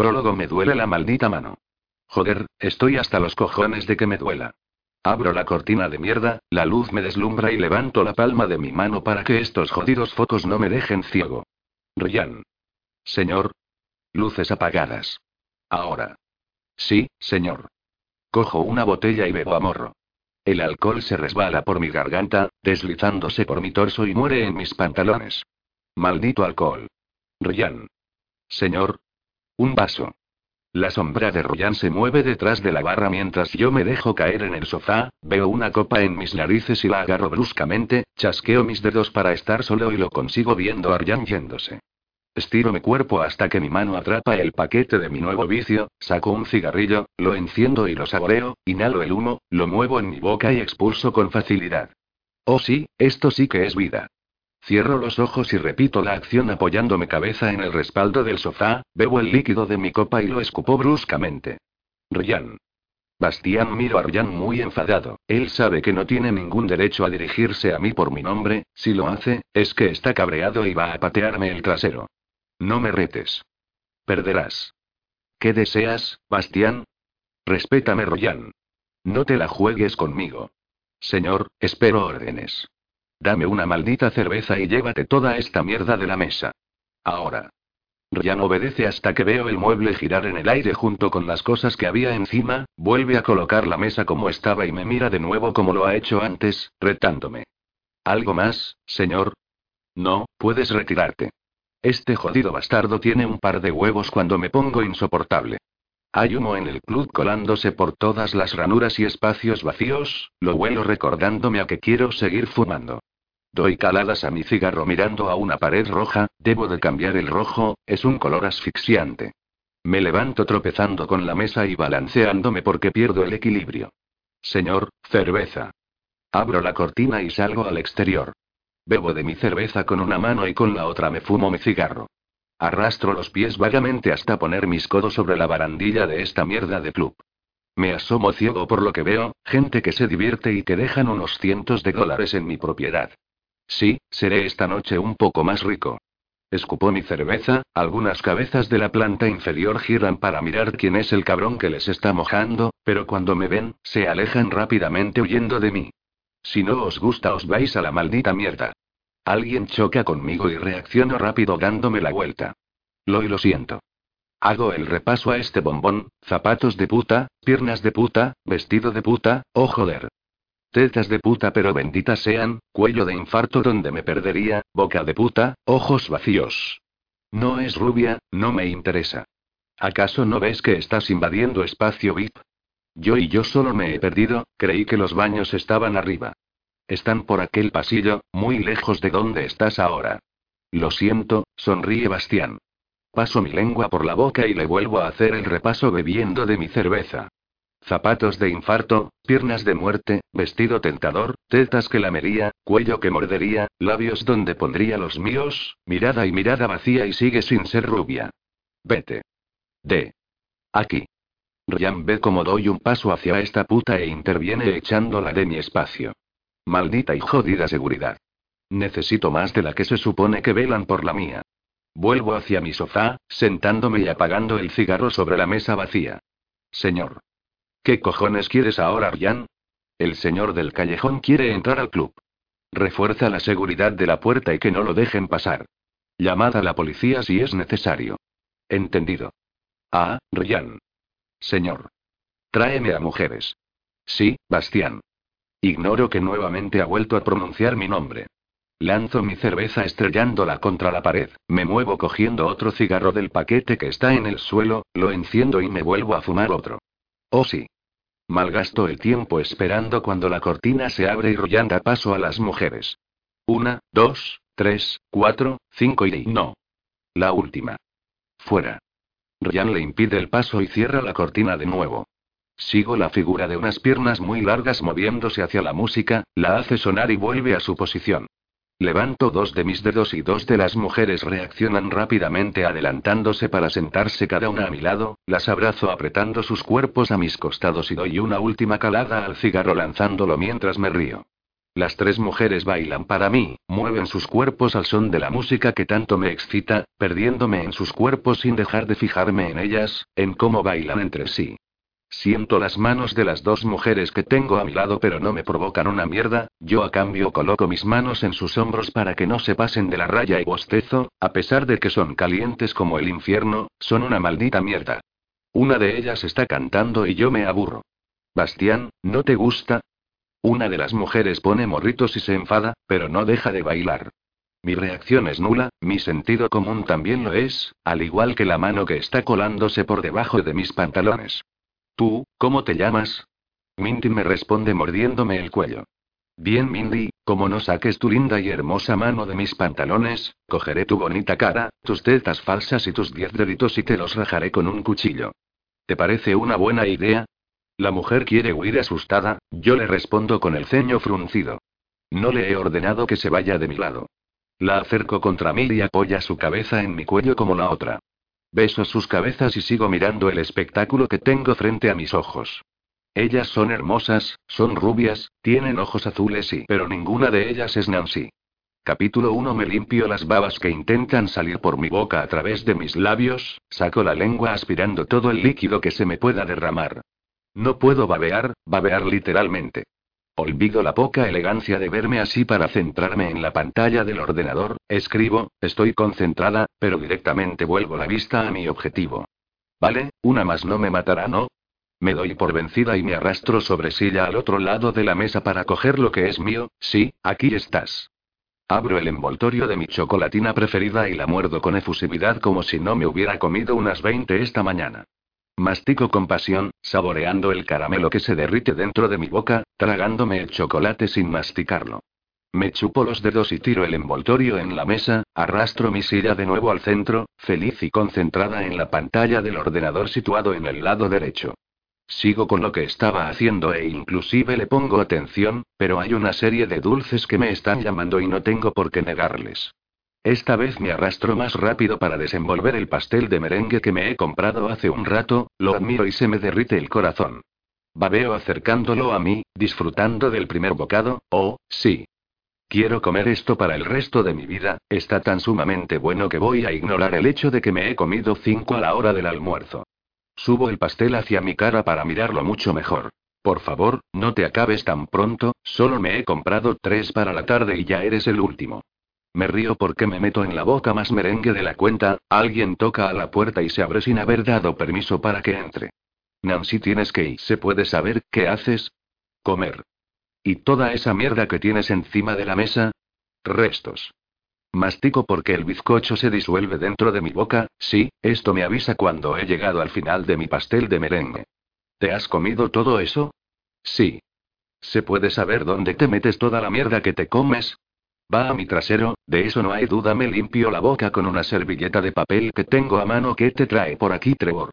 Prólogo me duele la maldita mano. Joder, estoy hasta los cojones de que me duela. Abro la cortina de mierda, la luz me deslumbra y levanto la palma de mi mano para que estos jodidos focos no me dejen ciego. Ryan. Señor. Luces apagadas. Ahora. Sí, señor. Cojo una botella y bebo a morro. El alcohol se resbala por mi garganta, deslizándose por mi torso y muere en mis pantalones. Maldito alcohol. Ryan. Señor. Un vaso. La sombra de Ryan se mueve detrás de la barra mientras yo me dejo caer en el sofá, veo una copa en mis narices y la agarro bruscamente, chasqueo mis dedos para estar solo y lo consigo viendo a yéndose. Estiro mi cuerpo hasta que mi mano atrapa el paquete de mi nuevo vicio, saco un cigarrillo, lo enciendo y lo saboreo, inhalo el humo, lo muevo en mi boca y expulso con facilidad. Oh sí, esto sí que es vida. Cierro los ojos y repito la acción apoyándome cabeza en el respaldo del sofá, bebo el líquido de mi copa y lo escupo bruscamente. Ryan. Bastián miro a Ryan muy enfadado. Él sabe que no tiene ningún derecho a dirigirse a mí por mi nombre, si lo hace, es que está cabreado y va a patearme el trasero. No me retes. Perderás. ¿Qué deseas, Bastián? Respétame, Ryan. No te la juegues conmigo. Señor, espero órdenes. Dame una maldita cerveza y llévate toda esta mierda de la mesa. Ahora. Ryan obedece hasta que veo el mueble girar en el aire junto con las cosas que había encima, vuelve a colocar la mesa como estaba y me mira de nuevo como lo ha hecho antes, retándome. ¿Algo más, señor? No, puedes retirarte. Este jodido bastardo tiene un par de huevos cuando me pongo insoportable. Hay humo en el club colándose por todas las ranuras y espacios vacíos, lo huelo recordándome a que quiero seguir fumando. Doy caladas a mi cigarro mirando a una pared roja, debo de cambiar el rojo, es un color asfixiante. Me levanto tropezando con la mesa y balanceándome porque pierdo el equilibrio. Señor, cerveza. Abro la cortina y salgo al exterior. Bebo de mi cerveza con una mano y con la otra me fumo mi cigarro. Arrastro los pies vagamente hasta poner mis codos sobre la barandilla de esta mierda de club. Me asomo ciego por lo que veo, gente que se divierte y que dejan unos cientos de dólares en mi propiedad. Sí, seré esta noche un poco más rico. Escupo mi cerveza, algunas cabezas de la planta inferior giran para mirar quién es el cabrón que les está mojando, pero cuando me ven, se alejan rápidamente huyendo de mí. Si no os gusta os vais a la maldita mierda. Alguien choca conmigo y reacciono rápido dándome la vuelta. Lo y lo siento. Hago el repaso a este bombón, zapatos de puta, piernas de puta, vestido de puta, oh joder. Tetas de puta pero benditas sean, cuello de infarto donde me perdería, boca de puta, ojos vacíos. No es rubia, no me interesa. ¿Acaso no ves que estás invadiendo espacio VIP? Yo y yo solo me he perdido, creí que los baños estaban arriba. Están por aquel pasillo, muy lejos de donde estás ahora. Lo siento, sonríe Bastián. Paso mi lengua por la boca y le vuelvo a hacer el repaso bebiendo de mi cerveza. Zapatos de infarto, piernas de muerte, vestido tentador, tetas que lamería, cuello que mordería, labios donde pondría los míos, mirada y mirada vacía y sigue sin ser rubia. Vete. De. Aquí. Ryan ve cómo doy un paso hacia esta puta e interviene echándola de mi espacio. Maldita y jodida seguridad. Necesito más de la que se supone que velan por la mía. Vuelvo hacia mi sofá, sentándome y apagando el cigarro sobre la mesa vacía. Señor. ¿Qué cojones quieres ahora, Ryan? El señor del callejón quiere entrar al club. Refuerza la seguridad de la puerta y que no lo dejen pasar. Llamad a la policía si es necesario. Entendido. Ah, Ryan. Señor. Tráeme a mujeres. Sí, Bastián. Ignoro que nuevamente ha vuelto a pronunciar mi nombre. Lanzo mi cerveza estrellándola contra la pared, me muevo cogiendo otro cigarro del paquete que está en el suelo, lo enciendo y me vuelvo a fumar otro. Oh sí. Malgasto el tiempo esperando cuando la cortina se abre y Ryan da paso a las mujeres. Una, dos, tres, cuatro, cinco y no. La última. Fuera. Ryan le impide el paso y cierra la cortina de nuevo. Sigo la figura de unas piernas muy largas moviéndose hacia la música, la hace sonar y vuelve a su posición. Levanto dos de mis dedos y dos de las mujeres reaccionan rápidamente adelantándose para sentarse cada una a mi lado, las abrazo apretando sus cuerpos a mis costados y doy una última calada al cigarro lanzándolo mientras me río. Las tres mujeres bailan para mí, mueven sus cuerpos al son de la música que tanto me excita, perdiéndome en sus cuerpos sin dejar de fijarme en ellas, en cómo bailan entre sí. Siento las manos de las dos mujeres que tengo a mi lado pero no me provocan una mierda, yo a cambio coloco mis manos en sus hombros para que no se pasen de la raya y bostezo, a pesar de que son calientes como el infierno, son una maldita mierda. Una de ellas está cantando y yo me aburro. Bastián, ¿no te gusta? Una de las mujeres pone morritos y se enfada, pero no deja de bailar. Mi reacción es nula, mi sentido común también lo es, al igual que la mano que está colándose por debajo de mis pantalones. ¿Tú, cómo te llamas? Mindy me responde mordiéndome el cuello. Bien, Mindy, como no saques tu linda y hermosa mano de mis pantalones, cogeré tu bonita cara, tus tetas falsas y tus diez deditos y te los rajaré con un cuchillo. ¿Te parece una buena idea? La mujer quiere huir asustada, yo le respondo con el ceño fruncido. No le he ordenado que se vaya de mi lado. La acerco contra mí y apoya su cabeza en mi cuello como la otra. Beso sus cabezas y sigo mirando el espectáculo que tengo frente a mis ojos. Ellas son hermosas, son rubias, tienen ojos azules y... Pero ninguna de ellas es Nancy. Capítulo 1 Me limpio las babas que intentan salir por mi boca a través de mis labios, saco la lengua aspirando todo el líquido que se me pueda derramar. No puedo babear, babear literalmente. Olvido la poca elegancia de verme así para centrarme en la pantalla del ordenador, escribo, estoy concentrada, pero directamente vuelvo la vista a mi objetivo. Vale, una más no me matará, ¿no? Me doy por vencida y me arrastro sobre silla al otro lado de la mesa para coger lo que es mío, sí, aquí estás. Abro el envoltorio de mi chocolatina preferida y la muerdo con efusividad como si no me hubiera comido unas 20 esta mañana. Mastico con pasión, saboreando el caramelo que se derrite dentro de mi boca, tragándome el chocolate sin masticarlo. Me chupo los dedos y tiro el envoltorio en la mesa, arrastro mi silla de nuevo al centro, feliz y concentrada en la pantalla del ordenador situado en el lado derecho. Sigo con lo que estaba haciendo e inclusive le pongo atención, pero hay una serie de dulces que me están llamando y no tengo por qué negarles. Esta vez me arrastro más rápido para desenvolver el pastel de merengue que me he comprado hace un rato, lo admiro y se me derrite el corazón. Babeo acercándolo a mí, disfrutando del primer bocado, oh, sí. Quiero comer esto para el resto de mi vida, está tan sumamente bueno que voy a ignorar el hecho de que me he comido cinco a la hora del almuerzo. Subo el pastel hacia mi cara para mirarlo mucho mejor. Por favor, no te acabes tan pronto, solo me he comprado tres para la tarde y ya eres el último. Me río porque me meto en la boca más merengue de la cuenta, alguien toca a la puerta y se abre sin haber dado permiso para que entre. Nancy, tienes que ir. ¿Se puede saber qué haces? Comer. ¿Y toda esa mierda que tienes encima de la mesa? Restos. Mastico porque el bizcocho se disuelve dentro de mi boca, sí, esto me avisa cuando he llegado al final de mi pastel de merengue. ¿Te has comido todo eso? Sí. ¿Se puede saber dónde te metes toda la mierda que te comes? Va a mi trasero, de eso no hay duda. Me limpio la boca con una servilleta de papel que tengo a mano. ¿Qué te trae por aquí, Trevor?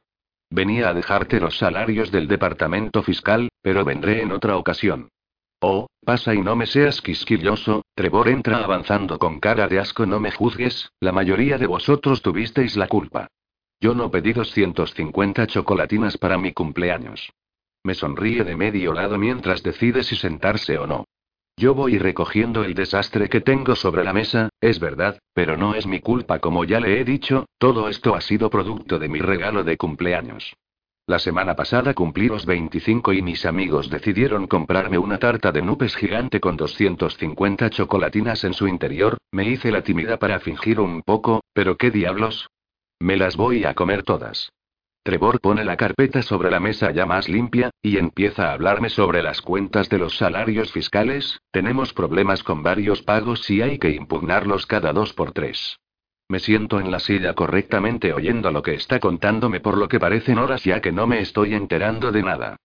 Venía a dejarte los salarios del departamento fiscal, pero vendré en otra ocasión. Oh, pasa y no me seas quisquilloso, Trevor entra avanzando con cara de asco. No me juzgues, la mayoría de vosotros tuvisteis la culpa. Yo no pedí 250 chocolatinas para mi cumpleaños. Me sonríe de medio lado mientras decide si sentarse o no. Yo voy recogiendo el desastre que tengo sobre la mesa, es verdad, pero no es mi culpa como ya le he dicho, todo esto ha sido producto de mi regalo de cumpleaños. La semana pasada cumplí los 25 y mis amigos decidieron comprarme una tarta de nubes gigante con 250 chocolatinas en su interior, me hice la tímida para fingir un poco, pero ¿qué diablos? Me las voy a comer todas. Trevor pone la carpeta sobre la mesa ya más limpia, y empieza a hablarme sobre las cuentas de los salarios fiscales, tenemos problemas con varios pagos y hay que impugnarlos cada dos por tres. Me siento en la silla correctamente oyendo lo que está contándome por lo que parecen horas ya que no me estoy enterando de nada.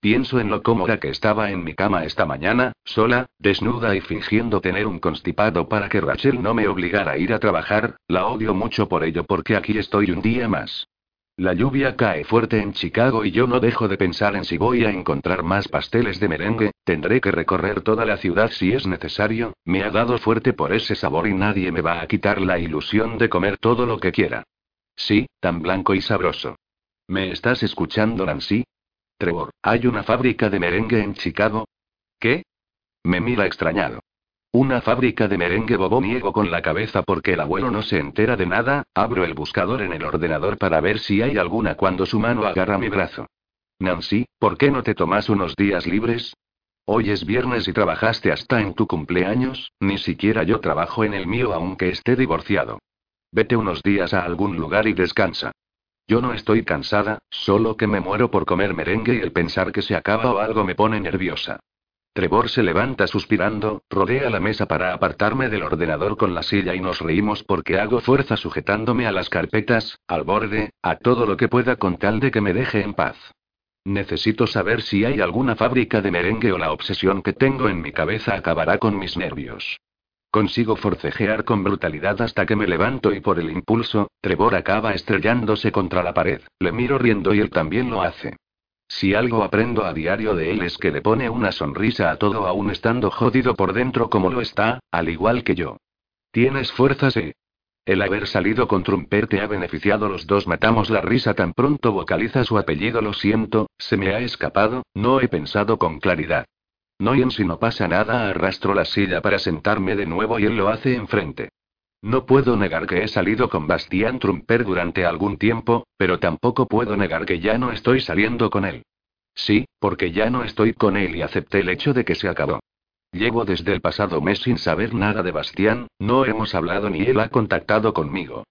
Pienso en lo cómoda que estaba en mi cama esta mañana, sola, desnuda y fingiendo tener un constipado para que Rachel no me obligara a ir a trabajar, la odio mucho por ello porque aquí estoy un día más. La lluvia cae fuerte en Chicago y yo no dejo de pensar en si voy a encontrar más pasteles de merengue, tendré que recorrer toda la ciudad si es necesario, me ha dado fuerte por ese sabor y nadie me va a quitar la ilusión de comer todo lo que quiera. Sí, tan blanco y sabroso. ¿Me estás escuchando, Nancy? Trevor, ¿hay una fábrica de merengue en Chicago? ¿Qué? Me mira extrañado. Una fábrica de merengue bobo niego con la cabeza porque el abuelo no se entera de nada, abro el buscador en el ordenador para ver si hay alguna cuando su mano agarra mi brazo. Nancy, ¿por qué no te tomas unos días libres? Hoy es viernes y trabajaste hasta en tu cumpleaños, ni siquiera yo trabajo en el mío aunque esté divorciado. Vete unos días a algún lugar y descansa. Yo no estoy cansada, solo que me muero por comer merengue y el pensar que se acaba o algo me pone nerviosa. Trevor se levanta suspirando, rodea la mesa para apartarme del ordenador con la silla y nos reímos porque hago fuerza sujetándome a las carpetas, al borde, a todo lo que pueda con tal de que me deje en paz. Necesito saber si hay alguna fábrica de merengue o la obsesión que tengo en mi cabeza acabará con mis nervios. Consigo forcejear con brutalidad hasta que me levanto y por el impulso, Trevor acaba estrellándose contra la pared. Le miro riendo y él también lo hace. Si algo aprendo a diario de él es que le pone una sonrisa a todo aún estando jodido por dentro como lo está, al igual que yo. Tienes fuerzas, eh. El haber salido con Trumper te ha beneficiado, los dos matamos la risa tan pronto vocaliza su apellido, lo siento, se me ha escapado, no he pensado con claridad. No y en si no pasa nada, arrastro la silla para sentarme de nuevo y él lo hace enfrente. No puedo negar que he salido con Bastián Trumper durante algún tiempo, pero tampoco puedo negar que ya no estoy saliendo con él. Sí, porque ya no estoy con él y acepté el hecho de que se acabó. Llevo desde el pasado mes sin saber nada de Bastián, no hemos hablado ni él ha contactado conmigo.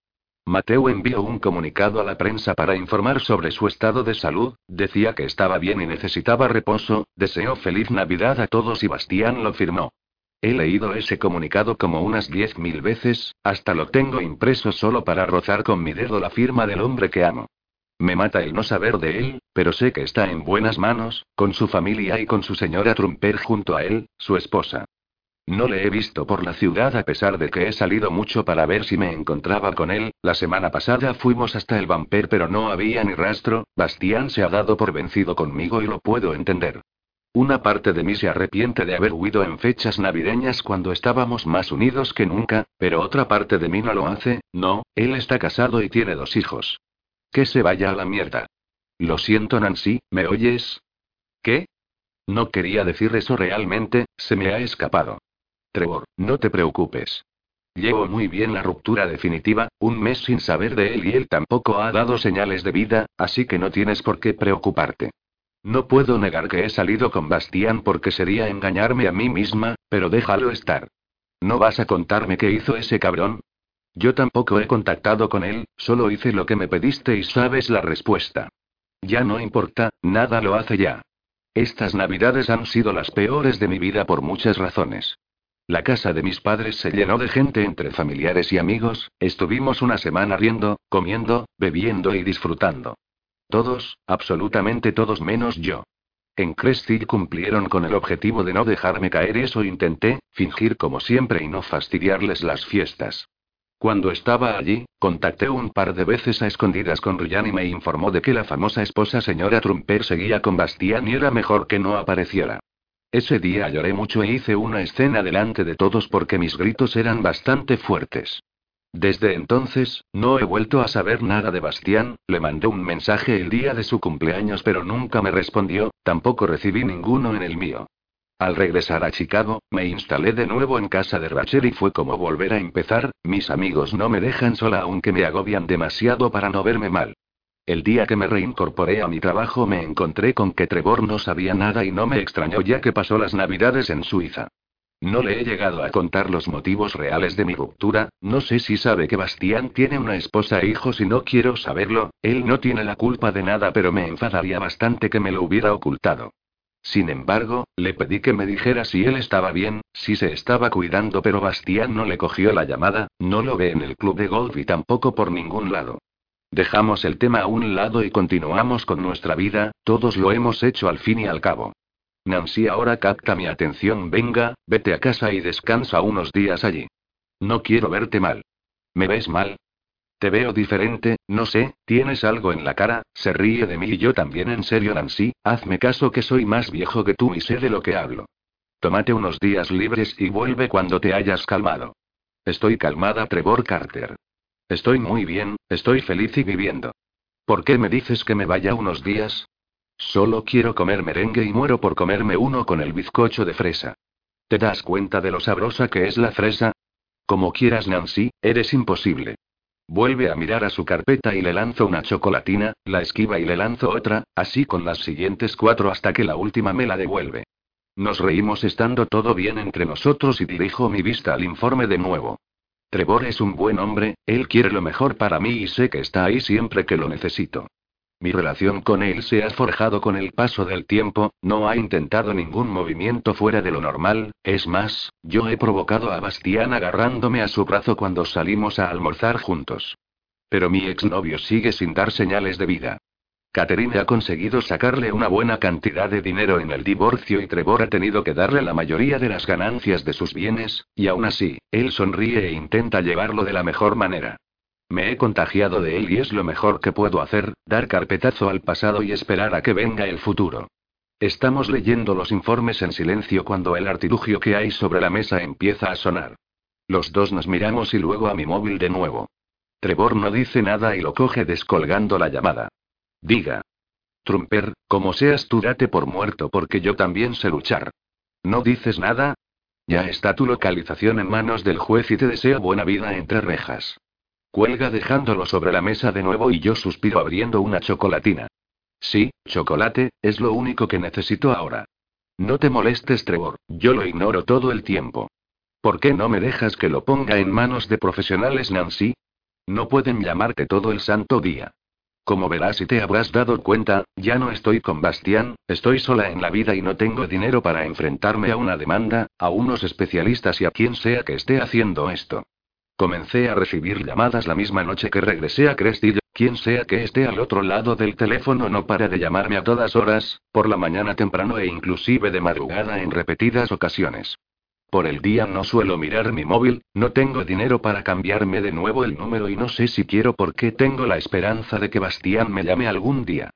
Mateo envió un comunicado a la prensa para informar sobre su estado de salud, decía que estaba bien y necesitaba reposo, deseó feliz Navidad a todos y Bastián lo firmó. He leído ese comunicado como unas diez mil veces, hasta lo tengo impreso solo para rozar con mi dedo la firma del hombre que amo. Me mata el no saber de él, pero sé que está en buenas manos, con su familia y con su señora Trumper junto a él, su esposa. No le he visto por la ciudad a pesar de que he salido mucho para ver si me encontraba con él, la semana pasada fuimos hasta el Vamper pero no había ni rastro, Bastián se ha dado por vencido conmigo y lo puedo entender. Una parte de mí se arrepiente de haber huido en fechas navideñas cuando estábamos más unidos que nunca, pero otra parte de mí no lo hace, no, él está casado y tiene dos hijos. Que se vaya a la mierda. Lo siento Nancy, ¿me oyes? ¿Qué? No quería decir eso realmente, se me ha escapado. Trevor, no te preocupes. Llevo muy bien la ruptura definitiva, un mes sin saber de él y él tampoco ha dado señales de vida, así que no tienes por qué preocuparte. No puedo negar que he salido con Bastián porque sería engañarme a mí misma, pero déjalo estar. ¿No vas a contarme qué hizo ese cabrón? Yo tampoco he contactado con él, solo hice lo que me pediste y sabes la respuesta. Ya no importa, nada lo hace ya. Estas navidades han sido las peores de mi vida por muchas razones. La casa de mis padres se llenó de gente entre familiares y amigos, estuvimos una semana riendo, comiendo, bebiendo y disfrutando. Todos, absolutamente todos menos yo. En Crested cumplieron con el objetivo de no dejarme caer eso intenté, fingir como siempre y no fastidiarles las fiestas. Cuando estaba allí, contacté un par de veces a escondidas con Ryan y me informó de que la famosa esposa señora Trumper seguía con Bastián y era mejor que no apareciera. Ese día lloré mucho e hice una escena delante de todos porque mis gritos eran bastante fuertes. Desde entonces, no he vuelto a saber nada de Bastián, le mandé un mensaje el día de su cumpleaños pero nunca me respondió, tampoco recibí ninguno en el mío. Al regresar a Chicago, me instalé de nuevo en casa de Rachel y fue como volver a empezar, mis amigos no me dejan sola aunque me agobian demasiado para no verme mal. El día que me reincorporé a mi trabajo me encontré con que Trevor no sabía nada y no me extrañó ya que pasó las navidades en Suiza. No le he llegado a contar los motivos reales de mi ruptura, no sé si sabe que Bastián tiene una esposa e hijos y no quiero saberlo, él no tiene la culpa de nada pero me enfadaría bastante que me lo hubiera ocultado. Sin embargo, le pedí que me dijera si él estaba bien, si se estaba cuidando pero Bastián no le cogió la llamada, no lo ve en el club de golf y tampoco por ningún lado. Dejamos el tema a un lado y continuamos con nuestra vida, todos lo hemos hecho al fin y al cabo. Nancy ahora capta mi atención. Venga, vete a casa y descansa unos días allí. No quiero verte mal. ¿Me ves mal? Te veo diferente, no sé, tienes algo en la cara, se ríe de mí y yo también en serio Nancy, hazme caso que soy más viejo que tú y sé de lo que hablo. Tómate unos días libres y vuelve cuando te hayas calmado. Estoy calmada, Trevor Carter. Estoy muy bien, estoy feliz y viviendo. ¿Por qué me dices que me vaya unos días? Solo quiero comer merengue y muero por comerme uno con el bizcocho de fresa. ¿Te das cuenta de lo sabrosa que es la fresa? Como quieras, Nancy, eres imposible. Vuelve a mirar a su carpeta y le lanzo una chocolatina, la esquiva y le lanzo otra, así con las siguientes cuatro hasta que la última me la devuelve. Nos reímos estando todo bien entre nosotros y dirijo mi vista al informe de nuevo. Trevor es un buen hombre, él quiere lo mejor para mí y sé que está ahí siempre que lo necesito. Mi relación con él se ha forjado con el paso del tiempo, no ha intentado ningún movimiento fuera de lo normal, es más, yo he provocado a Bastián agarrándome a su brazo cuando salimos a almorzar juntos. Pero mi exnovio sigue sin dar señales de vida. Catherine ha conseguido sacarle una buena cantidad de dinero en el divorcio y Trevor ha tenido que darle la mayoría de las ganancias de sus bienes, y aún así, él sonríe e intenta llevarlo de la mejor manera. Me he contagiado de él y es lo mejor que puedo hacer, dar carpetazo al pasado y esperar a que venga el futuro. Estamos leyendo los informes en silencio cuando el artilugio que hay sobre la mesa empieza a sonar. Los dos nos miramos y luego a mi móvil de nuevo. Trevor no dice nada y lo coge descolgando la llamada. Diga. Trumper, como seas tú date por muerto porque yo también sé luchar. ¿No dices nada? Ya está tu localización en manos del juez y te deseo buena vida entre rejas. Cuelga dejándolo sobre la mesa de nuevo y yo suspiro abriendo una chocolatina. Sí, chocolate, es lo único que necesito ahora. No te molestes, Trevor, yo lo ignoro todo el tiempo. ¿Por qué no me dejas que lo ponga en manos de profesionales, Nancy? No pueden llamarte todo el santo día. Como verás y te habrás dado cuenta, ya no estoy con Bastián, estoy sola en la vida y no tengo dinero para enfrentarme a una demanda, a unos especialistas y a quien sea que esté haciendo esto. Comencé a recibir llamadas la misma noche que regresé a Crestillo. Quien sea que esté al otro lado del teléfono no para de llamarme a todas horas, por la mañana temprano e inclusive de madrugada en repetidas ocasiones. Por el día no suelo mirar mi móvil, no tengo dinero para cambiarme de nuevo el número y no sé si quiero porque tengo la esperanza de que Bastián me llame algún día.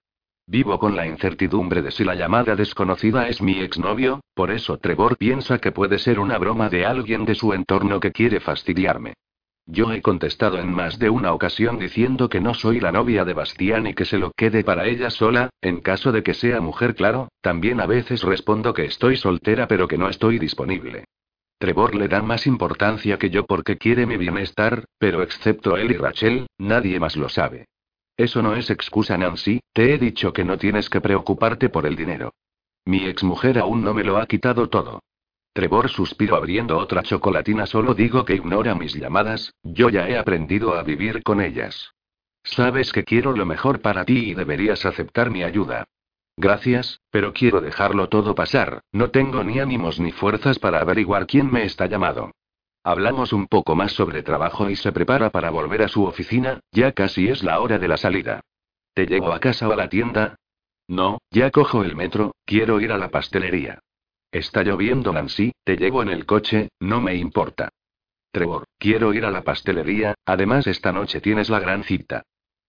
Vivo con la incertidumbre de si la llamada desconocida es mi exnovio, por eso Trevor piensa que puede ser una broma de alguien de su entorno que quiere fastidiarme. Yo he contestado en más de una ocasión diciendo que no soy la novia de Bastián y que se lo quede para ella sola, en caso de que sea mujer, claro, también a veces respondo que estoy soltera pero que no estoy disponible. Trevor le da más importancia que yo porque quiere mi bienestar, pero excepto él y Rachel, nadie más lo sabe. Eso no es excusa, Nancy, te he dicho que no tienes que preocuparte por el dinero. Mi exmujer aún no me lo ha quitado todo. Trevor suspiró abriendo otra chocolatina. Solo digo que ignora mis llamadas, yo ya he aprendido a vivir con ellas. Sabes que quiero lo mejor para ti y deberías aceptar mi ayuda. Gracias, pero quiero dejarlo todo pasar, no tengo ni ánimos ni fuerzas para averiguar quién me está llamado. Hablamos un poco más sobre trabajo y se prepara para volver a su oficina, ya casi es la hora de la salida. ¿Te llevo a casa o a la tienda? No, ya cojo el metro, quiero ir a la pastelería. Está lloviendo, Nancy, te llevo en el coche, no me importa. Trevor, quiero ir a la pastelería, además esta noche tienes la gran cita.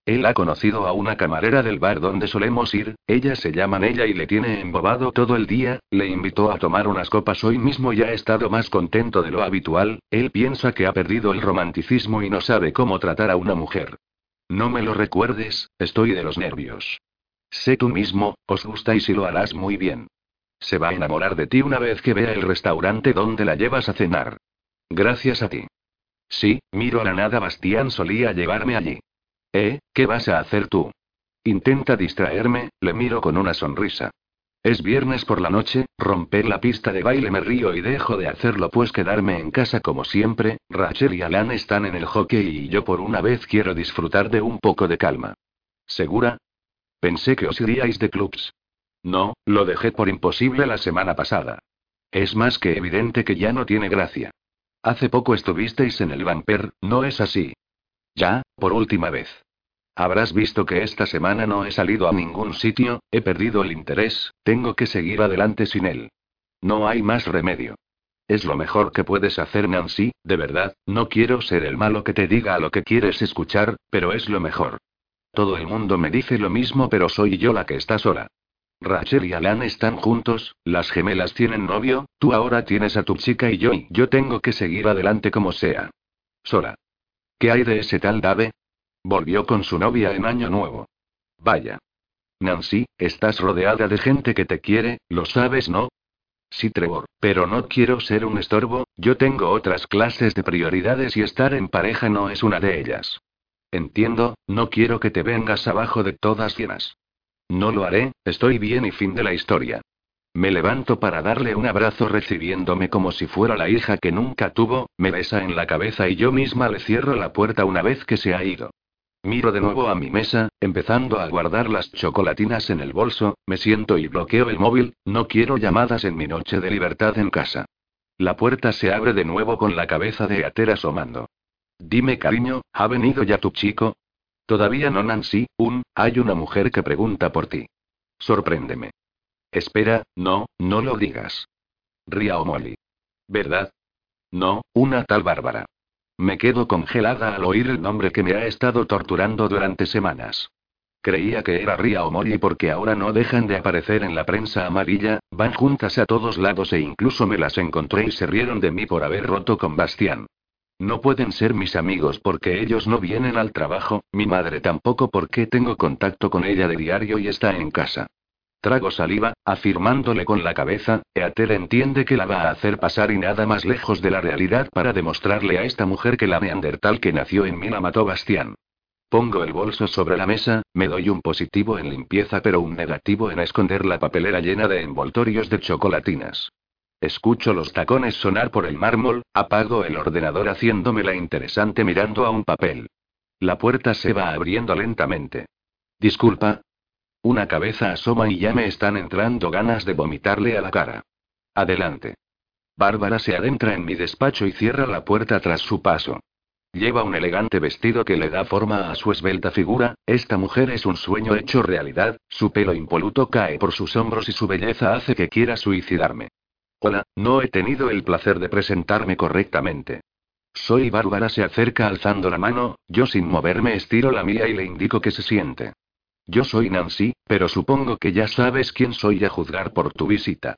Él ha conocido a una camarera del bar donde solemos ir, ella se llama Nella y le tiene embobado todo el día, le invitó a tomar unas copas hoy mismo y ha estado más contento de lo habitual, él piensa que ha perdido el romanticismo y no sabe cómo tratar a una mujer. No me lo recuerdes, estoy de los nervios. Sé tú mismo, os gusta y si lo harás muy bien. Se va a enamorar de ti una vez que vea el restaurante donde la llevas a cenar. Gracias a ti. Sí, miro a la nada. Bastián solía llevarme allí. ¿Eh? ¿Qué vas a hacer tú? Intenta distraerme, le miro con una sonrisa. Es viernes por la noche, romper la pista de baile me río y dejo de hacerlo pues quedarme en casa como siempre, Rachel y Alan están en el hockey y yo por una vez quiero disfrutar de un poco de calma. ¿Segura? Pensé que os iríais de clubs. No, lo dejé por imposible la semana pasada. Es más que evidente que ya no tiene gracia. Hace poco estuvisteis en el Vamper, ¿no es así? Ya, por última vez. Habrás visto que esta semana no he salido a ningún sitio, he perdido el interés, tengo que seguir adelante sin él. No hay más remedio. Es lo mejor que puedes hacer, Nancy, de verdad, no quiero ser el malo que te diga a lo que quieres escuchar, pero es lo mejor. Todo el mundo me dice lo mismo, pero soy yo la que está sola. Rachel y Alan están juntos, las gemelas tienen novio, tú ahora tienes a tu chica y yo y yo tengo que seguir adelante como sea. Sola. ¿Qué hay de ese tal Dave? Volvió con su novia en Año Nuevo. Vaya. Nancy, estás rodeada de gente que te quiere, lo sabes, ¿no? Sí, Trevor, pero no quiero ser un estorbo, yo tengo otras clases de prioridades y estar en pareja no es una de ellas. Entiendo, no quiero que te vengas abajo de todas llenas. No lo haré, estoy bien y fin de la historia. Me levanto para darle un abrazo recibiéndome como si fuera la hija que nunca tuvo, me besa en la cabeza y yo misma le cierro la puerta una vez que se ha ido. Miro de nuevo a mi mesa, empezando a guardar las chocolatinas en el bolso, me siento y bloqueo el móvil, no quiero llamadas en mi noche de libertad en casa. La puerta se abre de nuevo con la cabeza de Ater asomando. Dime cariño, ¿ha venido ya tu chico? Todavía no Nancy, un, hay una mujer que pregunta por ti. Sorpréndeme. Espera, no, no lo digas. Ría o Molly. ¿Verdad? No, una tal Bárbara. Me quedo congelada al oír el nombre que me ha estado torturando durante semanas. Creía que era Ria o Molly porque ahora no dejan de aparecer en la prensa amarilla, van juntas a todos lados e incluso me las encontré y se rieron de mí por haber roto con Bastián. No pueden ser mis amigos porque ellos no vienen al trabajo, mi madre tampoco porque tengo contacto con ella de diario y está en casa. Trago saliva, afirmándole con la cabeza, Eater entiende que la va a hacer pasar y nada más lejos de la realidad para demostrarle a esta mujer que la neandertal que nació en mí la mató Bastián. Pongo el bolso sobre la mesa, me doy un positivo en limpieza pero un negativo en esconder la papelera llena de envoltorios de chocolatinas. Escucho los tacones sonar por el mármol, apago el ordenador haciéndome la interesante mirando a un papel. La puerta se va abriendo lentamente. Disculpa, una cabeza asoma y ya me están entrando ganas de vomitarle a la cara. Adelante. Bárbara se adentra en mi despacho y cierra la puerta tras su paso. Lleva un elegante vestido que le da forma a su esbelta figura, esta mujer es un sueño hecho realidad, su pelo impoluto cae por sus hombros y su belleza hace que quiera suicidarme. Hola, no he tenido el placer de presentarme correctamente. Soy Bárbara se acerca alzando la mano, yo sin moverme estiro la mía y le indico que se siente. Yo soy Nancy, pero supongo que ya sabes quién soy a juzgar por tu visita.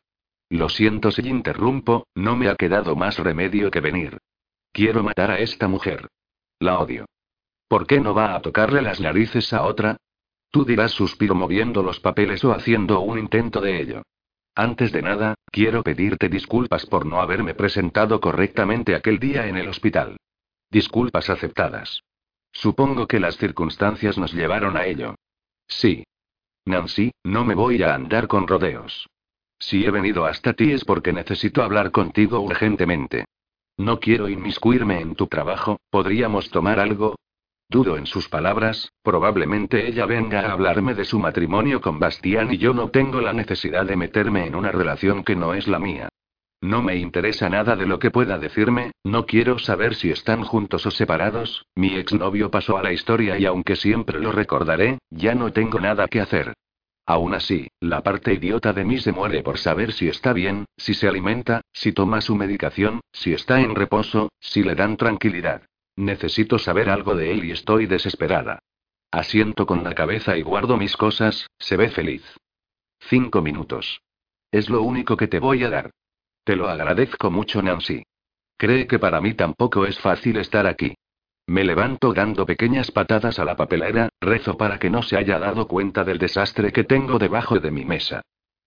Lo siento si interrumpo, no me ha quedado más remedio que venir. Quiero matar a esta mujer. La odio. ¿Por qué no va a tocarle las narices a otra? Tú dirás suspiro moviendo los papeles o haciendo un intento de ello. Antes de nada, quiero pedirte disculpas por no haberme presentado correctamente aquel día en el hospital. Disculpas aceptadas. Supongo que las circunstancias nos llevaron a ello. Sí. Nancy, no me voy a andar con rodeos. Si he venido hasta ti es porque necesito hablar contigo urgentemente. No quiero inmiscuirme en tu trabajo, ¿podríamos tomar algo? Dudo en sus palabras, probablemente ella venga a hablarme de su matrimonio con Bastián y yo no tengo la necesidad de meterme en una relación que no es la mía. No me interesa nada de lo que pueda decirme, no quiero saber si están juntos o separados, mi exnovio pasó a la historia y aunque siempre lo recordaré, ya no tengo nada que hacer. Aún así, la parte idiota de mí se muere por saber si está bien, si se alimenta, si toma su medicación, si está en reposo, si le dan tranquilidad. Necesito saber algo de él y estoy desesperada. Asiento con la cabeza y guardo mis cosas, se ve feliz. Cinco minutos. Es lo único que te voy a dar. Te lo agradezco mucho, Nancy. Cree que para mí tampoco es fácil estar aquí. Me levanto dando pequeñas patadas a la papelera, rezo para que no se haya dado cuenta del desastre que tengo debajo de mi mesa.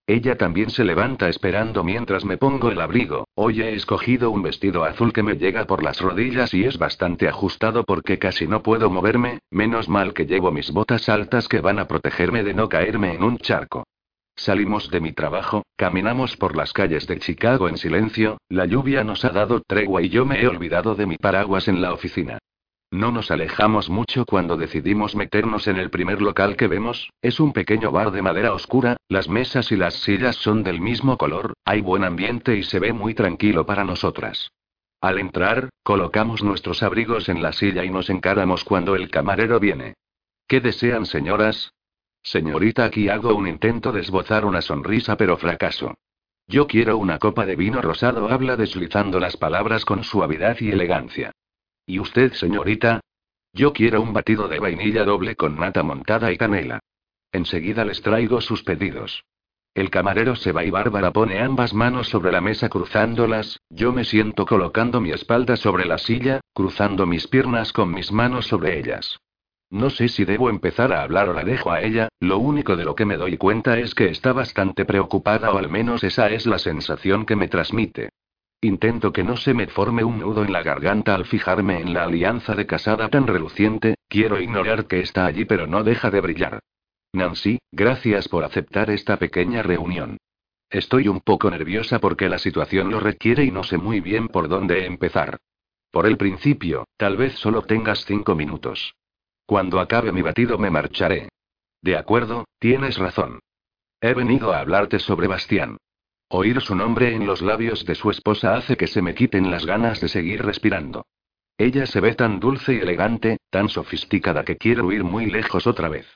Ella también se levanta esperando mientras me pongo el abrigo. Hoy he escogido un vestido azul que me llega por las rodillas y es bastante ajustado porque casi no puedo moverme, menos mal que llevo mis botas altas que van a protegerme de no caerme en un charco. Salimos de mi trabajo, caminamos por las calles de Chicago en silencio, la lluvia nos ha dado tregua y yo me he olvidado de mi paraguas en la oficina. No nos alejamos mucho cuando decidimos meternos en el primer local que vemos, es un pequeño bar de madera oscura, las mesas y las sillas son del mismo color, hay buen ambiente y se ve muy tranquilo para nosotras. Al entrar, colocamos nuestros abrigos en la silla y nos encaramos cuando el camarero viene. ¿Qué desean señoras? Señorita, aquí hago un intento de esbozar una sonrisa, pero fracaso. Yo quiero una copa de vino rosado, habla deslizando las palabras con suavidad y elegancia. ¿Y usted, señorita? Yo quiero un batido de vainilla doble con nata montada y canela. Enseguida les traigo sus pedidos. El camarero se va y Bárbara pone ambas manos sobre la mesa cruzándolas, yo me siento colocando mi espalda sobre la silla, cruzando mis piernas con mis manos sobre ellas. No sé si debo empezar a hablar o la dejo a ella, lo único de lo que me doy cuenta es que está bastante preocupada o al menos esa es la sensación que me transmite. Intento que no se me forme un nudo en la garganta al fijarme en la alianza de casada tan reluciente, quiero ignorar que está allí pero no deja de brillar. Nancy, gracias por aceptar esta pequeña reunión. Estoy un poco nerviosa porque la situación lo requiere y no sé muy bien por dónde empezar. Por el principio, tal vez solo tengas cinco minutos. Cuando acabe mi batido me marcharé. De acuerdo, tienes razón. He venido a hablarte sobre Bastián. Oír su nombre en los labios de su esposa hace que se me quiten las ganas de seguir respirando. Ella se ve tan dulce y elegante, tan sofisticada que quiero ir muy lejos otra vez.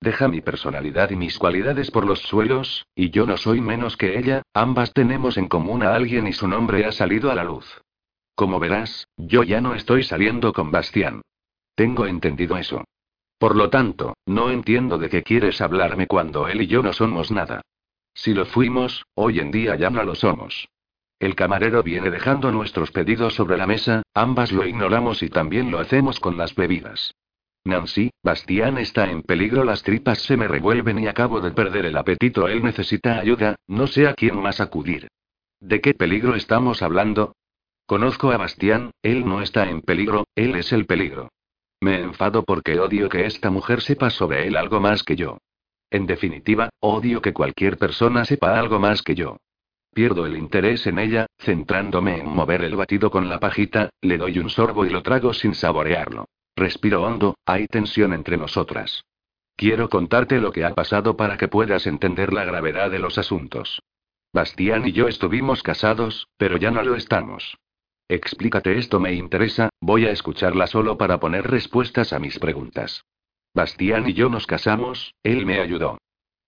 Deja mi personalidad y mis cualidades por los suelos, y yo no soy menos que ella, ambas tenemos en común a alguien y su nombre ha salido a la luz. Como verás, yo ya no estoy saliendo con Bastián. Tengo entendido eso. Por lo tanto, no entiendo de qué quieres hablarme cuando él y yo no somos nada. Si lo fuimos, hoy en día ya no lo somos. El camarero viene dejando nuestros pedidos sobre la mesa, ambas lo ignoramos y también lo hacemos con las bebidas. Nancy, Bastián está en peligro, las tripas se me revuelven y acabo de perder el apetito. Él necesita ayuda, no sé a quién más acudir. ¿De qué peligro estamos hablando? Conozco a Bastián, él no está en peligro, él es el peligro. Me enfado porque odio que esta mujer sepa sobre él algo más que yo. En definitiva, odio que cualquier persona sepa algo más que yo. Pierdo el interés en ella, centrándome en mover el batido con la pajita, le doy un sorbo y lo trago sin saborearlo. Respiro hondo, hay tensión entre nosotras. Quiero contarte lo que ha pasado para que puedas entender la gravedad de los asuntos. Bastián y yo estuvimos casados, pero ya no lo estamos. Explícate esto, me interesa, voy a escucharla solo para poner respuestas a mis preguntas. Bastián y yo nos casamos, él me ayudó.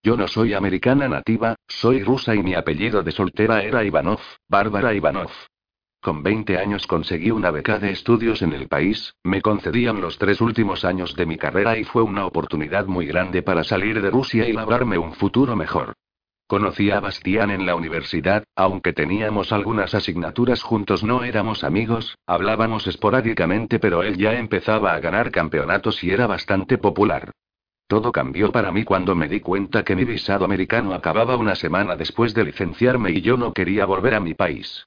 Yo no soy americana nativa, soy rusa y mi apellido de soltera era Ivanov, Bárbara Ivanov. Con 20 años conseguí una beca de estudios en el país, me concedían los tres últimos años de mi carrera y fue una oportunidad muy grande para salir de Rusia y labrarme un futuro mejor. Conocí a Bastián en la universidad, aunque teníamos algunas asignaturas juntos no éramos amigos, hablábamos esporádicamente pero él ya empezaba a ganar campeonatos y era bastante popular. Todo cambió para mí cuando me di cuenta que mi visado americano acababa una semana después de licenciarme y yo no quería volver a mi país.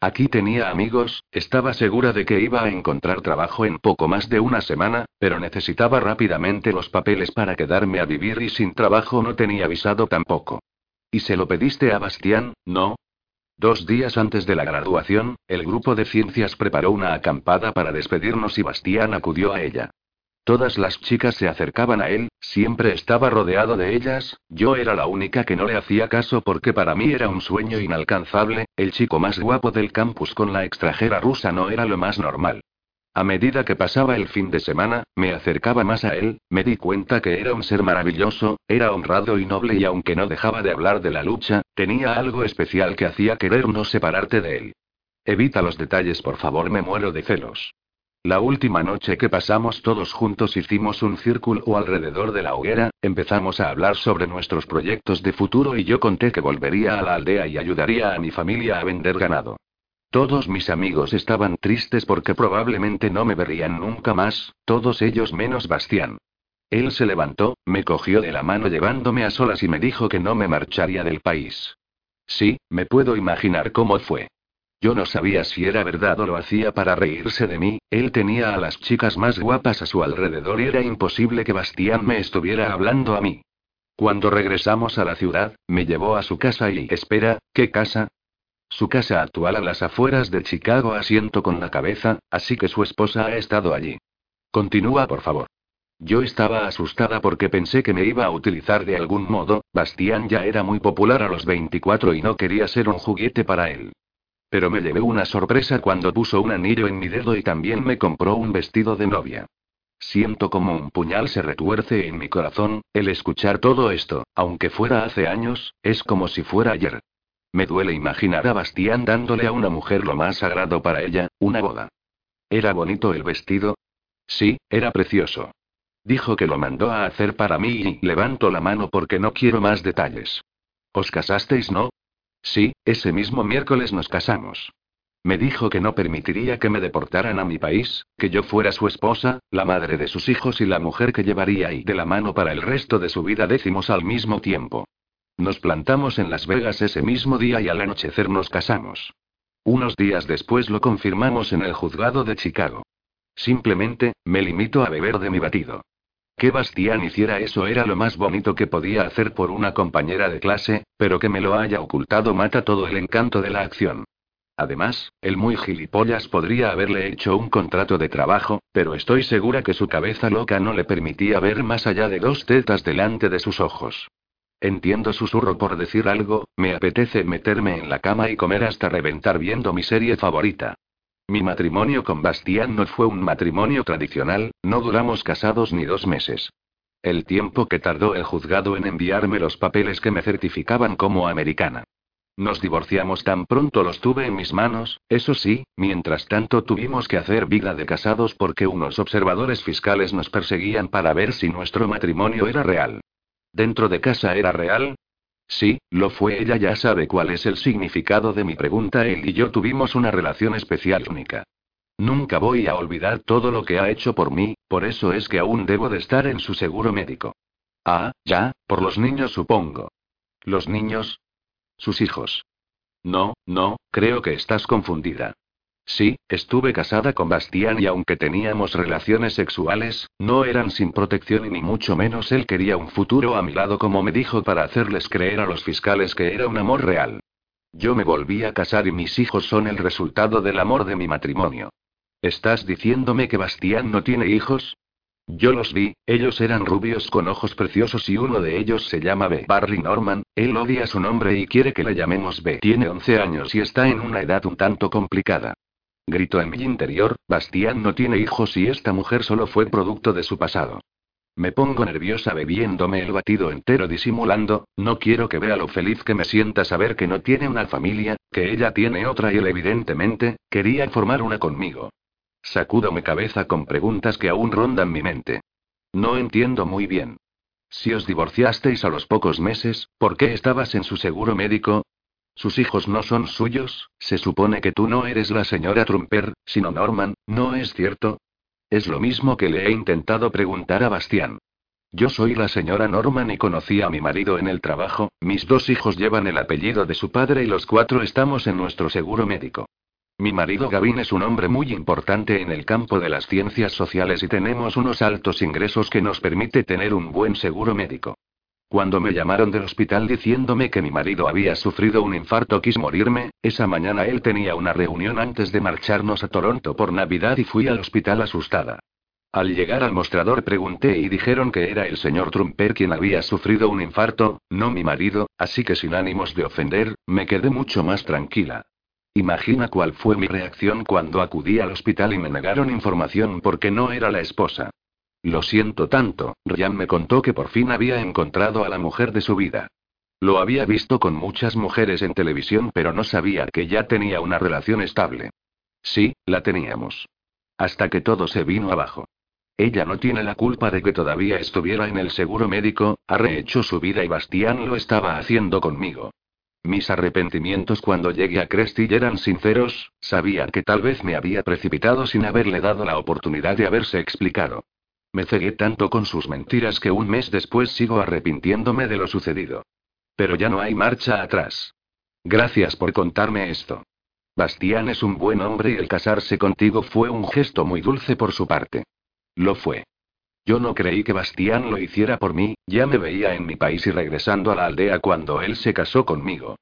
Aquí tenía amigos, estaba segura de que iba a encontrar trabajo en poco más de una semana, pero necesitaba rápidamente los papeles para quedarme a vivir y sin trabajo no tenía visado tampoco. ¿Y se lo pediste a Bastián, no? Dos días antes de la graduación, el grupo de ciencias preparó una acampada para despedirnos y Bastián acudió a ella. Todas las chicas se acercaban a él, siempre estaba rodeado de ellas, yo era la única que no le hacía caso porque para mí era un sueño inalcanzable, el chico más guapo del campus con la extranjera rusa no era lo más normal. A medida que pasaba el fin de semana, me acercaba más a él, me di cuenta que era un ser maravilloso, era honrado y noble y aunque no dejaba de hablar de la lucha, tenía algo especial que hacía querer no separarte de él. Evita los detalles, por favor, me muero de celos. La última noche que pasamos todos juntos hicimos un círculo alrededor de la hoguera, empezamos a hablar sobre nuestros proyectos de futuro y yo conté que volvería a la aldea y ayudaría a mi familia a vender ganado. Todos mis amigos estaban tristes porque probablemente no me verían nunca más, todos ellos menos Bastián. Él se levantó, me cogió de la mano llevándome a solas y me dijo que no me marcharía del país. Sí, me puedo imaginar cómo fue. Yo no sabía si era verdad o lo hacía para reírse de mí, él tenía a las chicas más guapas a su alrededor y era imposible que Bastián me estuviera hablando a mí. Cuando regresamos a la ciudad, me llevó a su casa y... Espera, ¿qué casa? Su casa actual a las afueras de Chicago asiento con la cabeza, así que su esposa ha estado allí. Continúa, por favor. Yo estaba asustada porque pensé que me iba a utilizar de algún modo, Bastián ya era muy popular a los 24 y no quería ser un juguete para él. Pero me llevé una sorpresa cuando puso un anillo en mi dedo y también me compró un vestido de novia. Siento como un puñal se retuerce en mi corazón, el escuchar todo esto, aunque fuera hace años, es como si fuera ayer. Me duele imaginar a Bastián dándole a una mujer lo más sagrado para ella, una boda. ¿Era bonito el vestido? Sí, era precioso. Dijo que lo mandó a hacer para mí y levanto la mano porque no quiero más detalles. ¿Os casasteis, no? Sí, ese mismo miércoles nos casamos. Me dijo que no permitiría que me deportaran a mi país, que yo fuera su esposa, la madre de sus hijos y la mujer que llevaría ahí de la mano para el resto de su vida décimos al mismo tiempo. Nos plantamos en Las Vegas ese mismo día y al anochecer nos casamos. Unos días después lo confirmamos en el juzgado de Chicago. Simplemente, me limito a beber de mi batido. Que Bastián hiciera eso era lo más bonito que podía hacer por una compañera de clase, pero que me lo haya ocultado mata todo el encanto de la acción. Además, el muy gilipollas podría haberle hecho un contrato de trabajo, pero estoy segura que su cabeza loca no le permitía ver más allá de dos tetas delante de sus ojos. Entiendo susurro por decir algo, me apetece meterme en la cama y comer hasta reventar viendo mi serie favorita. Mi matrimonio con Bastián no fue un matrimonio tradicional, no duramos casados ni dos meses. El tiempo que tardó el juzgado en enviarme los papeles que me certificaban como americana. Nos divorciamos tan pronto los tuve en mis manos, eso sí, mientras tanto tuvimos que hacer vida de casados porque unos observadores fiscales nos perseguían para ver si nuestro matrimonio era real. ¿Dentro de casa era real? Sí, lo fue. Ella ya sabe cuál es el significado de mi pregunta. Él y yo tuvimos una relación especial única. Nunca voy a olvidar todo lo que ha hecho por mí, por eso es que aún debo de estar en su seguro médico. Ah, ya, por los niños supongo. ¿Los niños? Sus hijos. No, no, creo que estás confundida. Sí, estuve casada con Bastián y aunque teníamos relaciones sexuales, no eran sin protección y ni mucho menos él quería un futuro a mi lado como me dijo para hacerles creer a los fiscales que era un amor real. Yo me volví a casar y mis hijos son el resultado del amor de mi matrimonio. ¿Estás diciéndome que Bastián no tiene hijos? Yo los vi, ellos eran rubios con ojos preciosos y uno de ellos se llama B. Barry Norman, él odia su nombre y quiere que le llamemos B. Tiene 11 años y está en una edad un tanto complicada. Gritó en mi interior, Bastián no tiene hijos y esta mujer solo fue producto de su pasado. Me pongo nerviosa bebiéndome el batido entero disimulando, no quiero que vea lo feliz que me sienta saber que no tiene una familia, que ella tiene otra y él evidentemente, quería formar una conmigo. Sacudo mi cabeza con preguntas que aún rondan mi mente. No entiendo muy bien. Si os divorciasteis a los pocos meses, ¿por qué estabas en su seguro médico? Sus hijos no son suyos, se supone que tú no eres la señora Trumper, sino Norman, ¿no es cierto? Es lo mismo que le he intentado preguntar a Bastián. Yo soy la señora Norman y conocí a mi marido en el trabajo, mis dos hijos llevan el apellido de su padre y los cuatro estamos en nuestro seguro médico. Mi marido Gavin es un hombre muy importante en el campo de las ciencias sociales y tenemos unos altos ingresos que nos permite tener un buen seguro médico. Cuando me llamaron del hospital diciéndome que mi marido había sufrido un infarto, quise morirme, esa mañana él tenía una reunión antes de marcharnos a Toronto por Navidad y fui al hospital asustada. Al llegar al mostrador pregunté y dijeron que era el señor Trumper quien había sufrido un infarto, no mi marido, así que sin ánimos de ofender, me quedé mucho más tranquila. Imagina cuál fue mi reacción cuando acudí al hospital y me negaron información porque no era la esposa. Lo siento tanto, Ryan me contó que por fin había encontrado a la mujer de su vida. Lo había visto con muchas mujeres en televisión, pero no sabía que ya tenía una relación estable. Sí, la teníamos. Hasta que todo se vino abajo. Ella no tiene la culpa de que todavía estuviera en el seguro médico, ha rehecho su vida y Bastián lo estaba haciendo conmigo. Mis arrepentimientos cuando llegué a Cresty eran sinceros, sabía que tal vez me había precipitado sin haberle dado la oportunidad de haberse explicado. Me cegué tanto con sus mentiras que un mes después sigo arrepintiéndome de lo sucedido. Pero ya no hay marcha atrás. Gracias por contarme esto. Bastián es un buen hombre y el casarse contigo fue un gesto muy dulce por su parte. Lo fue. Yo no creí que Bastián lo hiciera por mí, ya me veía en mi país y regresando a la aldea cuando él se casó conmigo.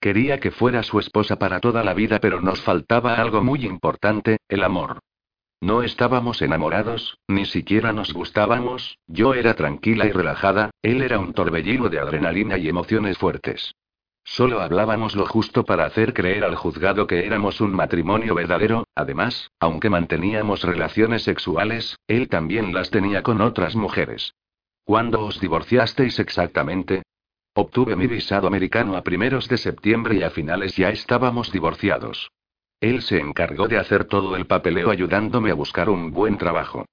Quería que fuera su esposa para toda la vida, pero nos faltaba algo muy importante, el amor. No estábamos enamorados, ni siquiera nos gustábamos, yo era tranquila y relajada, él era un torbellino de adrenalina y emociones fuertes. Solo hablábamos lo justo para hacer creer al juzgado que éramos un matrimonio verdadero, además, aunque manteníamos relaciones sexuales, él también las tenía con otras mujeres. ¿Cuándo os divorciasteis exactamente? Obtuve mi visado americano a primeros de septiembre y a finales ya estábamos divorciados. Él se encargó de hacer todo el papeleo ayudándome a buscar un buen trabajo.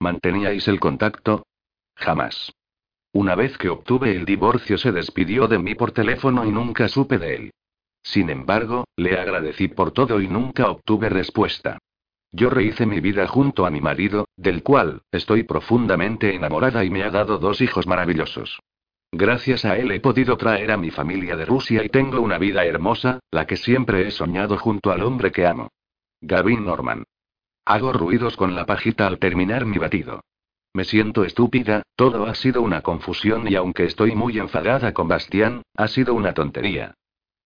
¿Manteníais el contacto? Jamás. Una vez que obtuve el divorcio se despidió de mí por teléfono y nunca supe de él. Sin embargo, le agradecí por todo y nunca obtuve respuesta. Yo rehice mi vida junto a mi marido, del cual, estoy profundamente enamorada y me ha dado dos hijos maravillosos. Gracias a él he podido traer a mi familia de Rusia y tengo una vida hermosa, la que siempre he soñado junto al hombre que amo. Gavin Norman. Hago ruidos con la pajita al terminar mi batido. Me siento estúpida, todo ha sido una confusión y aunque estoy muy enfadada con Bastián, ha sido una tontería.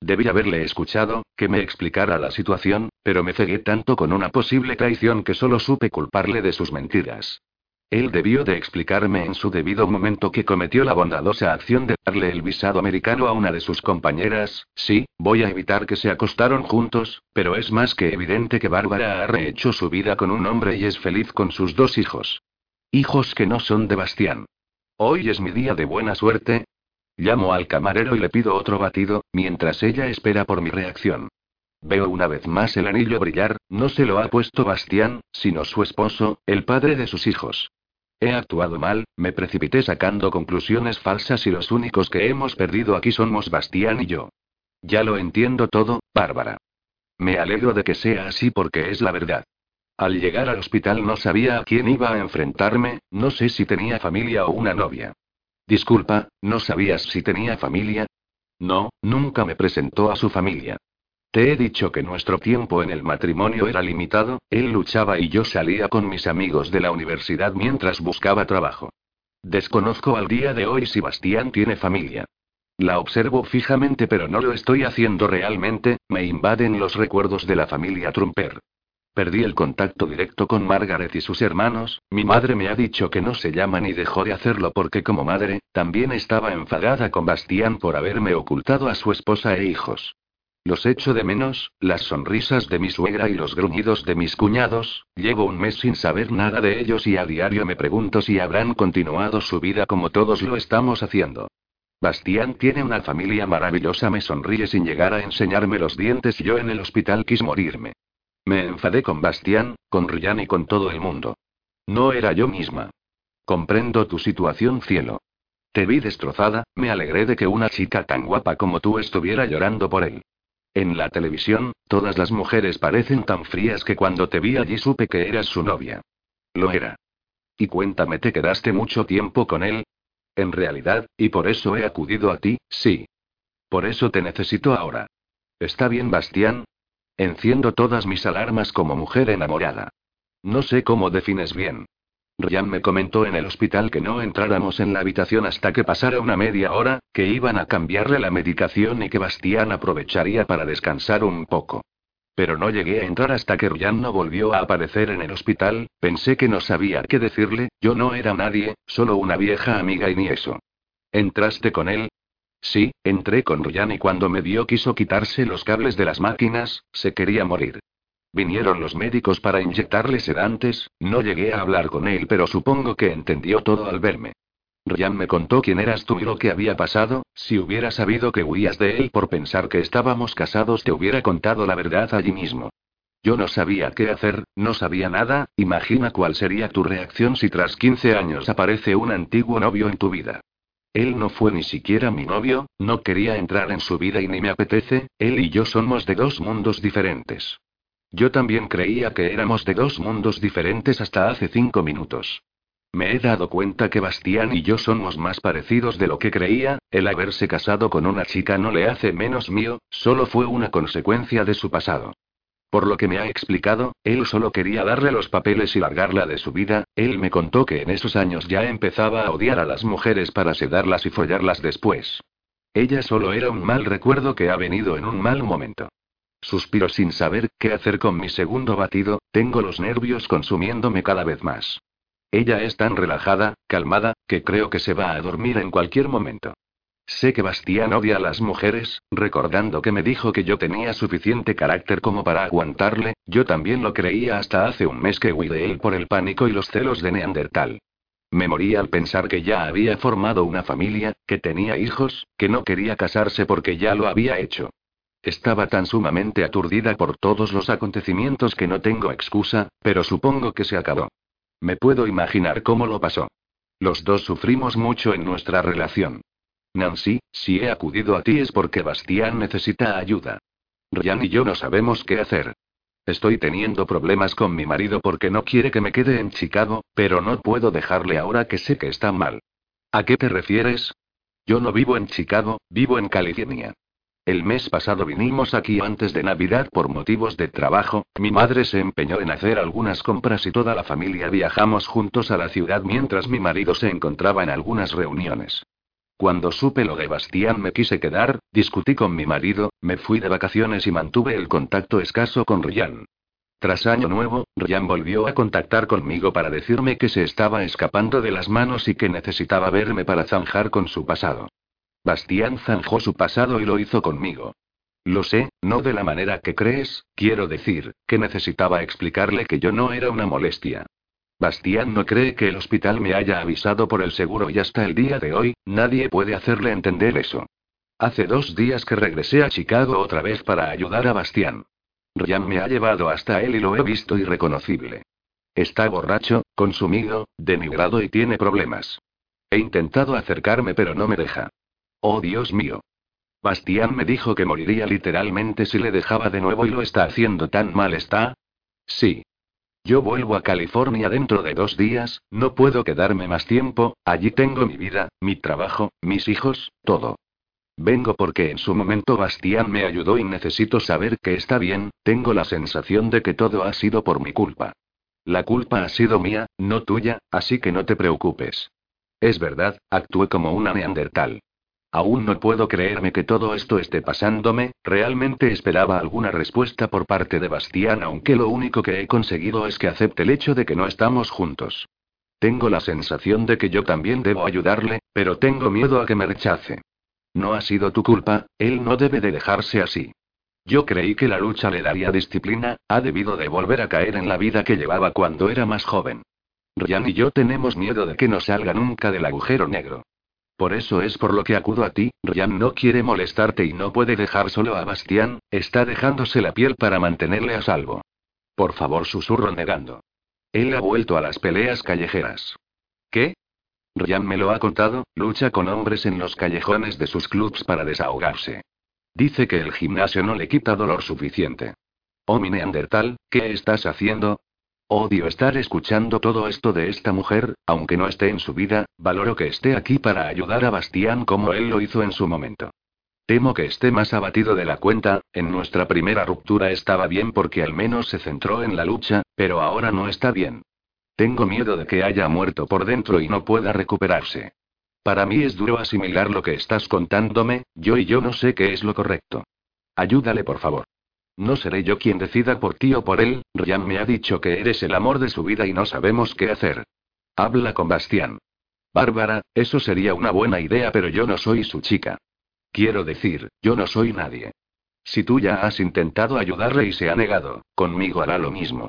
Debí haberle escuchado, que me explicara la situación, pero me cegué tanto con una posible traición que solo supe culparle de sus mentiras. Él debió de explicarme en su debido momento que cometió la bondadosa acción de darle el visado americano a una de sus compañeras. Sí, voy a evitar que se acostaron juntos, pero es más que evidente que Bárbara ha rehecho su vida con un hombre y es feliz con sus dos hijos. Hijos que no son de Bastián. Hoy es mi día de buena suerte. Llamo al camarero y le pido otro batido, mientras ella espera por mi reacción. Veo una vez más el anillo brillar, no se lo ha puesto Bastián, sino su esposo, el padre de sus hijos. He actuado mal, me precipité sacando conclusiones falsas y los únicos que hemos perdido aquí somos Bastián y yo. Ya lo entiendo todo, Bárbara. Me alegro de que sea así porque es la verdad. Al llegar al hospital no sabía a quién iba a enfrentarme, no sé si tenía familia o una novia. Disculpa, ¿no sabías si tenía familia? No, nunca me presentó a su familia. Te he dicho que nuestro tiempo en el matrimonio era limitado, él luchaba y yo salía con mis amigos de la universidad mientras buscaba trabajo. Desconozco al día de hoy si Bastián tiene familia. La observo fijamente pero no lo estoy haciendo realmente, me invaden los recuerdos de la familia Trumper. Perdí el contacto directo con Margaret y sus hermanos, mi madre me ha dicho que no se llaman y dejó de hacerlo porque como madre, también estaba enfadada con Bastián por haberme ocultado a su esposa e hijos. Los echo de menos, las sonrisas de mi suegra y los gruñidos de mis cuñados, llevo un mes sin saber nada de ellos y a diario me pregunto si habrán continuado su vida como todos lo estamos haciendo. Bastián tiene una familia maravillosa, me sonríe sin llegar a enseñarme los dientes yo en el hospital quis morirme. Me enfadé con Bastián, con Ryan y con todo el mundo. No era yo misma. Comprendo tu situación, cielo. Te vi destrozada, me alegré de que una chica tan guapa como tú estuviera llorando por él. En la televisión, todas las mujeres parecen tan frías que cuando te vi allí supe que eras su novia. Lo era. Y cuéntame, ¿te quedaste mucho tiempo con él? En realidad, y por eso he acudido a ti, sí. Por eso te necesito ahora. ¿Está bien, Bastián? Enciendo todas mis alarmas como mujer enamorada. No sé cómo defines bien. Ryan me comentó en el hospital que no entráramos en la habitación hasta que pasara una media hora, que iban a cambiarle la medicación y que Bastián aprovecharía para descansar un poco. Pero no llegué a entrar hasta que Ryan no volvió a aparecer en el hospital, pensé que no sabía qué decirle, yo no era nadie, solo una vieja amiga y ni eso. ¿Entraste con él? Sí, entré con Ryan y cuando me vio quiso quitarse los cables de las máquinas, se quería morir. Vinieron los médicos para inyectarle sedantes, no llegué a hablar con él, pero supongo que entendió todo al verme. Ryan me contó quién eras tú y lo que había pasado, si hubiera sabido que huías de él por pensar que estábamos casados te hubiera contado la verdad allí mismo. Yo no sabía qué hacer, no sabía nada, imagina cuál sería tu reacción si tras 15 años aparece un antiguo novio en tu vida. Él no fue ni siquiera mi novio, no quería entrar en su vida y ni me apetece, él y yo somos de dos mundos diferentes. Yo también creía que éramos de dos mundos diferentes hasta hace cinco minutos. Me he dado cuenta que Bastián y yo somos más parecidos de lo que creía, el haberse casado con una chica no le hace menos mío, solo fue una consecuencia de su pasado. Por lo que me ha explicado, él solo quería darle los papeles y largarla de su vida, él me contó que en esos años ya empezaba a odiar a las mujeres para sedarlas y follarlas después. Ella solo era un mal recuerdo que ha venido en un mal momento. Suspiro sin saber qué hacer con mi segundo batido, tengo los nervios consumiéndome cada vez más. Ella es tan relajada, calmada, que creo que se va a dormir en cualquier momento. Sé que Bastián odia a las mujeres, recordando que me dijo que yo tenía suficiente carácter como para aguantarle, yo también lo creía hasta hace un mes que huí de él por el pánico y los celos de Neandertal. Me moría al pensar que ya había formado una familia, que tenía hijos, que no quería casarse porque ya lo había hecho. Estaba tan sumamente aturdida por todos los acontecimientos que no tengo excusa, pero supongo que se acabó. Me puedo imaginar cómo lo pasó. Los dos sufrimos mucho en nuestra relación. Nancy, si he acudido a ti es porque Bastián necesita ayuda. Ryan y yo no sabemos qué hacer. Estoy teniendo problemas con mi marido porque no quiere que me quede en Chicago, pero no puedo dejarle ahora que sé que está mal. ¿A qué te refieres? Yo no vivo en Chicago, vivo en California. El mes pasado vinimos aquí antes de Navidad por motivos de trabajo, mi madre se empeñó en hacer algunas compras y toda la familia viajamos juntos a la ciudad mientras mi marido se encontraba en algunas reuniones. Cuando supe lo de Bastián me quise quedar, discutí con mi marido, me fui de vacaciones y mantuve el contacto escaso con Ryan. Tras Año Nuevo, Ryan volvió a contactar conmigo para decirme que se estaba escapando de las manos y que necesitaba verme para zanjar con su pasado. Bastián zanjó su pasado y lo hizo conmigo. Lo sé, no de la manera que crees, quiero decir, que necesitaba explicarle que yo no era una molestia. Bastián no cree que el hospital me haya avisado por el seguro y hasta el día de hoy, nadie puede hacerle entender eso. Hace dos días que regresé a Chicago otra vez para ayudar a Bastián. Ryan me ha llevado hasta él y lo he visto irreconocible. Está borracho, consumido, denigrado y tiene problemas. He intentado acercarme pero no me deja. Oh Dios mío. Bastián me dijo que moriría literalmente si le dejaba de nuevo y lo está haciendo tan mal, ¿está? Sí. Yo vuelvo a California dentro de dos días, no puedo quedarme más tiempo, allí tengo mi vida, mi trabajo, mis hijos, todo. Vengo porque en su momento Bastián me ayudó y necesito saber que está bien, tengo la sensación de que todo ha sido por mi culpa. La culpa ha sido mía, no tuya, así que no te preocupes. Es verdad, actué como una neandertal. Aún no puedo creerme que todo esto esté pasándome, realmente esperaba alguna respuesta por parte de Bastián, aunque lo único que he conseguido es que acepte el hecho de que no estamos juntos. Tengo la sensación de que yo también debo ayudarle, pero tengo miedo a que me rechace. No ha sido tu culpa, él no debe de dejarse así. Yo creí que la lucha le daría disciplina, ha debido de volver a caer en la vida que llevaba cuando era más joven. Ryan y yo tenemos miedo de que no salga nunca del agujero negro. Por eso es por lo que acudo a ti, Ryan no quiere molestarte y no puede dejar solo a Bastián, está dejándose la piel para mantenerle a salvo. Por favor, susurro negando. Él ha vuelto a las peleas callejeras. ¿Qué? Ryan me lo ha contado, lucha con hombres en los callejones de sus clubs para desahogarse. Dice que el gimnasio no le quita dolor suficiente. Oh, mi Neandertal, ¿qué estás haciendo? Odio estar escuchando todo esto de esta mujer, aunque no esté en su vida, valoro que esté aquí para ayudar a Bastián como él lo hizo en su momento. Temo que esté más abatido de la cuenta, en nuestra primera ruptura estaba bien porque al menos se centró en la lucha, pero ahora no está bien. Tengo miedo de que haya muerto por dentro y no pueda recuperarse. Para mí es duro asimilar lo que estás contándome, yo y yo no sé qué es lo correcto. Ayúdale por favor. No seré yo quien decida por ti o por él, Ryan me ha dicho que eres el amor de su vida y no sabemos qué hacer. Habla con Bastián. Bárbara, eso sería una buena idea, pero yo no soy su chica. Quiero decir, yo no soy nadie. Si tú ya has intentado ayudarle y se ha negado, conmigo hará lo mismo.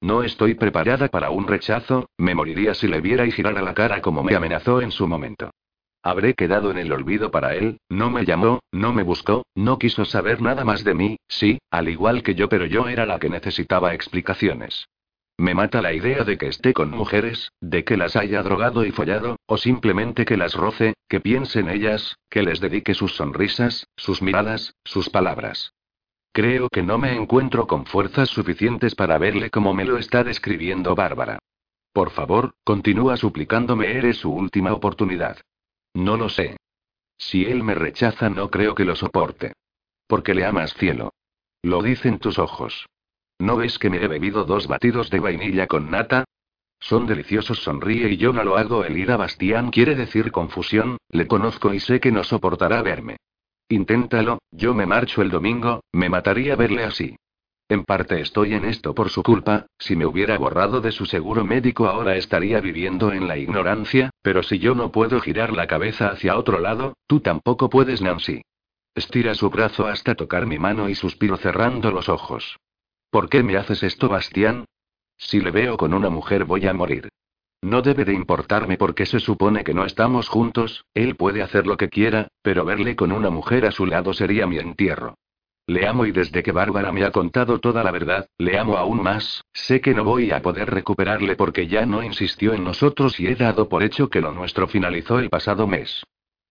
No estoy preparada para un rechazo, me moriría si le viera y girara la cara como me amenazó en su momento. Habré quedado en el olvido para él, no me llamó, no me buscó, no quiso saber nada más de mí, sí, al igual que yo, pero yo era la que necesitaba explicaciones. Me mata la idea de que esté con mujeres, de que las haya drogado y follado, o simplemente que las roce, que piense en ellas, que les dedique sus sonrisas, sus miradas, sus palabras. Creo que no me encuentro con fuerzas suficientes para verle como me lo está describiendo Bárbara. Por favor, continúa suplicándome, eres su última oportunidad. No lo sé. Si él me rechaza no creo que lo soporte. Porque le amas cielo. Lo dicen tus ojos. ¿No ves que me he bebido dos batidos de vainilla con nata? Son deliciosos, sonríe y yo no lo hago. Elida Bastián quiere decir confusión, le conozco y sé que no soportará verme. Inténtalo, yo me marcho el domingo, me mataría verle así. En parte estoy en esto por su culpa, si me hubiera borrado de su seguro médico ahora estaría viviendo en la ignorancia, pero si yo no puedo girar la cabeza hacia otro lado, tú tampoco puedes, Nancy. Estira su brazo hasta tocar mi mano y suspiro cerrando los ojos. ¿Por qué me haces esto, Bastián? Si le veo con una mujer voy a morir. No debe de importarme porque se supone que no estamos juntos, él puede hacer lo que quiera, pero verle con una mujer a su lado sería mi entierro. Le amo y desde que Bárbara me ha contado toda la verdad, le amo aún más, sé que no voy a poder recuperarle porque ya no insistió en nosotros y he dado por hecho que lo nuestro finalizó el pasado mes.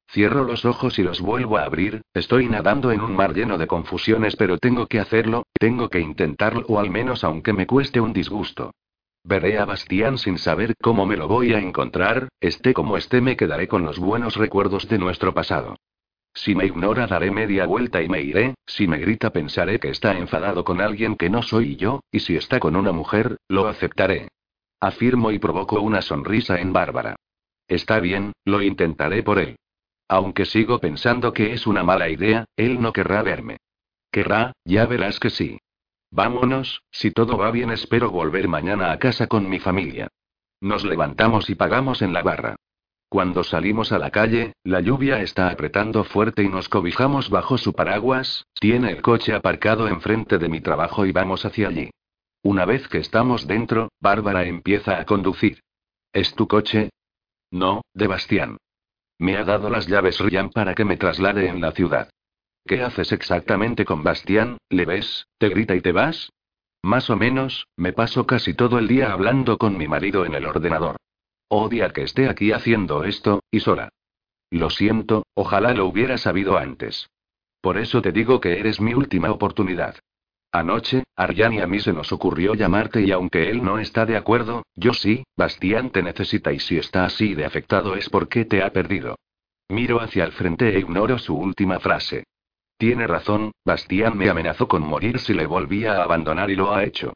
Cierro los ojos y los vuelvo a abrir, estoy nadando en un mar lleno de confusiones pero tengo que hacerlo, tengo que intentarlo o al menos aunque me cueste un disgusto. Veré a Bastián sin saber cómo me lo voy a encontrar, esté como esté me quedaré con los buenos recuerdos de nuestro pasado. Si me ignora daré media vuelta y me iré, si me grita pensaré que está enfadado con alguien que no soy yo, y si está con una mujer, lo aceptaré. Afirmo y provoco una sonrisa en Bárbara. Está bien, lo intentaré por él. Aunque sigo pensando que es una mala idea, él no querrá verme. Querrá, ya verás que sí. Vámonos, si todo va bien espero volver mañana a casa con mi familia. Nos levantamos y pagamos en la barra. Cuando salimos a la calle, la lluvia está apretando fuerte y nos cobijamos bajo su paraguas, tiene el coche aparcado enfrente de mi trabajo y vamos hacia allí. Una vez que estamos dentro, Bárbara empieza a conducir. ¿Es tu coche? No, de Bastián. Me ha dado las llaves Ryan para que me traslade en la ciudad. ¿Qué haces exactamente con Bastián? ¿Le ves? ¿Te grita y te vas? Más o menos, me paso casi todo el día hablando con mi marido en el ordenador. Odia que esté aquí haciendo esto, y sola. Lo siento, ojalá lo hubiera sabido antes. Por eso te digo que eres mi última oportunidad. Anoche, Arjan y a mí se nos ocurrió llamarte y aunque él no está de acuerdo, yo sí, Bastián te necesita y si está así de afectado es porque te ha perdido. Miro hacia el frente e ignoro su última frase. Tiene razón, Bastián me amenazó con morir si le volvía a abandonar y lo ha hecho.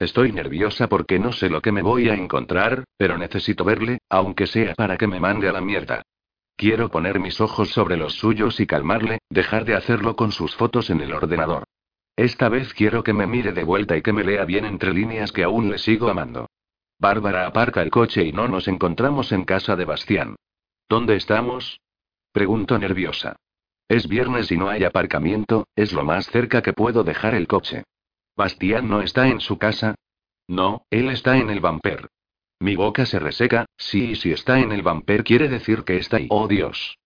Estoy nerviosa porque no sé lo que me voy a encontrar, pero necesito verle, aunque sea para que me mande a la mierda. Quiero poner mis ojos sobre los suyos y calmarle, dejar de hacerlo con sus fotos en el ordenador. Esta vez quiero que me mire de vuelta y que me lea bien entre líneas que aún le sigo amando. Bárbara aparca el coche y no nos encontramos en casa de Bastián. ¿Dónde estamos? Pregunto nerviosa. Es viernes y no hay aparcamiento, es lo más cerca que puedo dejar el coche. ¿Bastián no está en su casa? No, él está en el vamper. Mi boca se reseca, sí, y si está en el vamper quiere decir que está ahí. Oh Dios.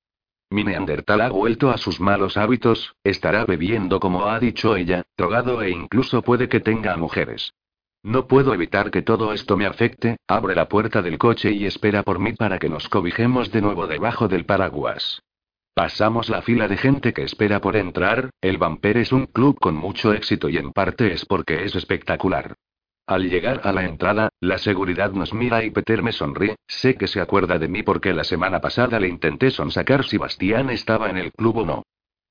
Mi neandertal ha vuelto a sus malos hábitos, estará bebiendo como ha dicho ella, drogado e incluso puede que tenga mujeres. No puedo evitar que todo esto me afecte, abre la puerta del coche y espera por mí para que nos cobijemos de nuevo debajo del paraguas. Pasamos la fila de gente que espera por entrar, el Vamper es un club con mucho éxito y en parte es porque es espectacular. Al llegar a la entrada, la seguridad nos mira y Peter me sonríe, sé que se acuerda de mí porque la semana pasada le intenté sonsacar si Bastián estaba en el club o no.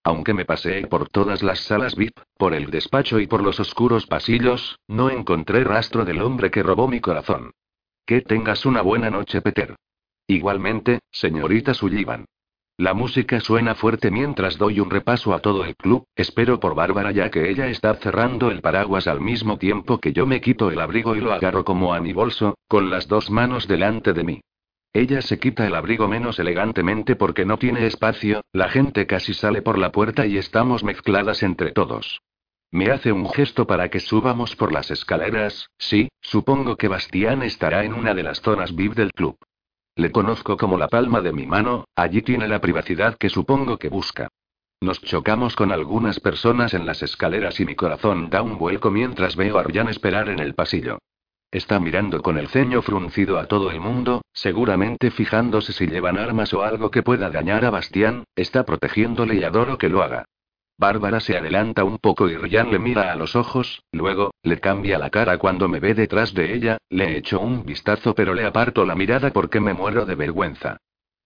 Aunque me paseé por todas las salas VIP, por el despacho y por los oscuros pasillos, no encontré rastro del hombre que robó mi corazón. Que tengas una buena noche, Peter. Igualmente, señorita Sullivan. La música suena fuerte mientras doy un repaso a todo el club, espero por Bárbara ya que ella está cerrando el paraguas al mismo tiempo que yo me quito el abrigo y lo agarro como a mi bolso, con las dos manos delante de mí. Ella se quita el abrigo menos elegantemente porque no tiene espacio, la gente casi sale por la puerta y estamos mezcladas entre todos. Me hace un gesto para que subamos por las escaleras, sí, supongo que Bastián estará en una de las zonas VIP del club. Le conozco como la palma de mi mano, allí tiene la privacidad que supongo que busca. Nos chocamos con algunas personas en las escaleras y mi corazón da un vuelco mientras veo a Ryan esperar en el pasillo. Está mirando con el ceño fruncido a todo el mundo, seguramente fijándose si llevan armas o algo que pueda dañar a Bastián, está protegiéndole y adoro que lo haga. Bárbara se adelanta un poco y Ryan le mira a los ojos, luego, le cambia la cara cuando me ve detrás de ella, le echo un vistazo pero le aparto la mirada porque me muero de vergüenza.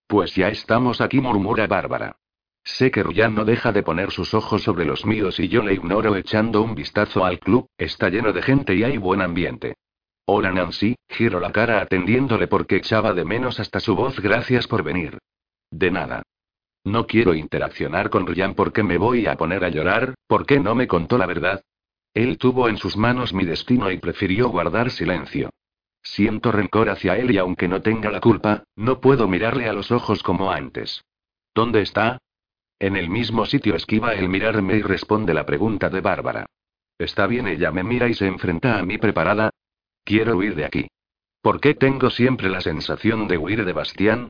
Pues ya estamos aquí, murmura Bárbara. Sé que Ryan no deja de poner sus ojos sobre los míos y yo le ignoro echando un vistazo al club, está lleno de gente y hay buen ambiente. Hola Nancy, giro la cara atendiéndole porque echaba de menos hasta su voz gracias por venir. De nada. No quiero interaccionar con Ryan porque me voy a poner a llorar, ¿por qué no me contó la verdad? Él tuvo en sus manos mi destino y prefirió guardar silencio. Siento rencor hacia él y aunque no tenga la culpa, no puedo mirarle a los ojos como antes. ¿Dónde está? En el mismo sitio esquiva el mirarme y responde la pregunta de Bárbara. Está bien, ella me mira y se enfrenta a mí preparada. Quiero huir de aquí. ¿Por qué tengo siempre la sensación de huir de Bastián?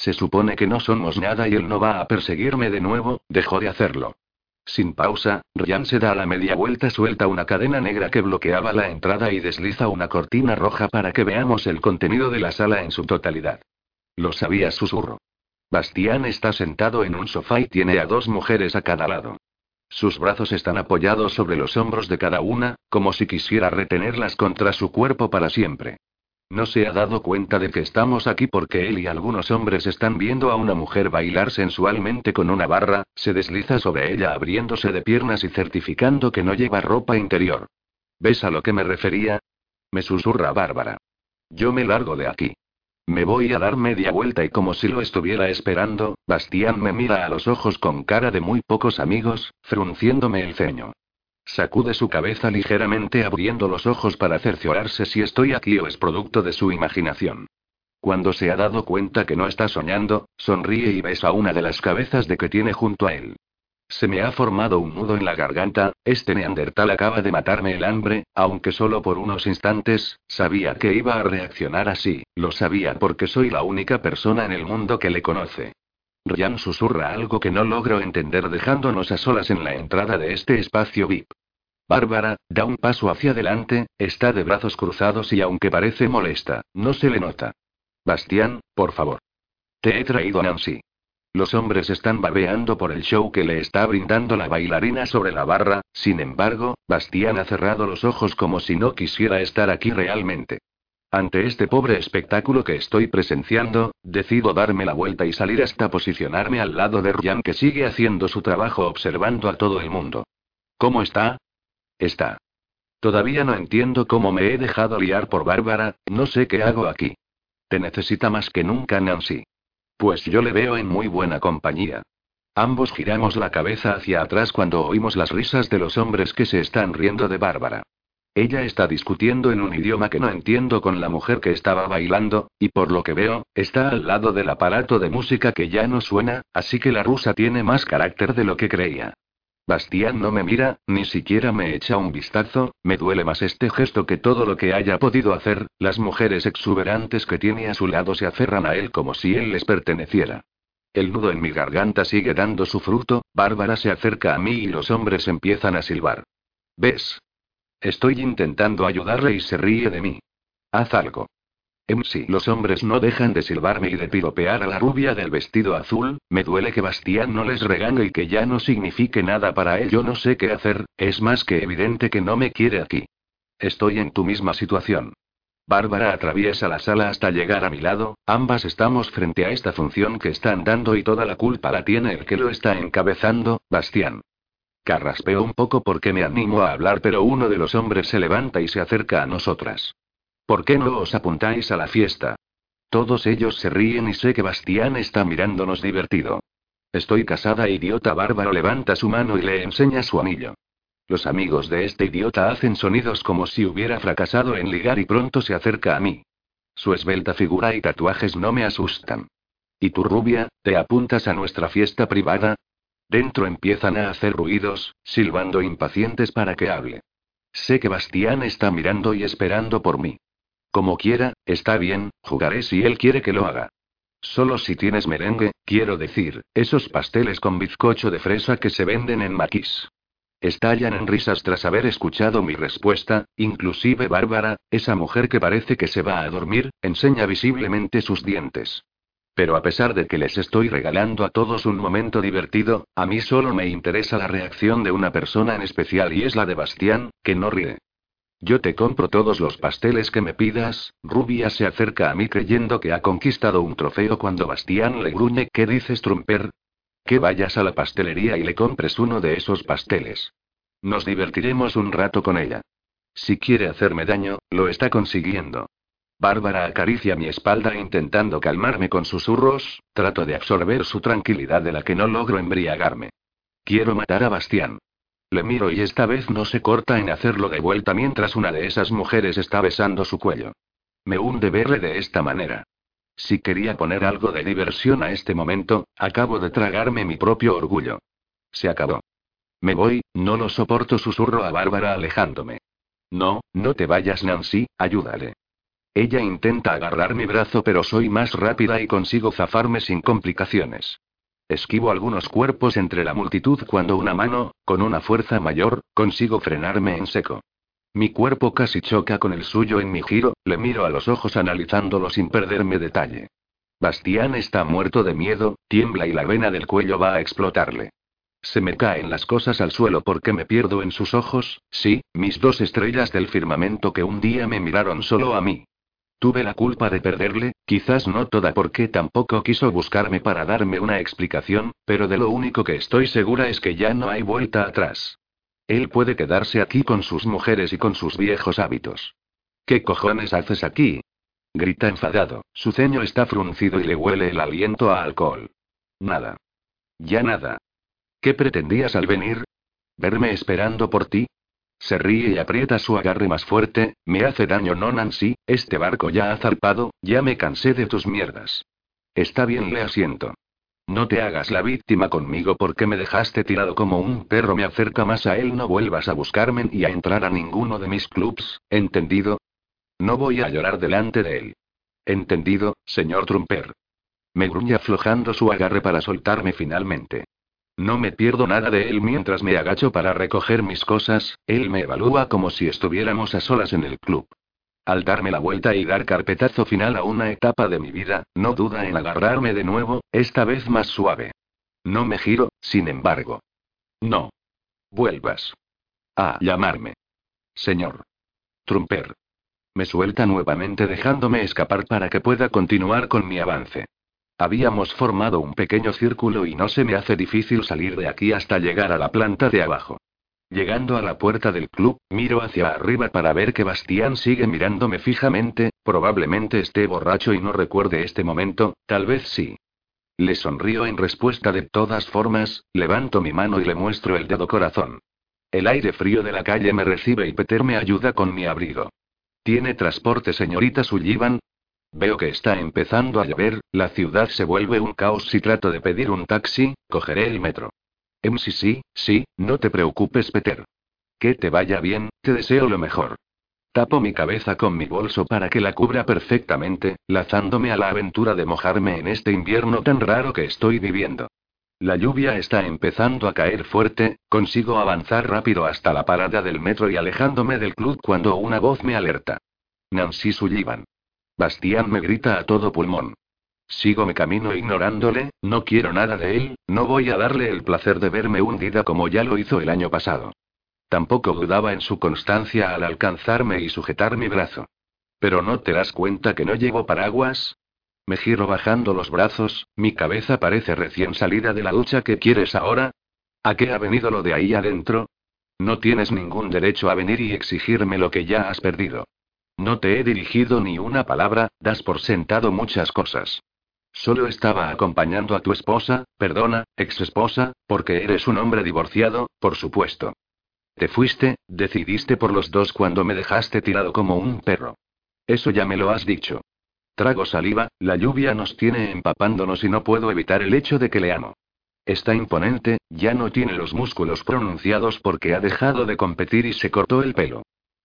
Se supone que no somos nada y él no va a perseguirme de nuevo, dejó de hacerlo. Sin pausa, Ryan se da la media vuelta, suelta una cadena negra que bloqueaba la entrada y desliza una cortina roja para que veamos el contenido de la sala en su totalidad. Lo sabía, susurro. Bastián está sentado en un sofá y tiene a dos mujeres a cada lado. Sus brazos están apoyados sobre los hombros de cada una, como si quisiera retenerlas contra su cuerpo para siempre. No se ha dado cuenta de que estamos aquí porque él y algunos hombres están viendo a una mujer bailar sensualmente con una barra, se desliza sobre ella abriéndose de piernas y certificando que no lleva ropa interior. ¿Ves a lo que me refería? Me susurra Bárbara. Yo me largo de aquí. Me voy a dar media vuelta y como si lo estuviera esperando, Bastián me mira a los ojos con cara de muy pocos amigos, frunciéndome el ceño. Sacude su cabeza ligeramente abriendo los ojos para cerciorarse si estoy aquí o es producto de su imaginación. Cuando se ha dado cuenta que no está soñando, sonríe y besa una de las cabezas de que tiene junto a él. Se me ha formado un nudo en la garganta, este neandertal acaba de matarme el hambre, aunque solo por unos instantes, sabía que iba a reaccionar así, lo sabía porque soy la única persona en el mundo que le conoce. Ryan susurra algo que no logro entender dejándonos a solas en la entrada de este espacio VIP. Bárbara, da un paso hacia adelante, está de brazos cruzados y aunque parece molesta, no se le nota. Bastián, por favor. Te he traído a Nancy. Los hombres están babeando por el show que le está brindando la bailarina sobre la barra, sin embargo, Bastián ha cerrado los ojos como si no quisiera estar aquí realmente. Ante este pobre espectáculo que estoy presenciando, decido darme la vuelta y salir hasta posicionarme al lado de Ryan que sigue haciendo su trabajo observando a todo el mundo. ¿Cómo está? Está. Todavía no entiendo cómo me he dejado liar por Bárbara, no sé qué hago aquí. Te necesita más que nunca Nancy. Pues yo le veo en muy buena compañía. Ambos giramos la cabeza hacia atrás cuando oímos las risas de los hombres que se están riendo de Bárbara. Ella está discutiendo en un idioma que no entiendo con la mujer que estaba bailando, y por lo que veo, está al lado del aparato de música que ya no suena, así que la rusa tiene más carácter de lo que creía. Bastián no me mira, ni siquiera me echa un vistazo, me duele más este gesto que todo lo que haya podido hacer, las mujeres exuberantes que tiene a su lado se aferran a él como si él les perteneciera. El nudo en mi garganta sigue dando su fruto, Bárbara se acerca a mí y los hombres empiezan a silbar. ¿Ves? Estoy intentando ayudarle y se ríe de mí. Haz algo. Em si los hombres no dejan de silbarme y de piropear a la rubia del vestido azul, me duele que Bastián no les regañe y que ya no signifique nada para él. Yo no sé qué hacer, es más que evidente que no me quiere aquí. Estoy en tu misma situación. Bárbara atraviesa la sala hasta llegar a mi lado, ambas estamos frente a esta función que están dando y toda la culpa la tiene el que lo está encabezando, Bastián. Carraspeo un poco porque me animo a hablar, pero uno de los hombres se levanta y se acerca a nosotras. ¿Por qué no os apuntáis a la fiesta? Todos ellos se ríen y sé que Bastián está mirándonos divertido. Estoy casada, idiota. Bárbaro levanta su mano y le enseña su anillo. Los amigos de este idiota hacen sonidos como si hubiera fracasado en ligar y pronto se acerca a mí. Su esbelta figura y tatuajes no me asustan. ¿Y tu rubia, te apuntas a nuestra fiesta privada? Dentro empiezan a hacer ruidos, silbando impacientes para que hable. Sé que Bastián está mirando y esperando por mí. Como quiera, está bien, jugaré si él quiere que lo haga. Solo si tienes merengue, quiero decir, esos pasteles con bizcocho de fresa que se venden en Maquis. Estallan en risas tras haber escuchado mi respuesta, inclusive Bárbara, esa mujer que parece que se va a dormir, enseña visiblemente sus dientes. Pero a pesar de que les estoy regalando a todos un momento divertido, a mí solo me interesa la reacción de una persona en especial y es la de Bastián, que no ríe. Yo te compro todos los pasteles que me pidas, Rubia se acerca a mí creyendo que ha conquistado un trofeo cuando Bastián le gruñe ¿qué dices Trumper? Que vayas a la pastelería y le compres uno de esos pasteles. Nos divertiremos un rato con ella. Si quiere hacerme daño, lo está consiguiendo. Bárbara acaricia mi espalda intentando calmarme con susurros, trato de absorber su tranquilidad de la que no logro embriagarme. Quiero matar a Bastián. Le miro y esta vez no se corta en hacerlo de vuelta mientras una de esas mujeres está besando su cuello. Me hunde verle de esta manera. Si quería poner algo de diversión a este momento, acabo de tragarme mi propio orgullo. Se acabó. Me voy, no lo soporto, susurro a Bárbara alejándome. No, no te vayas, Nancy, ayúdale. Ella intenta agarrar mi brazo, pero soy más rápida y consigo zafarme sin complicaciones. Esquivo algunos cuerpos entre la multitud cuando una mano, con una fuerza mayor, consigo frenarme en seco. Mi cuerpo casi choca con el suyo en mi giro, le miro a los ojos analizándolo sin perderme detalle. Bastián está muerto de miedo, tiembla y la vena del cuello va a explotarle. Se me caen las cosas al suelo porque me pierdo en sus ojos, sí, mis dos estrellas del firmamento que un día me miraron solo a mí. Tuve la culpa de perderle, quizás no toda porque tampoco quiso buscarme para darme una explicación, pero de lo único que estoy segura es que ya no hay vuelta atrás. Él puede quedarse aquí con sus mujeres y con sus viejos hábitos. ¿Qué cojones haces aquí? Grita enfadado, su ceño está fruncido y le huele el aliento a alcohol. Nada. Ya nada. ¿Qué pretendías al venir? ¿Verme esperando por ti? Se ríe y aprieta su agarre más fuerte, me hace daño no este barco ya ha zarpado, ya me cansé de tus mierdas. Está bien, le asiento. No te hagas la víctima conmigo porque me dejaste tirado como un perro, me acerca más a él, no vuelvas a buscarme y a entrar a ninguno de mis clubs, ¿entendido? No voy a llorar delante de él. Entendido, señor Trumper. Me gruñe aflojando su agarre para soltarme finalmente. No me pierdo nada de él mientras me agacho para recoger mis cosas, él me evalúa como si estuviéramos a solas en el club. Al darme la vuelta y dar carpetazo final a una etapa de mi vida, no duda en agarrarme de nuevo, esta vez más suave. No me giro, sin embargo. No. Vuelvas. A llamarme. Señor. Trumper. Me suelta nuevamente dejándome escapar para que pueda continuar con mi avance. Habíamos formado un pequeño círculo y no se me hace difícil salir de aquí hasta llegar a la planta de abajo. Llegando a la puerta del club, miro hacia arriba para ver que Bastián sigue mirándome fijamente, probablemente esté borracho y no recuerde este momento, tal vez sí. Le sonrío en respuesta de todas formas, levanto mi mano y le muestro el dedo corazón. El aire frío de la calle me recibe y Peter me ayuda con mi abrigo. ¿Tiene transporte, señorita Sullivan? Veo que está empezando a llover, la ciudad se vuelve un caos si trato de pedir un taxi, cogeré el metro. Em sí, sí, sí, no te preocupes, Peter. Que te vaya bien, te deseo lo mejor. Tapo mi cabeza con mi bolso para que la cubra perfectamente, lazándome a la aventura de mojarme en este invierno tan raro que estoy viviendo. La lluvia está empezando a caer fuerte, consigo avanzar rápido hasta la parada del metro y alejándome del club cuando una voz me alerta. Nancy Sullivan. Bastián me grita a todo pulmón. Sigo mi camino ignorándole, no quiero nada de él, no voy a darle el placer de verme hundida como ya lo hizo el año pasado. Tampoco dudaba en su constancia al alcanzarme y sujetar mi brazo. Pero ¿no te das cuenta que no llevo paraguas? Me giro bajando los brazos, mi cabeza parece recién salida de la ducha. ¿Qué quieres ahora? ¿A qué ha venido lo de ahí adentro? No tienes ningún derecho a venir y exigirme lo que ya has perdido. No te he dirigido ni una palabra, das por sentado muchas cosas. Solo estaba acompañando a tu esposa, perdona, ex esposa, porque eres un hombre divorciado, por supuesto. Te fuiste, decidiste por los dos cuando me dejaste tirado como un perro. Eso ya me lo has dicho. Trago saliva, la lluvia nos tiene empapándonos y no puedo evitar el hecho de que le amo. Está imponente, ya no tiene los músculos pronunciados porque ha dejado de competir y se cortó el pelo.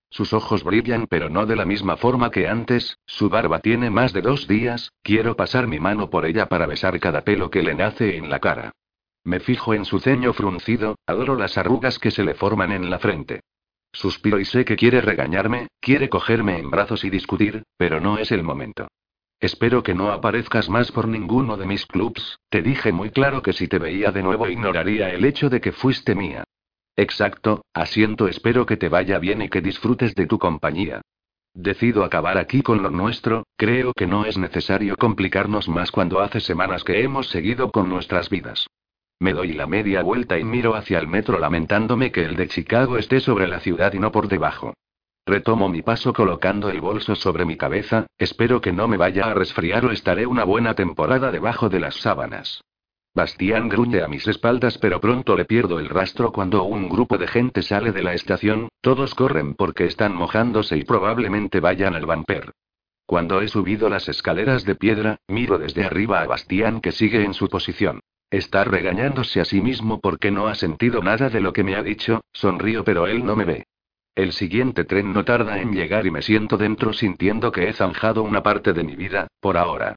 Sus ojos brillan pero no de la misma forma que antes, su barba tiene más de dos días, quiero pasar mi mano por ella para besar cada pelo que le nace en la cara. Me fijo en su ceño fruncido, adoro las arrugas que se le forman en la frente. Suspiro y sé que quiere regañarme, quiere cogerme en brazos y discutir, pero no es el momento. Espero que no aparezcas más por ninguno de mis clubs, te dije muy claro que si te veía de nuevo ignoraría el hecho de que fuiste mía. Exacto, asiento espero que te vaya bien y que disfrutes de tu compañía. Decido acabar aquí con lo nuestro, creo que no es necesario complicarnos más cuando hace semanas que hemos seguido con nuestras vidas. Me doy la media vuelta y miro hacia el metro lamentándome que el de Chicago esté sobre la ciudad y no por debajo. Retomo mi paso colocando el bolso sobre mi cabeza, espero que no me vaya a resfriar o estaré una buena temporada debajo de las sábanas. Bastián gruñe a mis espaldas, pero pronto le pierdo el rastro cuando un grupo de gente sale de la estación, todos corren porque están mojándose y probablemente vayan al vamper. Cuando he subido las escaleras de piedra, miro desde arriba a Bastián que sigue en su posición. Está regañándose a sí mismo porque no ha sentido nada de lo que me ha dicho, sonrío pero él no me ve. El siguiente tren no tarda en llegar y me siento dentro sintiendo que he zanjado una parte de mi vida, por ahora.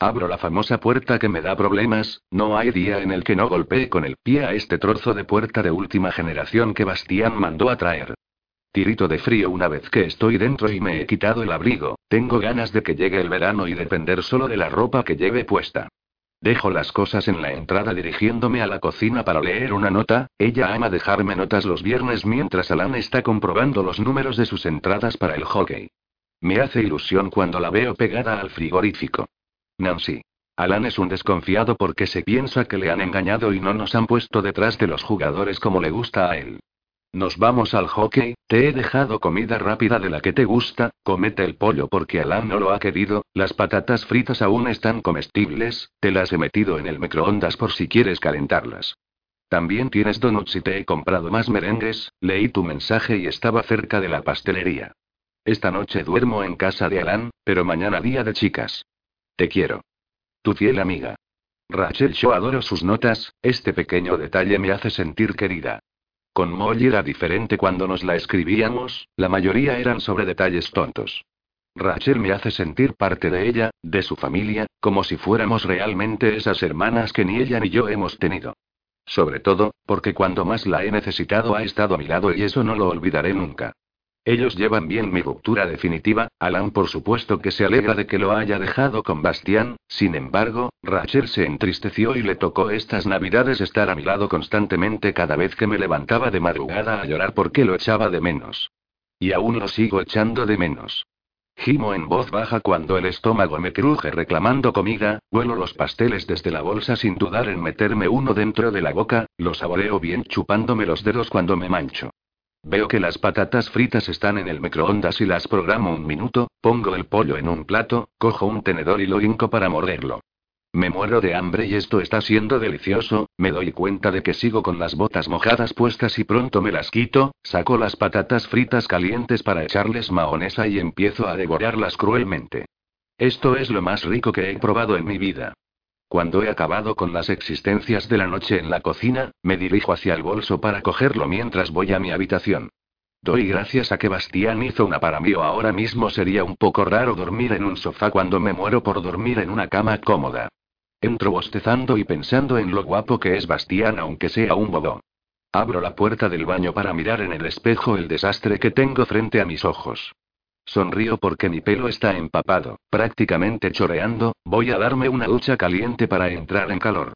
Abro la famosa puerta que me da problemas, no hay día en el que no golpee con el pie a este trozo de puerta de última generación que Bastián mandó a traer. Tirito de frío una vez que estoy dentro y me he quitado el abrigo, Tengo ganas de que llegue el verano y depender solo de la ropa que lleve puesta. Dejo las cosas en la entrada dirigiéndome a la cocina para leer una nota. Ella ama dejarme notas los viernes mientras Alan está comprobando los números de sus entradas para el hockey. Me hace ilusión cuando la veo pegada al frigorífico. Nancy. Alan es un desconfiado porque se piensa que le han engañado y no nos han puesto detrás de los jugadores como le gusta a él. Nos vamos al hockey, te he dejado comida rápida de la que te gusta, comete el pollo porque Alan no lo ha querido, las patatas fritas aún están comestibles, te las he metido en el microondas por si quieres calentarlas. También tienes donuts y te he comprado más merengues, leí tu mensaje y estaba cerca de la pastelería. Esta noche duermo en casa de Alan, pero mañana día de chicas. Te quiero. Tu fiel amiga. Rachel, yo adoro sus notas, este pequeño detalle me hace sentir querida. Con Molly era diferente cuando nos la escribíamos, la mayoría eran sobre detalles tontos. Rachel me hace sentir parte de ella, de su familia, como si fuéramos realmente esas hermanas que ni ella ni yo hemos tenido. Sobre todo, porque cuando más la he necesitado ha estado a mi lado y eso no lo olvidaré nunca. Ellos llevan bien mi ruptura definitiva, Alan por supuesto que se alegra de que lo haya dejado con Bastián, sin embargo, Rachel se entristeció y le tocó estas navidades estar a mi lado constantemente cada vez que me levantaba de madrugada a llorar porque lo echaba de menos. Y aún lo sigo echando de menos. Gimo en voz baja cuando el estómago me cruje reclamando comida, vuelo los pasteles desde la bolsa sin dudar en meterme uno dentro de la boca, lo saboreo bien chupándome los dedos cuando me mancho. Veo que las patatas fritas están en el microondas y las programo un minuto, pongo el pollo en un plato, cojo un tenedor y lo hinco para morderlo. Me muero de hambre y esto está siendo delicioso, me doy cuenta de que sigo con las botas mojadas puestas y pronto me las quito, saco las patatas fritas calientes para echarles mahonesa y empiezo a devorarlas cruelmente. Esto es lo más rico que he probado en mi vida. Cuando he acabado con las existencias de la noche en la cocina, me dirijo hacia el bolso para cogerlo mientras voy a mi habitación. Doy gracias a que Bastián hizo una para mí o ahora mismo sería un poco raro dormir en un sofá cuando me muero por dormir en una cama cómoda. Entro bostezando y pensando en lo guapo que es Bastián aunque sea un bobo. Abro la puerta del baño para mirar en el espejo el desastre que tengo frente a mis ojos. Sonrío porque mi pelo está empapado, prácticamente choreando, voy a darme una ducha caliente para entrar en calor.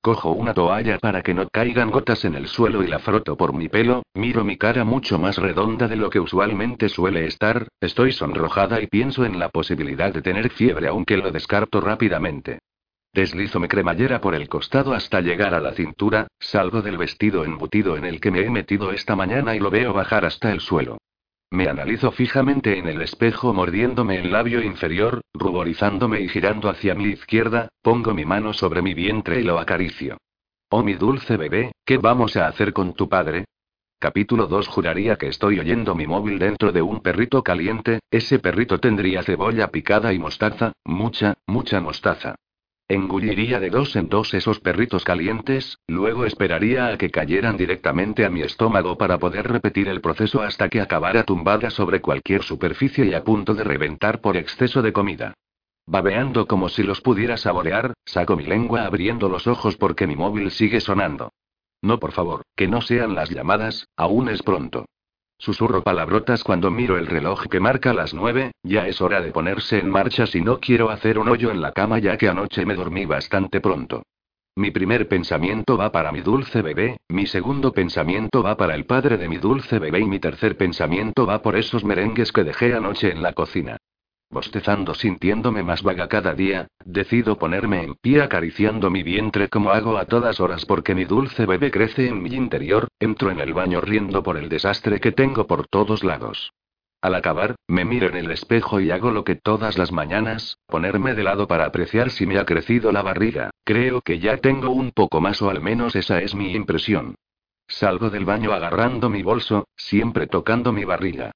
Cojo una toalla para que no caigan gotas en el suelo y la froto por mi pelo, miro mi cara mucho más redonda de lo que usualmente suele estar, estoy sonrojada y pienso en la posibilidad de tener fiebre aunque lo descarto rápidamente. Deslizo mi cremallera por el costado hasta llegar a la cintura, salgo del vestido embutido en el que me he metido esta mañana y lo veo bajar hasta el suelo. Me analizo fijamente en el espejo mordiéndome el labio inferior, ruborizándome y girando hacia mi izquierda, pongo mi mano sobre mi vientre y lo acaricio. Oh mi dulce bebé, ¿qué vamos a hacer con tu padre? Capítulo 2 Juraría que estoy oyendo mi móvil dentro de un perrito caliente, ese perrito tendría cebolla picada y mostaza, mucha, mucha mostaza. Engulliría de dos en dos esos perritos calientes, luego esperaría a que cayeran directamente a mi estómago para poder repetir el proceso hasta que acabara tumbada sobre cualquier superficie y a punto de reventar por exceso de comida. Babeando como si los pudiera saborear, saco mi lengua abriendo los ojos porque mi móvil sigue sonando. No, por favor, que no sean las llamadas, aún es pronto. Susurro palabrotas cuando miro el reloj que marca las nueve, ya es hora de ponerse en marcha si no quiero hacer un hoyo en la cama ya que anoche me dormí bastante pronto. Mi primer pensamiento va para mi dulce bebé, mi segundo pensamiento va para el padre de mi dulce bebé y mi tercer pensamiento va por esos merengues que dejé anoche en la cocina. Bostezando sintiéndome más vaga cada día, decido ponerme en pie acariciando mi vientre como hago a todas horas porque mi dulce bebé crece en mi interior, entro en el baño riendo por el desastre que tengo por todos lados. Al acabar, me miro en el espejo y hago lo que todas las mañanas, ponerme de lado para apreciar si me ha crecido la barriga, creo que ya tengo un poco más o al menos esa es mi impresión. Salgo del baño agarrando mi bolso, siempre tocando mi barriga.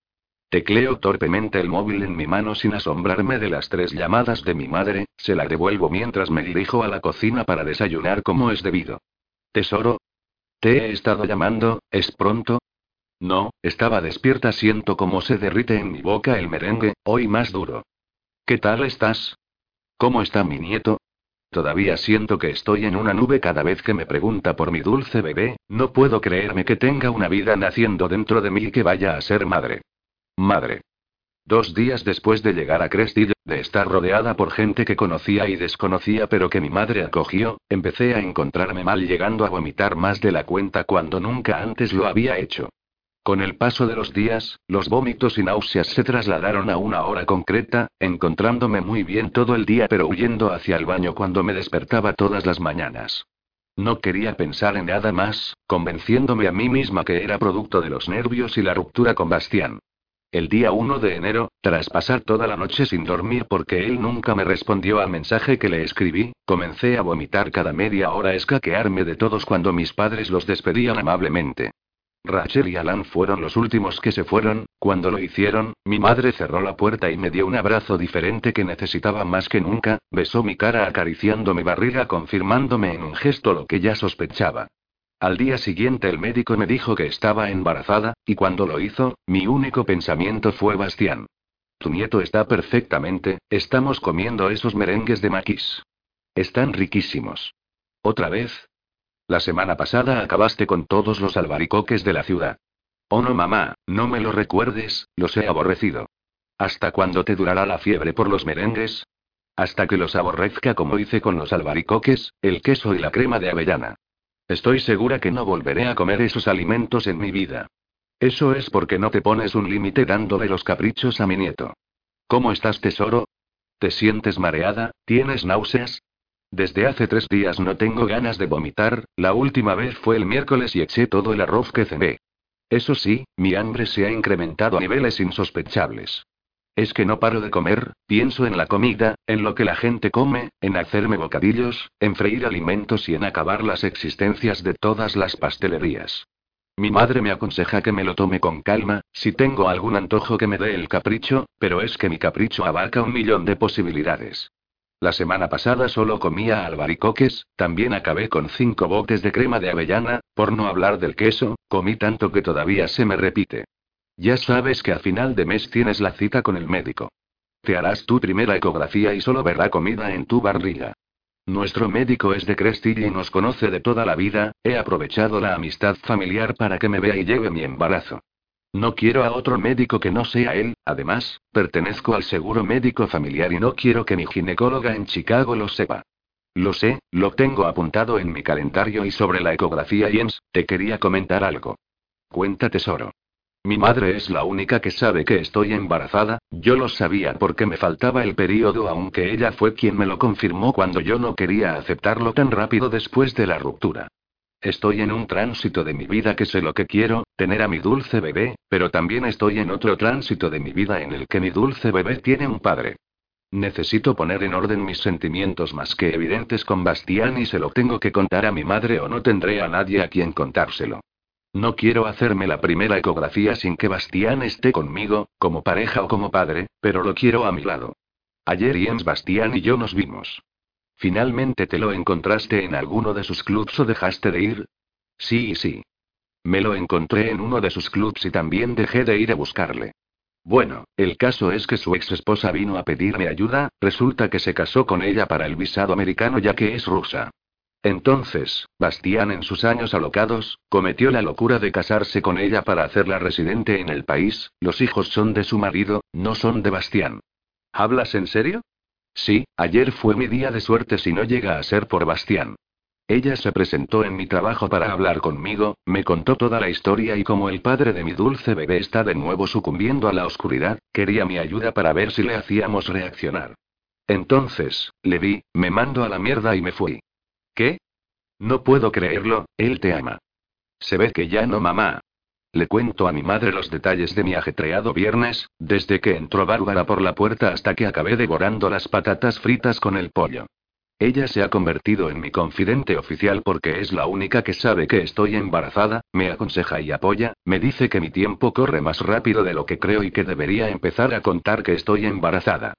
Tecleo torpemente el móvil en mi mano sin asombrarme de las tres llamadas de mi madre, se la devuelvo mientras me dirijo a la cocina para desayunar como es debido. Tesoro. Te he estado llamando, ¿es pronto? No, estaba despierta, siento cómo se derrite en mi boca el merengue, hoy más duro. ¿Qué tal estás? ¿Cómo está mi nieto? Todavía siento que estoy en una nube cada vez que me pregunta por mi dulce bebé, no puedo creerme que tenga una vida naciendo dentro de mí y que vaya a ser madre. Madre. Dos días después de llegar a Crestillo, de estar rodeada por gente que conocía y desconocía pero que mi madre acogió, empecé a encontrarme mal llegando a vomitar más de la cuenta cuando nunca antes lo había hecho. Con el paso de los días, los vómitos y náuseas se trasladaron a una hora concreta, encontrándome muy bien todo el día pero huyendo hacia el baño cuando me despertaba todas las mañanas. No quería pensar en nada más, convenciéndome a mí misma que era producto de los nervios y la ruptura con Bastián. El día 1 de enero, tras pasar toda la noche sin dormir porque él nunca me respondió al mensaje que le escribí, comencé a vomitar cada media hora, escaquearme de todos cuando mis padres los despedían amablemente. Rachel y Alan fueron los últimos que se fueron, cuando lo hicieron, mi madre cerró la puerta y me dio un abrazo diferente que necesitaba más que nunca, besó mi cara acariciando mi barriga confirmándome en un gesto lo que ya sospechaba. Al día siguiente el médico me dijo que estaba embarazada, y cuando lo hizo, mi único pensamiento fue Bastián. Tu nieto está perfectamente, estamos comiendo esos merengues de maquis. Están riquísimos. ¿Otra vez? La semana pasada acabaste con todos los albaricoques de la ciudad. Oh no, mamá, no me lo recuerdes, los he aborrecido. ¿Hasta cuándo te durará la fiebre por los merengues? Hasta que los aborrezca como hice con los albaricoques, el queso y la crema de avellana. Estoy segura que no volveré a comer esos alimentos en mi vida. Eso es porque no te pones un límite dándole los caprichos a mi nieto. ¿Cómo estás, tesoro? ¿Te sientes mareada? ¿Tienes náuseas? Desde hace tres días no tengo ganas de vomitar, la última vez fue el miércoles y eché todo el arroz que cené. Eso sí, mi hambre se ha incrementado a niveles insospechables. Es que no paro de comer, pienso en la comida, en lo que la gente come, en hacerme bocadillos, en freír alimentos y en acabar las existencias de todas las pastelerías. Mi madre me aconseja que me lo tome con calma, si tengo algún antojo que me dé el capricho, pero es que mi capricho abarca un millón de posibilidades. La semana pasada solo comía albaricoques, también acabé con cinco botes de crema de avellana, por no hablar del queso, comí tanto que todavía se me repite. Ya sabes que a final de mes tienes la cita con el médico. Te harás tu primera ecografía y solo verá comida en tu barriga. Nuestro médico es de Crestillo y nos conoce de toda la vida, he aprovechado la amistad familiar para que me vea y lleve mi embarazo. No quiero a otro médico que no sea él, además, pertenezco al seguro médico familiar y no quiero que mi ginecóloga en Chicago lo sepa. Lo sé, lo tengo apuntado en mi calendario y sobre la ecografía Jens, te quería comentar algo. Cuenta tesoro. Mi madre es la única que sabe que estoy embarazada, yo lo sabía porque me faltaba el periodo aunque ella fue quien me lo confirmó cuando yo no quería aceptarlo tan rápido después de la ruptura. Estoy en un tránsito de mi vida que sé lo que quiero, tener a mi dulce bebé, pero también estoy en otro tránsito de mi vida en el que mi dulce bebé tiene un padre. Necesito poner en orden mis sentimientos más que evidentes con Bastián y se lo tengo que contar a mi madre o no tendré a nadie a quien contárselo. No quiero hacerme la primera ecografía sin que Bastián esté conmigo, como pareja o como padre, pero lo quiero a mi lado. Ayer Jens Bastián y yo nos vimos. ¿Finalmente te lo encontraste en alguno de sus clubs o dejaste de ir? Sí y sí. Me lo encontré en uno de sus clubs y también dejé de ir a buscarle. Bueno, el caso es que su ex esposa vino a pedirme ayuda, resulta que se casó con ella para el visado americano ya que es rusa. Entonces, Bastián en sus años alocados, cometió la locura de casarse con ella para hacerla residente en el país, los hijos son de su marido, no son de Bastián. ¿Hablas en serio? Sí, ayer fue mi día de suerte si no llega a ser por Bastián. Ella se presentó en mi trabajo para hablar conmigo, me contó toda la historia y como el padre de mi dulce bebé está de nuevo sucumbiendo a la oscuridad, quería mi ayuda para ver si le hacíamos reaccionar. Entonces, le vi, me mando a la mierda y me fui. ¿Qué? No puedo creerlo, él te ama. Se ve que ya no, mamá. Le cuento a mi madre los detalles de mi ajetreado viernes, desde que entró Bárbara por la puerta hasta que acabé devorando las patatas fritas con el pollo. Ella se ha convertido en mi confidente oficial porque es la única que sabe que estoy embarazada, me aconseja y apoya, me dice que mi tiempo corre más rápido de lo que creo y que debería empezar a contar que estoy embarazada.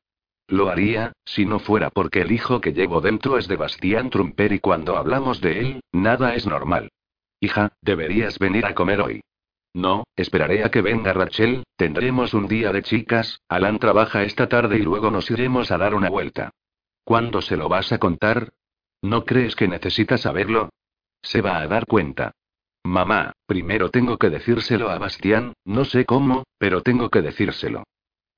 Lo haría, si no fuera porque el hijo que llevo dentro es de Bastián Trumper y cuando hablamos de él, nada es normal. Hija, deberías venir a comer hoy. No, esperaré a que venga Rachel, tendremos un día de chicas, Alan trabaja esta tarde y luego nos iremos a dar una vuelta. ¿Cuándo se lo vas a contar? ¿No crees que necesita saberlo? Se va a dar cuenta. Mamá, primero tengo que decírselo a Bastián, no sé cómo, pero tengo que decírselo.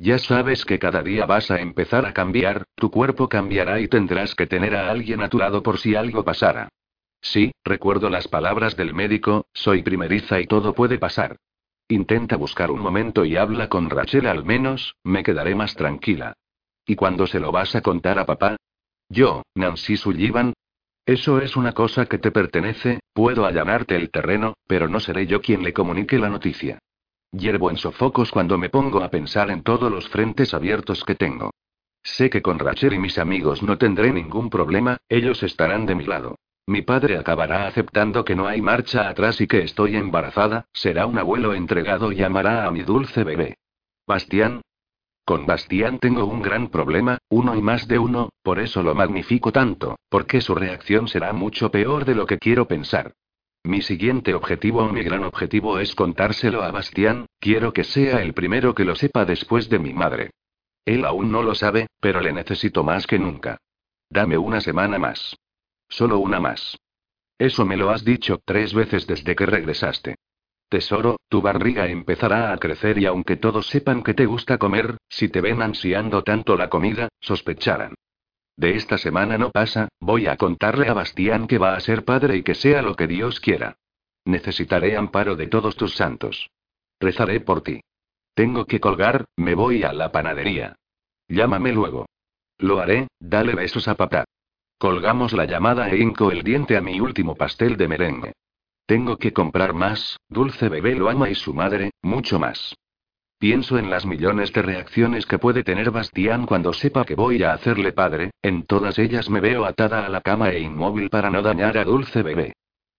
Ya sabes que cada día vas a empezar a cambiar, tu cuerpo cambiará y tendrás que tener a alguien a tu lado por si algo pasara. Sí, recuerdo las palabras del médico, soy primeriza y todo puede pasar. Intenta buscar un momento y habla con Rachel al menos, me quedaré más tranquila. ¿Y cuándo se lo vas a contar a papá? Yo, Nancy Sullivan. Eso es una cosa que te pertenece, puedo allanarte el terreno, pero no seré yo quien le comunique la noticia. Hiervo en sofocos cuando me pongo a pensar en todos los frentes abiertos que tengo. Sé que con Rachel y mis amigos no tendré ningún problema, ellos estarán de mi lado. Mi padre acabará aceptando que no hay marcha atrás y que estoy embarazada, será un abuelo entregado y amará a mi dulce bebé. Bastián. Con Bastián tengo un gran problema, uno y más de uno, por eso lo magnifico tanto, porque su reacción será mucho peor de lo que quiero pensar. Mi siguiente objetivo o mi gran objetivo es contárselo a Bastián, quiero que sea el primero que lo sepa después de mi madre. Él aún no lo sabe, pero le necesito más que nunca. Dame una semana más. Solo una más. Eso me lo has dicho tres veces desde que regresaste. Tesoro, tu barriga empezará a crecer y aunque todos sepan que te gusta comer, si te ven ansiando tanto la comida, sospecharán. De esta semana no pasa, voy a contarle a Bastián que va a ser padre y que sea lo que Dios quiera. Necesitaré amparo de todos tus santos. Rezaré por ti. Tengo que colgar, me voy a la panadería. Llámame luego. Lo haré, dale besos a papá. Colgamos la llamada e hinco el diente a mi último pastel de merengue. Tengo que comprar más, dulce bebé lo ama y su madre, mucho más. Pienso en las millones de reacciones que puede tener Bastián cuando sepa que voy a hacerle padre, en todas ellas me veo atada a la cama e inmóvil para no dañar a Dulce Bebé.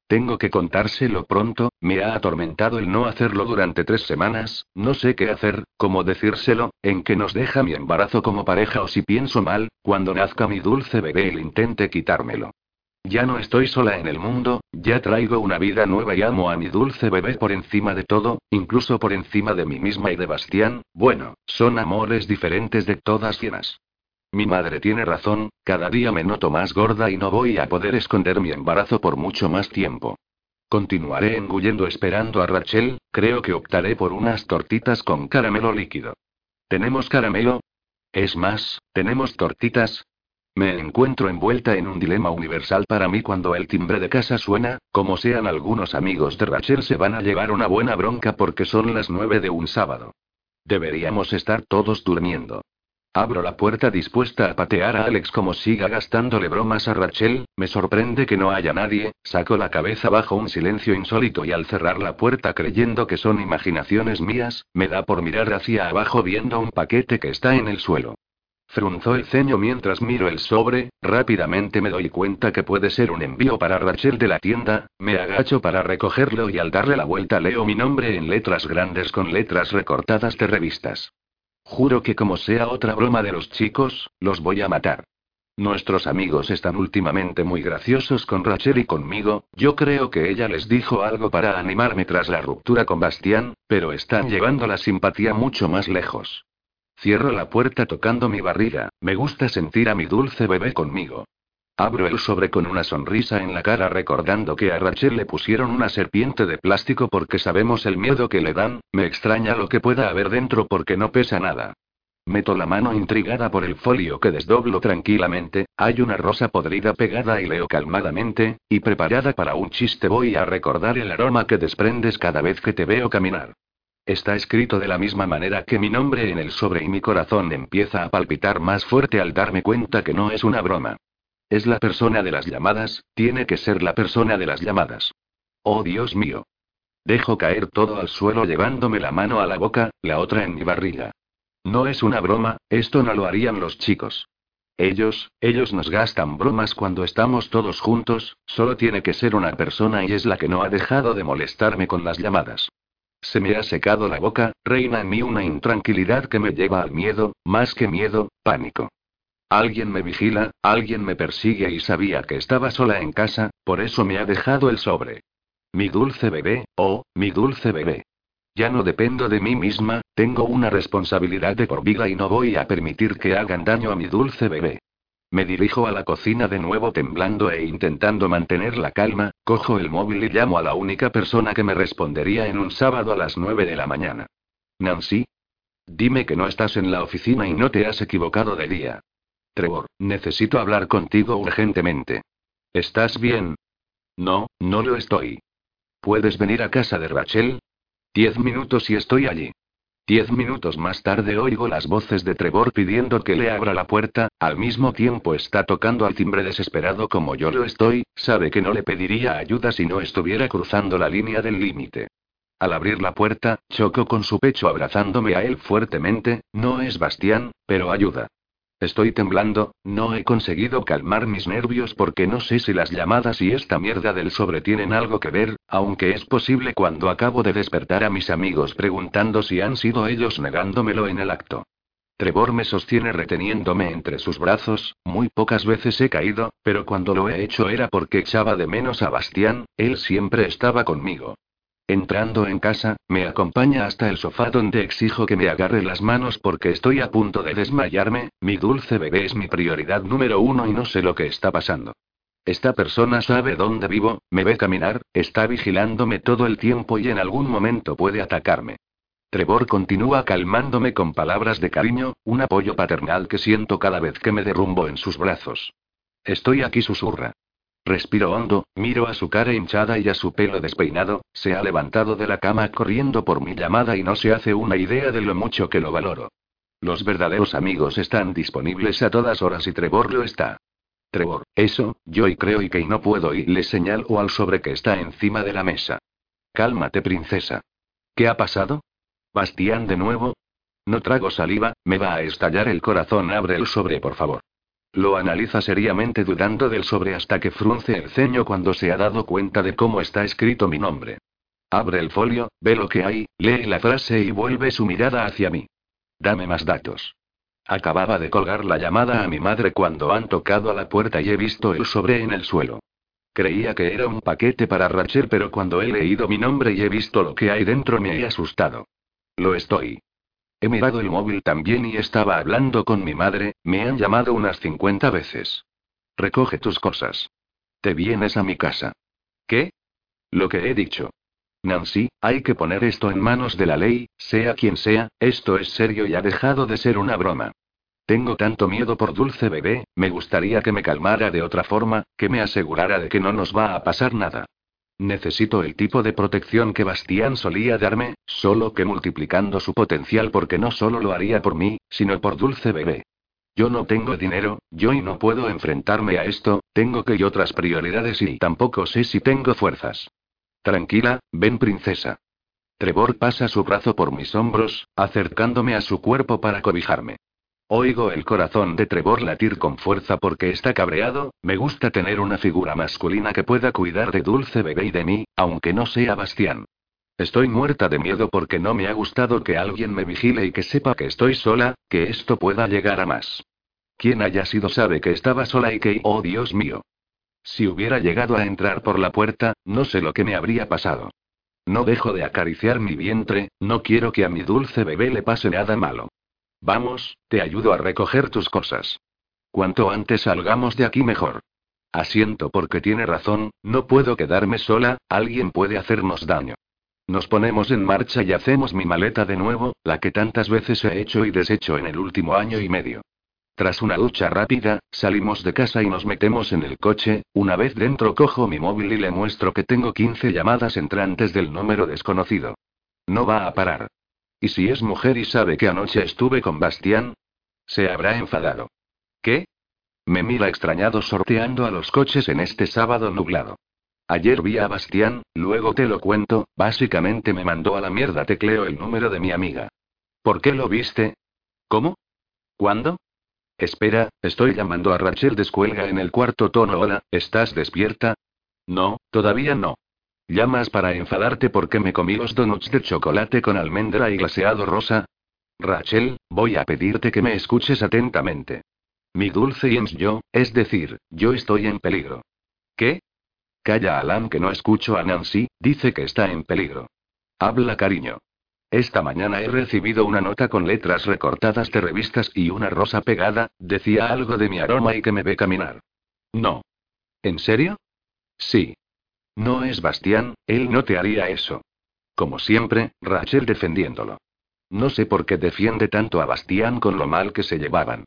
Tengo que contárselo pronto, me ha atormentado el no hacerlo durante tres semanas, no sé qué hacer, cómo decírselo, en qué nos deja mi embarazo como pareja o si pienso mal, cuando nazca mi dulce bebé él intente quitármelo. Ya no estoy sola en el mundo, ya traigo una vida nueva y amo a mi dulce bebé por encima de todo, incluso por encima de mí misma y de Bastián, bueno, son amores diferentes de todas llenas. Mi madre tiene razón, cada día me noto más gorda y no voy a poder esconder mi embarazo por mucho más tiempo. Continuaré engullendo esperando a Rachel, creo que optaré por unas tortitas con caramelo líquido. ¿Tenemos caramelo? Es más, ¿tenemos tortitas? Me encuentro envuelta en un dilema universal para mí cuando el timbre de casa suena, como sean algunos amigos de Rachel se van a llevar una buena bronca porque son las nueve de un sábado. Deberíamos estar todos durmiendo. Abro la puerta dispuesta a patear a Alex como siga gastándole bromas a Rachel, me sorprende que no haya nadie, saco la cabeza bajo un silencio insólito y al cerrar la puerta creyendo que son imaginaciones mías, me da por mirar hacia abajo viendo un paquete que está en el suelo. Frunzó el ceño mientras miro el sobre, rápidamente me doy cuenta que puede ser un envío para Rachel de la tienda, me agacho para recogerlo y al darle la vuelta leo mi nombre en letras grandes con letras recortadas de revistas. Juro que como sea otra broma de los chicos, los voy a matar. Nuestros amigos están últimamente muy graciosos con Rachel y conmigo, yo creo que ella les dijo algo para animarme tras la ruptura con Bastián, pero están llevando la simpatía mucho más lejos. Cierro la puerta tocando mi barriga, me gusta sentir a mi dulce bebé conmigo. Abro el sobre con una sonrisa en la cara recordando que a Rachel le pusieron una serpiente de plástico porque sabemos el miedo que le dan, me extraña lo que pueda haber dentro porque no pesa nada. Meto la mano intrigada por el folio que desdoblo tranquilamente, hay una rosa podrida pegada y leo calmadamente, y preparada para un chiste voy a recordar el aroma que desprendes cada vez que te veo caminar. Está escrito de la misma manera que mi nombre en el sobre y mi corazón empieza a palpitar más fuerte al darme cuenta que no es una broma. Es la persona de las llamadas, tiene que ser la persona de las llamadas. Oh Dios mío. Dejo caer todo al suelo llevándome la mano a la boca, la otra en mi barriga. No es una broma, esto no lo harían los chicos. Ellos, ellos nos gastan bromas cuando estamos todos juntos, solo tiene que ser una persona y es la que no ha dejado de molestarme con las llamadas. Se me ha secado la boca, reina en mí una intranquilidad que me lleva al miedo, más que miedo, pánico. Alguien me vigila, alguien me persigue y sabía que estaba sola en casa, por eso me ha dejado el sobre. Mi dulce bebé, oh, mi dulce bebé. Ya no dependo de mí misma, tengo una responsabilidad de por vida y no voy a permitir que hagan daño a mi dulce bebé. Me dirijo a la cocina de nuevo temblando e intentando mantener la calma, cojo el móvil y llamo a la única persona que me respondería en un sábado a las nueve de la mañana. Nancy. dime que no estás en la oficina y no te has equivocado de día. Trevor, necesito hablar contigo urgentemente. ¿Estás bien? No, no lo estoy. ¿Puedes venir a casa de Rachel? Diez minutos y estoy allí. Diez minutos más tarde oigo las voces de Trevor pidiendo que le abra la puerta, al mismo tiempo está tocando al timbre desesperado como yo lo estoy, sabe que no le pediría ayuda si no estuviera cruzando la línea del límite. Al abrir la puerta, choco con su pecho abrazándome a él fuertemente, no es Bastián, pero ayuda. Estoy temblando, no he conseguido calmar mis nervios porque no sé si las llamadas y esta mierda del sobre tienen algo que ver, aunque es posible cuando acabo de despertar a mis amigos preguntando si han sido ellos negándomelo en el acto. Trevor me sostiene reteniéndome entre sus brazos, muy pocas veces he caído, pero cuando lo he hecho era porque echaba de menos a Bastián, él siempre estaba conmigo. Entrando en casa, me acompaña hasta el sofá donde exijo que me agarre las manos porque estoy a punto de desmayarme, mi dulce bebé es mi prioridad número uno y no sé lo que está pasando. Esta persona sabe dónde vivo, me ve caminar, está vigilándome todo el tiempo y en algún momento puede atacarme. Trevor continúa calmándome con palabras de cariño, un apoyo paternal que siento cada vez que me derrumbo en sus brazos. Estoy aquí, susurra. Respiro hondo, miro a su cara hinchada y a su pelo despeinado, se ha levantado de la cama corriendo por mi llamada y no se hace una idea de lo mucho que lo valoro. Los verdaderos amigos están disponibles a todas horas y Trevor lo está. Trevor, eso, yo y creo y que no puedo y le señalo al sobre que está encima de la mesa. Cálmate, princesa. ¿Qué ha pasado? ¿Bastián de nuevo? No trago saliva, me va a estallar el corazón. Abre el sobre, por favor. Lo analiza seriamente dudando del sobre hasta que frunce el ceño cuando se ha dado cuenta de cómo está escrito mi nombre. Abre el folio, ve lo que hay, lee la frase y vuelve su mirada hacia mí. Dame más datos. Acababa de colgar la llamada a mi madre cuando han tocado a la puerta y he visto el sobre en el suelo. Creía que era un paquete para Rachel, pero cuando he leído mi nombre y he visto lo que hay dentro me he asustado. Lo estoy. He mirado el móvil también y estaba hablando con mi madre, me han llamado unas 50 veces. Recoge tus cosas. Te vienes a mi casa. ¿Qué? Lo que he dicho. Nancy, hay que poner esto en manos de la ley, sea quien sea, esto es serio y ha dejado de ser una broma. Tengo tanto miedo por Dulce Bebé, me gustaría que me calmara de otra forma, que me asegurara de que no nos va a pasar nada. Necesito el tipo de protección que Bastián solía darme, solo que multiplicando su potencial porque no solo lo haría por mí, sino por Dulce Bebé. Yo no tengo dinero, yo y no puedo enfrentarme a esto, tengo que y otras prioridades y tampoco sé si tengo fuerzas. Tranquila, ven princesa. Trevor pasa su brazo por mis hombros, acercándome a su cuerpo para cobijarme. Oigo el corazón de Trevor latir con fuerza porque está cabreado, me gusta tener una figura masculina que pueda cuidar de Dulce Bebé y de mí, aunque no sea Bastián. Estoy muerta de miedo porque no me ha gustado que alguien me vigile y que sepa que estoy sola, que esto pueda llegar a más. Quien haya sido sabe que estaba sola y que, oh Dios mío. Si hubiera llegado a entrar por la puerta, no sé lo que me habría pasado. No dejo de acariciar mi vientre, no quiero que a mi dulce bebé le pase nada malo. Vamos, te ayudo a recoger tus cosas. Cuanto antes salgamos de aquí mejor. Asiento porque tiene razón, no puedo quedarme sola, alguien puede hacernos daño. Nos ponemos en marcha y hacemos mi maleta de nuevo, la que tantas veces he hecho y deshecho en el último año y medio. Tras una ducha rápida, salimos de casa y nos metemos en el coche, una vez dentro cojo mi móvil y le muestro que tengo 15 llamadas entrantes del número desconocido. No va a parar. ¿Y si es mujer y sabe que anoche estuve con Bastián? Se habrá enfadado. ¿Qué? Me mira extrañado sorteando a los coches en este sábado nublado. Ayer vi a Bastián, luego te lo cuento, básicamente me mandó a la mierda, tecleo el número de mi amiga. ¿Por qué lo viste? ¿Cómo? ¿Cuándo? Espera, estoy llamando a Rachel, descuelga en el cuarto tono. Hola, ¿estás despierta? No, todavía no. ¿Llamas para enfadarte porque me comí los donuts de chocolate con almendra y glaseado rosa? Rachel, voy a pedirte que me escuches atentamente. Mi dulce James yo, es decir, yo estoy en peligro. ¿Qué? Calla Alan que no escucho a Nancy, dice que está en peligro. Habla cariño. Esta mañana he recibido una nota con letras recortadas de revistas y una rosa pegada, decía algo de mi aroma y que me ve caminar. No. ¿En serio? Sí. No es Bastián, él no te haría eso. Como siempre, Rachel defendiéndolo. No sé por qué defiende tanto a Bastián con lo mal que se llevaban.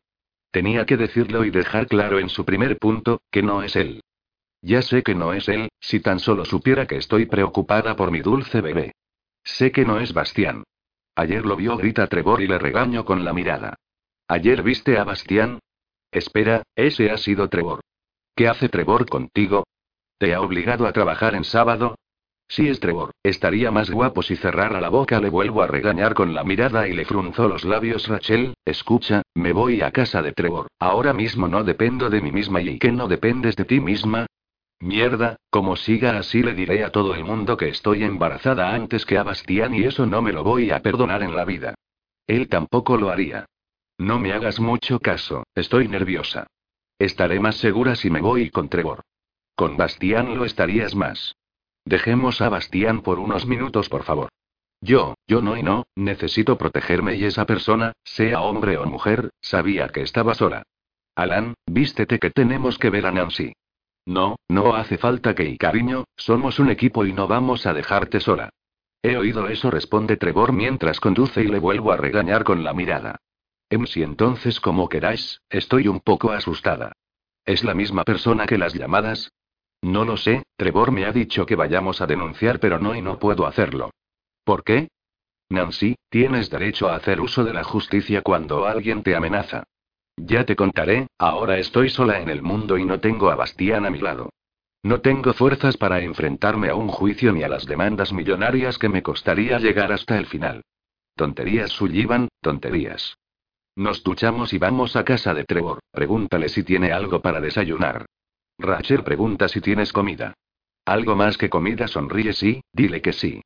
Tenía que decirlo y dejar claro en su primer punto, que no es él. Ya sé que no es él, si tan solo supiera que estoy preocupada por mi dulce bebé. Sé que no es Bastián. Ayer lo vio, grita Trevor y le regaño con la mirada. ¿Ayer viste a Bastián? Espera, ese ha sido Trevor. ¿Qué hace Trevor contigo? ¿Te ha obligado a trabajar en sábado? Si es Trevor, estaría más guapo si cerrara la boca. Le vuelvo a regañar con la mirada y le frunzó los labios. Rachel, escucha, me voy a casa de Trevor. Ahora mismo no dependo de mí misma y que no dependes de ti misma. Mierda, como siga así le diré a todo el mundo que estoy embarazada antes que a Bastián y eso no me lo voy a perdonar en la vida. Él tampoco lo haría. No me hagas mucho caso, estoy nerviosa. Estaré más segura si me voy con Trevor. Con Bastián lo estarías más. Dejemos a Bastián por unos minutos, por favor. Yo, yo no y no, necesito protegerme y esa persona, sea hombre o mujer, sabía que estaba sola. Alan, vístete que tenemos que ver a Nancy. No, no hace falta que y cariño, somos un equipo y no vamos a dejarte sola. He oído eso, responde Trevor mientras conduce y le vuelvo a regañar con la mirada. Em si entonces como queráis, estoy un poco asustada. ¿Es la misma persona que las llamadas? No lo sé, Trevor me ha dicho que vayamos a denunciar, pero no y no puedo hacerlo. ¿Por qué? Nancy, tienes derecho a hacer uso de la justicia cuando alguien te amenaza. Ya te contaré, ahora estoy sola en el mundo y no tengo a Bastián a mi lado. No tengo fuerzas para enfrentarme a un juicio ni a las demandas millonarias que me costaría llegar hasta el final. Tonterías, Sullivan, tonterías. Nos duchamos y vamos a casa de Trevor. Pregúntale si tiene algo para desayunar. Rachel pregunta si tienes comida. ¿Algo más que comida? Sonríe sí, dile que sí.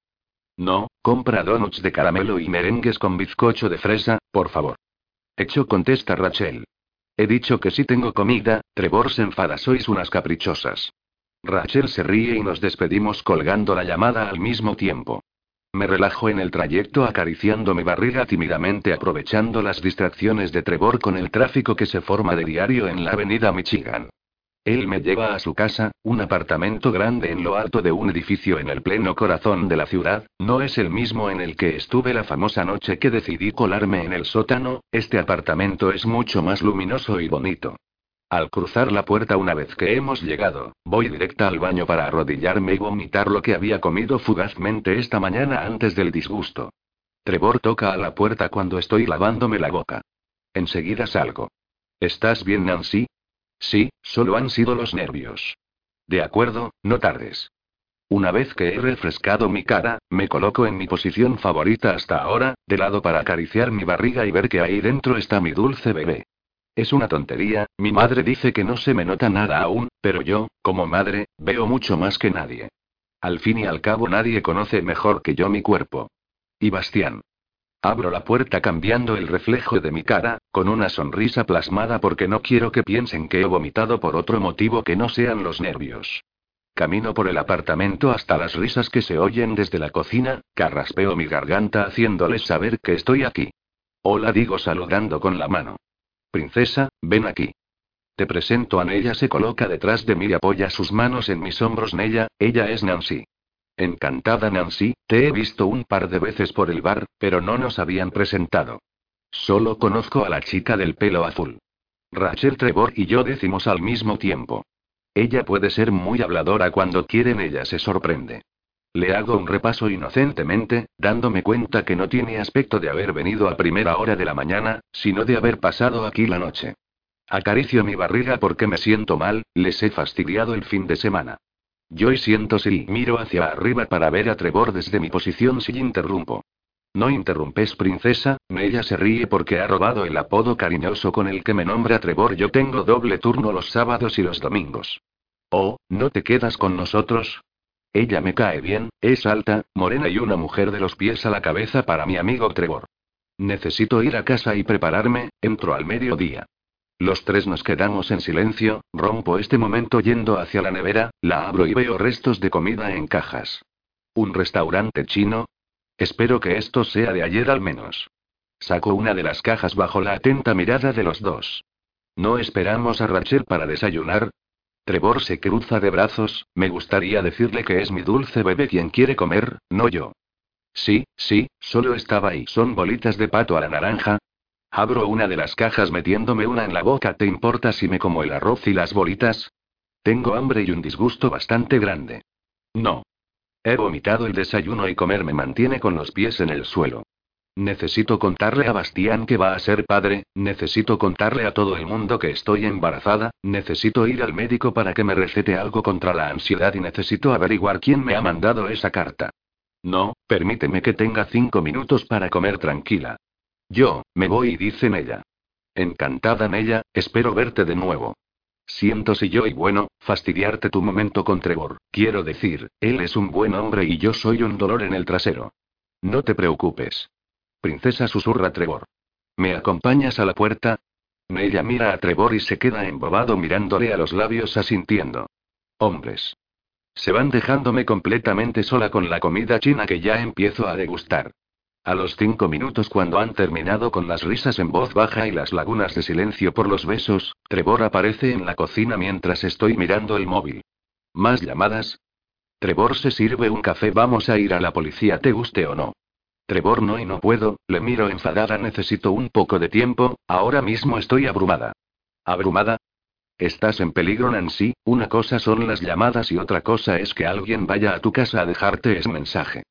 No, compra donuts de caramelo y merengues con bizcocho de fresa, por favor. Hecho, contesta Rachel. He dicho que sí tengo comida, Trevor se enfada, sois unas caprichosas. Rachel se ríe y nos despedimos colgando la llamada al mismo tiempo. Me relajo en el trayecto acariciando mi barriga tímidamente aprovechando las distracciones de Trevor con el tráfico que se forma de diario en la avenida Michigan. Él me lleva a su casa, un apartamento grande en lo alto de un edificio en el pleno corazón de la ciudad, no es el mismo en el que estuve la famosa noche que decidí colarme en el sótano, este apartamento es mucho más luminoso y bonito. Al cruzar la puerta una vez que hemos llegado, voy directa al baño para arrodillarme y vomitar lo que había comido fugazmente esta mañana antes del disgusto. Trevor toca a la puerta cuando estoy lavándome la boca. Enseguida salgo. ¿Estás bien, Nancy? Sí, solo han sido los nervios. De acuerdo, no tardes. Una vez que he refrescado mi cara, me coloco en mi posición favorita hasta ahora, de lado para acariciar mi barriga y ver que ahí dentro está mi dulce bebé. Es una tontería, mi madre dice que no se me nota nada aún, pero yo, como madre, veo mucho más que nadie. Al fin y al cabo nadie conoce mejor que yo mi cuerpo. Y Bastián. Abro la puerta cambiando el reflejo de mi cara, con una sonrisa plasmada porque no quiero que piensen que he vomitado por otro motivo que no sean los nervios. Camino por el apartamento hasta las risas que se oyen desde la cocina, carraspeo mi garganta haciéndoles saber que estoy aquí. Hola digo saludando con la mano. Princesa, ven aquí. Te presento a Nella se coloca detrás de mí y apoya sus manos en mis hombros Nella, ella es Nancy. Encantada Nancy, te he visto un par de veces por el bar, pero no nos habían presentado. Solo conozco a la chica del pelo azul. Rachel Trevor y yo decimos al mismo tiempo. Ella puede ser muy habladora cuando quieren, ella se sorprende. Le hago un repaso inocentemente, dándome cuenta que no tiene aspecto de haber venido a primera hora de la mañana, sino de haber pasado aquí la noche. Acaricio mi barriga porque me siento mal, les he fastidiado el fin de semana. Yo y siento si miro hacia arriba para ver a Trevor desde mi posición si interrumpo. No interrumpes, princesa, ella se ríe porque ha robado el apodo cariñoso con el que me nombra Trevor. Yo tengo doble turno los sábados y los domingos. Oh, ¿no te quedas con nosotros? Ella me cae bien, es alta, morena y una mujer de los pies a la cabeza para mi amigo Trevor. Necesito ir a casa y prepararme, entro al mediodía. Los tres nos quedamos en silencio, rompo este momento yendo hacia la nevera, la abro y veo restos de comida en cajas. ¿Un restaurante chino? Espero que esto sea de ayer al menos. Saco una de las cajas bajo la atenta mirada de los dos. ¿No esperamos a Rachel para desayunar? Trevor se cruza de brazos, me gustaría decirle que es mi dulce bebé quien quiere comer, no yo. Sí, sí, solo estaba ahí. Son bolitas de pato a la naranja. Abro una de las cajas metiéndome una en la boca. ¿Te importa si me como el arroz y las bolitas? Tengo hambre y un disgusto bastante grande. No. He vomitado el desayuno y comer me mantiene con los pies en el suelo. Necesito contarle a Bastián que va a ser padre, necesito contarle a todo el mundo que estoy embarazada, necesito ir al médico para que me recete algo contra la ansiedad y necesito averiguar quién me ha mandado esa carta. No, permíteme que tenga cinco minutos para comer tranquila. Yo, me voy, dice ella. Encantada en ella, espero verte de nuevo. Siento si yo y bueno, fastidiarte tu momento con Trevor. Quiero decir, él es un buen hombre y yo soy un dolor en el trasero. No te preocupes. Princesa susurra Trevor. ¿Me acompañas a la puerta? Ella mira a Trevor y se queda embobado mirándole a los labios asintiendo. Hombres. Se van dejándome completamente sola con la comida china que ya empiezo a degustar. A los cinco minutos cuando han terminado con las risas en voz baja y las lagunas de silencio por los besos, Trevor aparece en la cocina mientras estoy mirando el móvil. ¿Más llamadas? Trevor se sirve un café, vamos a ir a la policía, te guste o no. Trevor no y no puedo, le miro enfadada, necesito un poco de tiempo, ahora mismo estoy abrumada. ¿Abrumada? Estás en peligro, Nancy, una cosa son las llamadas y otra cosa es que alguien vaya a tu casa a dejarte ese mensaje.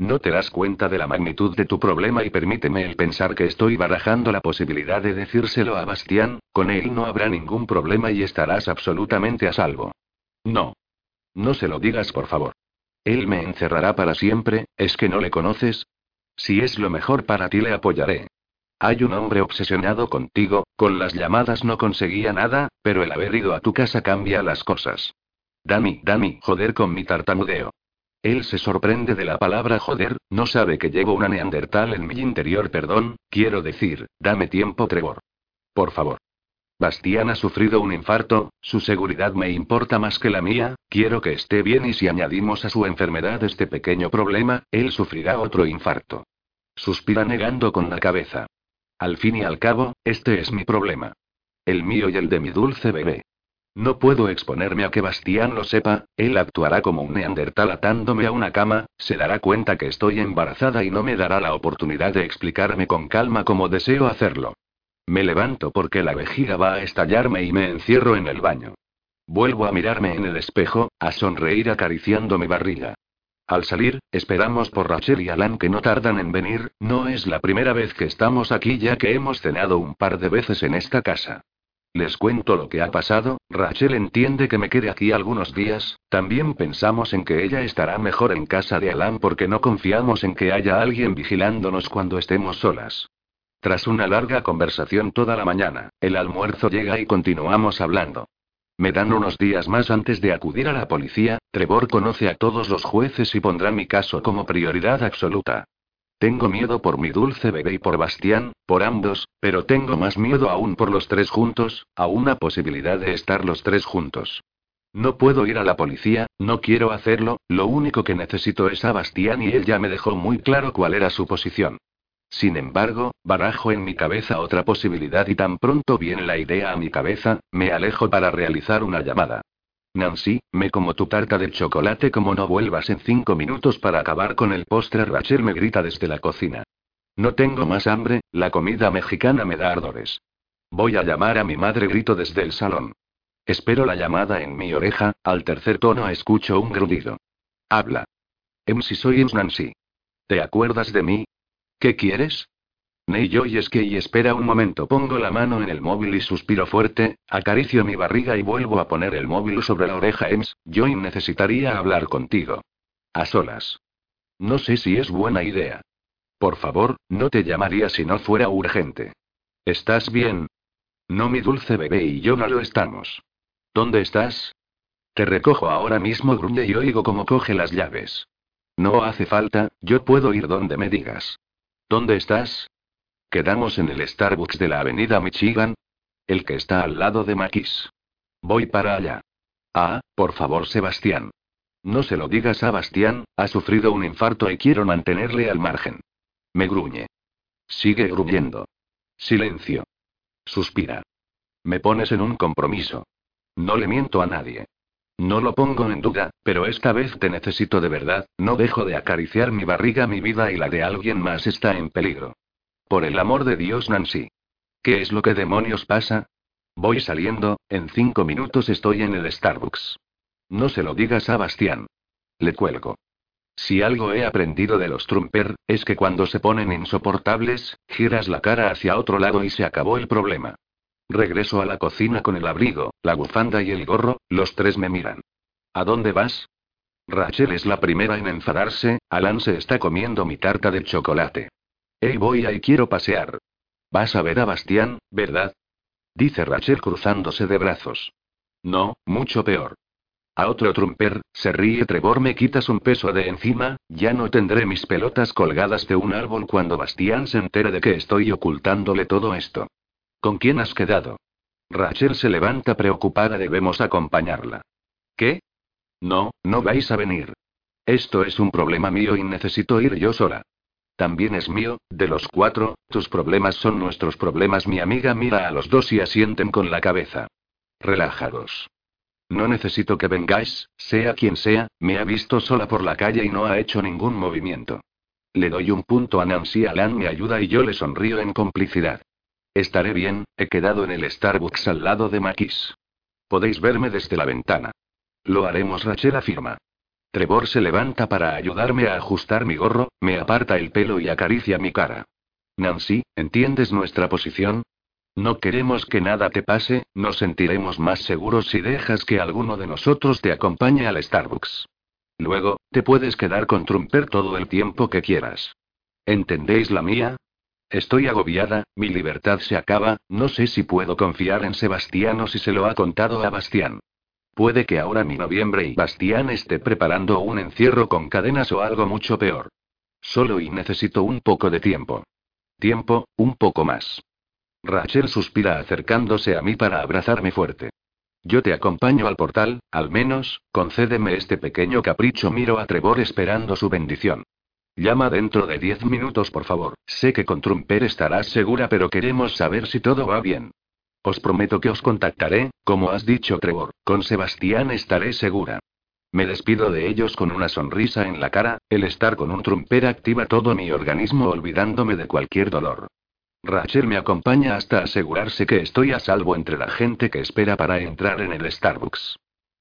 No te das cuenta de la magnitud de tu problema y permíteme el pensar que estoy barajando la posibilidad de decírselo a Bastián, con él no habrá ningún problema y estarás absolutamente a salvo. No. No se lo digas, por favor. Él me encerrará para siempre, ¿es que no le conoces? Si es lo mejor para ti le apoyaré. Hay un hombre obsesionado contigo, con las llamadas no conseguía nada, pero el haber ido a tu casa cambia las cosas. Dami, Dami, joder con mi tartamudeo. Él se sorprende de la palabra joder, no sabe que llevo una neandertal en mi interior, perdón, quiero decir, dame tiempo, Trevor. Por favor. Bastián ha sufrido un infarto, su seguridad me importa más que la mía, quiero que esté bien y si añadimos a su enfermedad este pequeño problema, él sufrirá otro infarto. Suspira negando con la cabeza. Al fin y al cabo, este es mi problema. El mío y el de mi dulce bebé. No puedo exponerme a que Bastián lo sepa, él actuará como un neandertal atándome a una cama, se dará cuenta que estoy embarazada y no me dará la oportunidad de explicarme con calma como deseo hacerlo. Me levanto porque la vejiga va a estallarme y me encierro en el baño. Vuelvo a mirarme en el espejo, a sonreír acariciando mi barriga. Al salir, esperamos por Rachel y Alan que no tardan en venir, no es la primera vez que estamos aquí ya que hemos cenado un par de veces en esta casa. Les cuento lo que ha pasado, Rachel entiende que me quede aquí algunos días, también pensamos en que ella estará mejor en casa de Alan porque no confiamos en que haya alguien vigilándonos cuando estemos solas. Tras una larga conversación toda la mañana, el almuerzo llega y continuamos hablando. Me dan unos días más antes de acudir a la policía, Trevor conoce a todos los jueces y pondrá mi caso como prioridad absoluta. Tengo miedo por mi dulce bebé y por Bastián, por ambos, pero tengo más miedo aún por los tres juntos, a una posibilidad de estar los tres juntos. No puedo ir a la policía, no quiero hacerlo, lo único que necesito es a Bastián y él ya me dejó muy claro cuál era su posición. Sin embargo, barajo en mi cabeza otra posibilidad y tan pronto viene la idea a mi cabeza, me alejo para realizar una llamada. Nancy, me como tu tarta de chocolate como no vuelvas en cinco minutos para acabar con el postre. Rachel me grita desde la cocina. No tengo más hambre, la comida mexicana me da ardores. Voy a llamar a mi madre, grito desde el salón. Espero la llamada en mi oreja, al tercer tono escucho un grudido. Habla. Em si soy Ems Nancy. ¿Te acuerdas de mí? ¿Qué quieres? Es que y espera un momento, pongo la mano en el móvil y suspiro fuerte, acaricio mi barriga y vuelvo a poner el móvil sobre la oreja. Ems, Joy necesitaría hablar contigo. A solas. No sé si es buena idea. Por favor, no te llamaría si no fuera urgente. ¿Estás bien? No, mi dulce bebé y yo no lo estamos. ¿Dónde estás? Te recojo ahora mismo, gruñe y oigo cómo coge las llaves. No hace falta, yo puedo ir donde me digas. ¿Dónde estás? Quedamos en el Starbucks de la avenida Michigan. El que está al lado de Maquis. Voy para allá. Ah, por favor, Sebastián. No se lo digas a Bastián, ha sufrido un infarto y quiero mantenerle al margen. Me gruñe. Sigue gruñendo. Silencio. Suspira. Me pones en un compromiso. No le miento a nadie. No lo pongo en duda, pero esta vez te necesito de verdad, no dejo de acariciar mi barriga, mi vida y la de alguien más está en peligro. Por el amor de Dios, Nancy. ¿Qué es lo que demonios pasa? Voy saliendo, en cinco minutos estoy en el Starbucks. No se lo digas a Bastián. Le cuelgo. Si algo he aprendido de los Trumper, es que cuando se ponen insoportables, giras la cara hacia otro lado y se acabó el problema. Regreso a la cocina con el abrigo, la bufanda y el gorro, los tres me miran. ¿A dónde vas? Rachel es la primera en enfadarse, Alan se está comiendo mi tarta de chocolate. Hey, voy ahí quiero pasear. Vas a ver a Bastián, ¿verdad? Dice Rachel cruzándose de brazos. No, mucho peor. A otro trumper, se ríe Trevor, me quitas un peso de encima, ya no tendré mis pelotas colgadas de un árbol cuando Bastián se entere de que estoy ocultándole todo esto. ¿Con quién has quedado? Rachel se levanta preocupada, debemos acompañarla. ¿Qué? No, no vais a venir. Esto es un problema mío y necesito ir yo sola. También es mío, de los cuatro, tus problemas son nuestros problemas. Mi amiga mira a los dos y asienten con la cabeza. Relájados. No necesito que vengáis, sea quien sea, me ha visto sola por la calle y no ha hecho ningún movimiento. Le doy un punto a Nancy Alan me ayuda y yo le sonrío en complicidad. Estaré bien, he quedado en el Starbucks al lado de Maquis. Podéis verme desde la ventana. Lo haremos, Rachel afirma. Trevor se levanta para ayudarme a ajustar mi gorro, me aparta el pelo y acaricia mi cara. Nancy, ¿entiendes nuestra posición? No queremos que nada te pase, nos sentiremos más seguros si dejas que alguno de nosotros te acompañe al Starbucks. Luego, te puedes quedar con Trumper todo el tiempo que quieras. ¿Entendéis la mía? Estoy agobiada, mi libertad se acaba, no sé si puedo confiar en Sebastián o si se lo ha contado a Bastián. Puede que ahora mi noviembre y Bastián esté preparando un encierro con cadenas o algo mucho peor. Solo y necesito un poco de tiempo. Tiempo, un poco más. Rachel suspira acercándose a mí para abrazarme fuerte. Yo te acompaño al portal, al menos, concédeme este pequeño capricho. Miro a Trevor esperando su bendición. Llama dentro de diez minutos, por favor. Sé que con Trumper estarás segura, pero queremos saber si todo va bien. Os prometo que os contactaré, como has dicho Trevor, con Sebastián estaré segura. Me despido de ellos con una sonrisa en la cara, el estar con un Trumper activa todo mi organismo olvidándome de cualquier dolor. Rachel me acompaña hasta asegurarse que estoy a salvo entre la gente que espera para entrar en el Starbucks.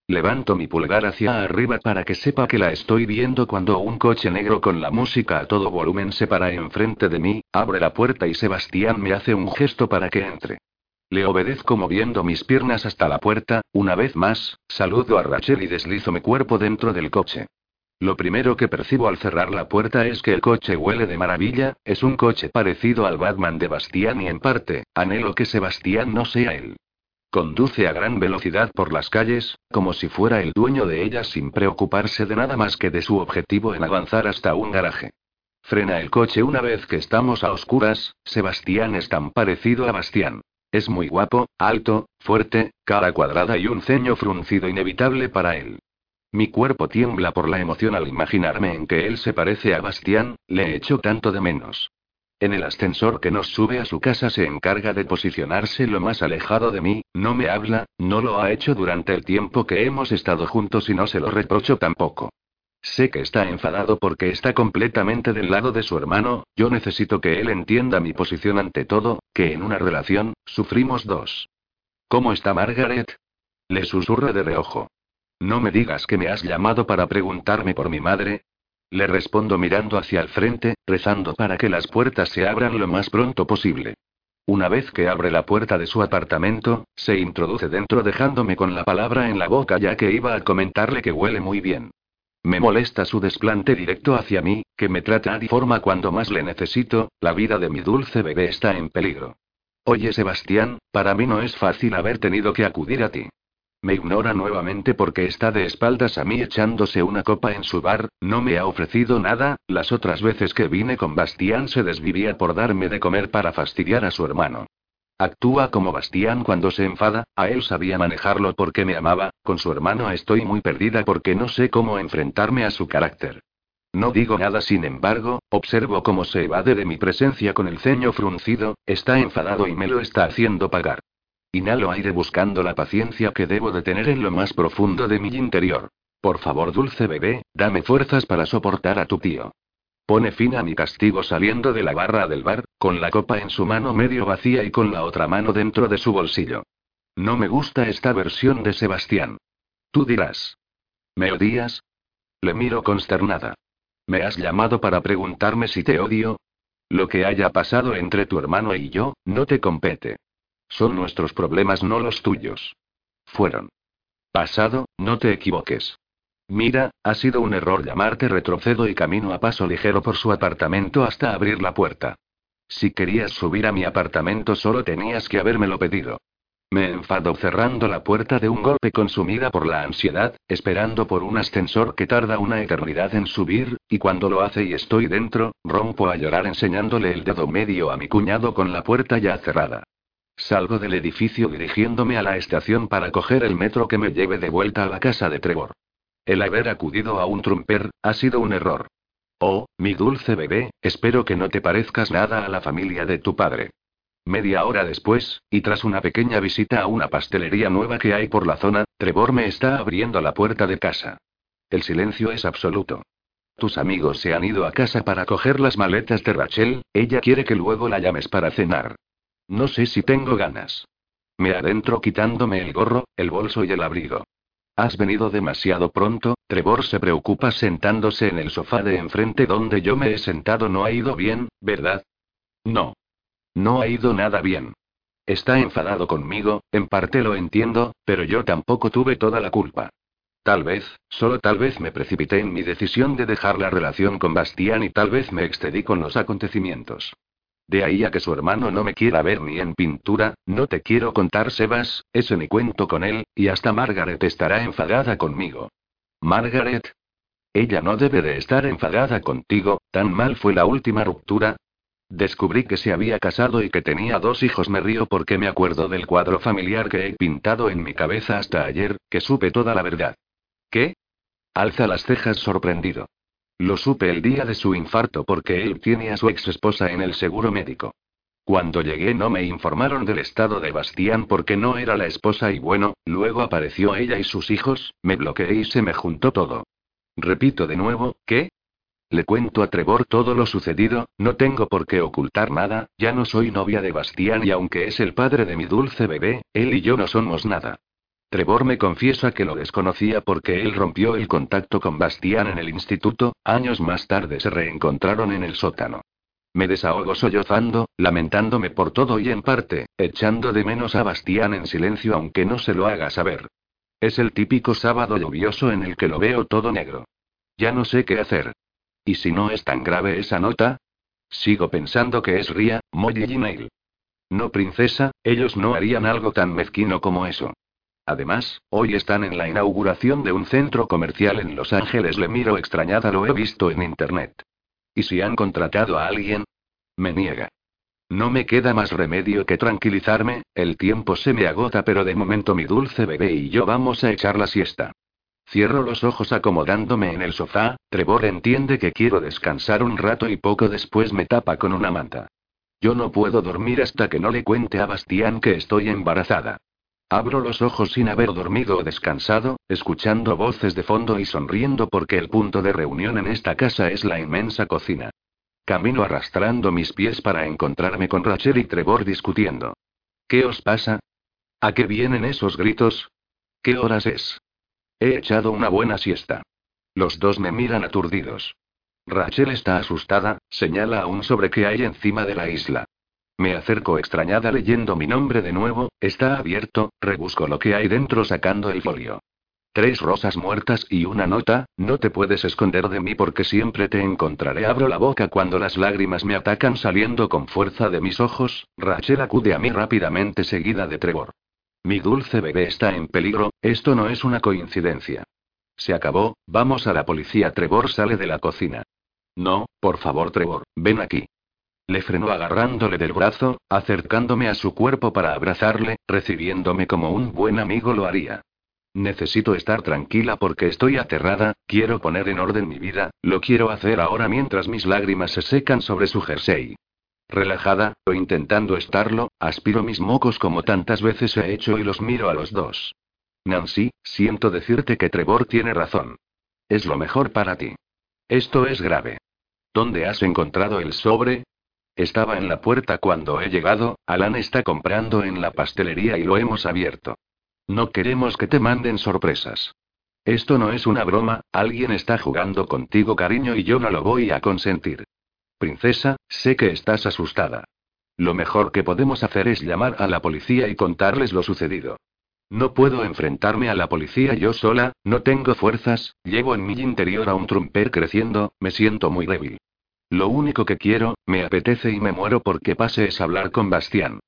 Levanto mi pulgar hacia arriba para que sepa que la estoy viendo cuando un coche negro con la música a todo volumen se para enfrente de mí, abre la puerta y Sebastián me hace un gesto para que entre. Le obedezco moviendo mis piernas hasta la puerta, una vez más, saludo a Rachel y deslizo mi cuerpo dentro del coche. Lo primero que percibo al cerrar la puerta es que el coche huele de maravilla, es un coche parecido al Batman de Bastián y en parte, anhelo que Sebastián no sea él. Conduce a gran velocidad por las calles, como si fuera el dueño de ellas sin preocuparse de nada más que de su objetivo en avanzar hasta un garaje. Frena el coche una vez que estamos a oscuras, Sebastián es tan parecido a Bastián. Es muy guapo, alto, fuerte, cara cuadrada y un ceño fruncido inevitable para él. Mi cuerpo tiembla por la emoción al imaginarme en que él se parece a Bastián, le echo tanto de menos. En el ascensor que nos sube a su casa se encarga de posicionarse lo más alejado de mí, no me habla, no lo ha hecho durante el tiempo que hemos estado juntos y no se lo reprocho tampoco. Sé que está enfadado porque está completamente del lado de su hermano, yo necesito que él entienda mi posición ante todo, que en una relación, sufrimos dos. ¿Cómo está Margaret? Le susurra de reojo. No me digas que me has llamado para preguntarme por mi madre, le respondo mirando hacia el frente, rezando para que las puertas se abran lo más pronto posible. Una vez que abre la puerta de su apartamento, se introduce dentro dejándome con la palabra en la boca ya que iba a comentarle que huele muy bien. Me molesta su desplante directo hacia mí, que me trata de forma cuando más le necesito, la vida de mi dulce bebé está en peligro. Oye Sebastián, para mí no es fácil haber tenido que acudir a ti. Me ignora nuevamente porque está de espaldas a mí echándose una copa en su bar, no me ha ofrecido nada, las otras veces que vine con Bastián se desvivía por darme de comer para fastidiar a su hermano. Actúa como Bastián cuando se enfada, a él sabía manejarlo porque me amaba, con su hermano estoy muy perdida porque no sé cómo enfrentarme a su carácter. No digo nada, sin embargo, observo cómo se evade de mi presencia con el ceño fruncido, está enfadado y me lo está haciendo pagar. Inhalo aire buscando la paciencia que debo de tener en lo más profundo de mi interior. Por favor, dulce bebé, dame fuerzas para soportar a tu tío. Pone fin a mi castigo saliendo de la barra del bar, con la copa en su mano medio vacía y con la otra mano dentro de su bolsillo. No me gusta esta versión de Sebastián. Tú dirás. ¿Me odias? Le miro consternada. ¿Me has llamado para preguntarme si te odio? Lo que haya pasado entre tu hermano y yo, no te compete. Son nuestros problemas, no los tuyos. Fueron. Pasado, no te equivoques. Mira, ha sido un error llamarte retrocedo y camino a paso ligero por su apartamento hasta abrir la puerta. Si querías subir a mi apartamento solo tenías que habérmelo pedido. Me enfado cerrando la puerta de un golpe consumida por la ansiedad, esperando por un ascensor que tarda una eternidad en subir, y cuando lo hace y estoy dentro, rompo a llorar enseñándole el dedo medio a mi cuñado con la puerta ya cerrada. Salgo del edificio dirigiéndome a la estación para coger el metro que me lleve de vuelta a la casa de Trevor. El haber acudido a un trumper, ha sido un error. Oh, mi dulce bebé, espero que no te parezcas nada a la familia de tu padre. Media hora después, y tras una pequeña visita a una pastelería nueva que hay por la zona, Trevor me está abriendo la puerta de casa. El silencio es absoluto. Tus amigos se han ido a casa para coger las maletas de Rachel, ella quiere que luego la llames para cenar. No sé si tengo ganas. Me adentro quitándome el gorro, el bolso y el abrigo. Has venido demasiado pronto, Trevor se preocupa sentándose en el sofá de enfrente donde yo me he sentado. No ha ido bien, ¿verdad? No. No ha ido nada bien. Está enfadado conmigo, en parte lo entiendo, pero yo tampoco tuve toda la culpa. Tal vez, solo tal vez me precipité en mi decisión de dejar la relación con Bastián y tal vez me excedí con los acontecimientos. De ahí a que su hermano no me quiera ver ni en pintura, no te quiero contar, Sebas, ese ni cuento con él, y hasta Margaret estará enfadada conmigo. Margaret. Ella no debe de estar enfadada contigo, tan mal fue la última ruptura. Descubrí que se había casado y que tenía dos hijos. Me río porque me acuerdo del cuadro familiar que he pintado en mi cabeza hasta ayer, que supe toda la verdad. ¿Qué? Alza las cejas sorprendido. Lo supe el día de su infarto porque él tiene a su ex esposa en el seguro médico. Cuando llegué no me informaron del estado de Bastián porque no era la esposa y bueno, luego apareció ella y sus hijos, me bloqueé y se me juntó todo. Repito de nuevo, ¿qué? Le cuento a Trevor todo lo sucedido, no tengo por qué ocultar nada, ya no soy novia de Bastián y aunque es el padre de mi dulce bebé, él y yo no somos nada. Trevor me confiesa que lo desconocía porque él rompió el contacto con Bastián en el instituto, años más tarde se reencontraron en el sótano. Me desahogo sollozando, lamentándome por todo y en parte, echando de menos a Bastián en silencio aunque no se lo haga saber. Es el típico sábado lluvioso en el que lo veo todo negro. Ya no sé qué hacer. ¿Y si no es tan grave esa nota? Sigo pensando que es Ria, Molly y Neil. No, princesa, ellos no harían algo tan mezquino como eso. Además, hoy están en la inauguración de un centro comercial en Los Ángeles. Le miro extrañada, lo he visto en internet. ¿Y si han contratado a alguien? Me niega. No me queda más remedio que tranquilizarme, el tiempo se me agota, pero de momento mi dulce bebé y yo vamos a echar la siesta. Cierro los ojos acomodándome en el sofá, Trevor entiende que quiero descansar un rato y poco después me tapa con una manta. Yo no puedo dormir hasta que no le cuente a Bastián que estoy embarazada. Abro los ojos sin haber dormido o descansado, escuchando voces de fondo y sonriendo porque el punto de reunión en esta casa es la inmensa cocina. Camino arrastrando mis pies para encontrarme con Rachel y Trevor discutiendo. ¿Qué os pasa? ¿A qué vienen esos gritos? ¿Qué horas es? He echado una buena siesta. Los dos me miran aturdidos. Rachel está asustada, señala aún sobre qué hay encima de la isla. Me acerco extrañada leyendo mi nombre de nuevo, está abierto, rebusco lo que hay dentro sacando el folio. Tres rosas muertas y una nota, no te puedes esconder de mí porque siempre te encontraré. Abro la boca cuando las lágrimas me atacan saliendo con fuerza de mis ojos, Rachel acude a mí rápidamente seguida de Trevor. Mi dulce bebé está en peligro, esto no es una coincidencia. Se acabó, vamos a la policía. Trevor sale de la cocina. No, por favor Trevor, ven aquí. Le frenó agarrándole del brazo, acercándome a su cuerpo para abrazarle, recibiéndome como un buen amigo lo haría. Necesito estar tranquila porque estoy aterrada, quiero poner en orden mi vida, lo quiero hacer ahora mientras mis lágrimas se secan sobre su jersey. relajada, o intentando estarlo, aspiro mis mocos como tantas veces he hecho y los miro a los dos. Nancy, siento decirte que Trevor tiene razón. Es lo mejor para ti. Esto es grave. ¿Dónde has encontrado el sobre? Estaba en la puerta cuando he llegado, Alan está comprando en la pastelería y lo hemos abierto. No queremos que te manden sorpresas. Esto no es una broma, alguien está jugando contigo cariño y yo no lo voy a consentir. Princesa, sé que estás asustada. Lo mejor que podemos hacer es llamar a la policía y contarles lo sucedido. No puedo enfrentarme a la policía yo sola, no tengo fuerzas, llevo en mi interior a un trumper creciendo, me siento muy débil. Lo único que quiero, me apetece y me muero porque pase es hablar con Bastián.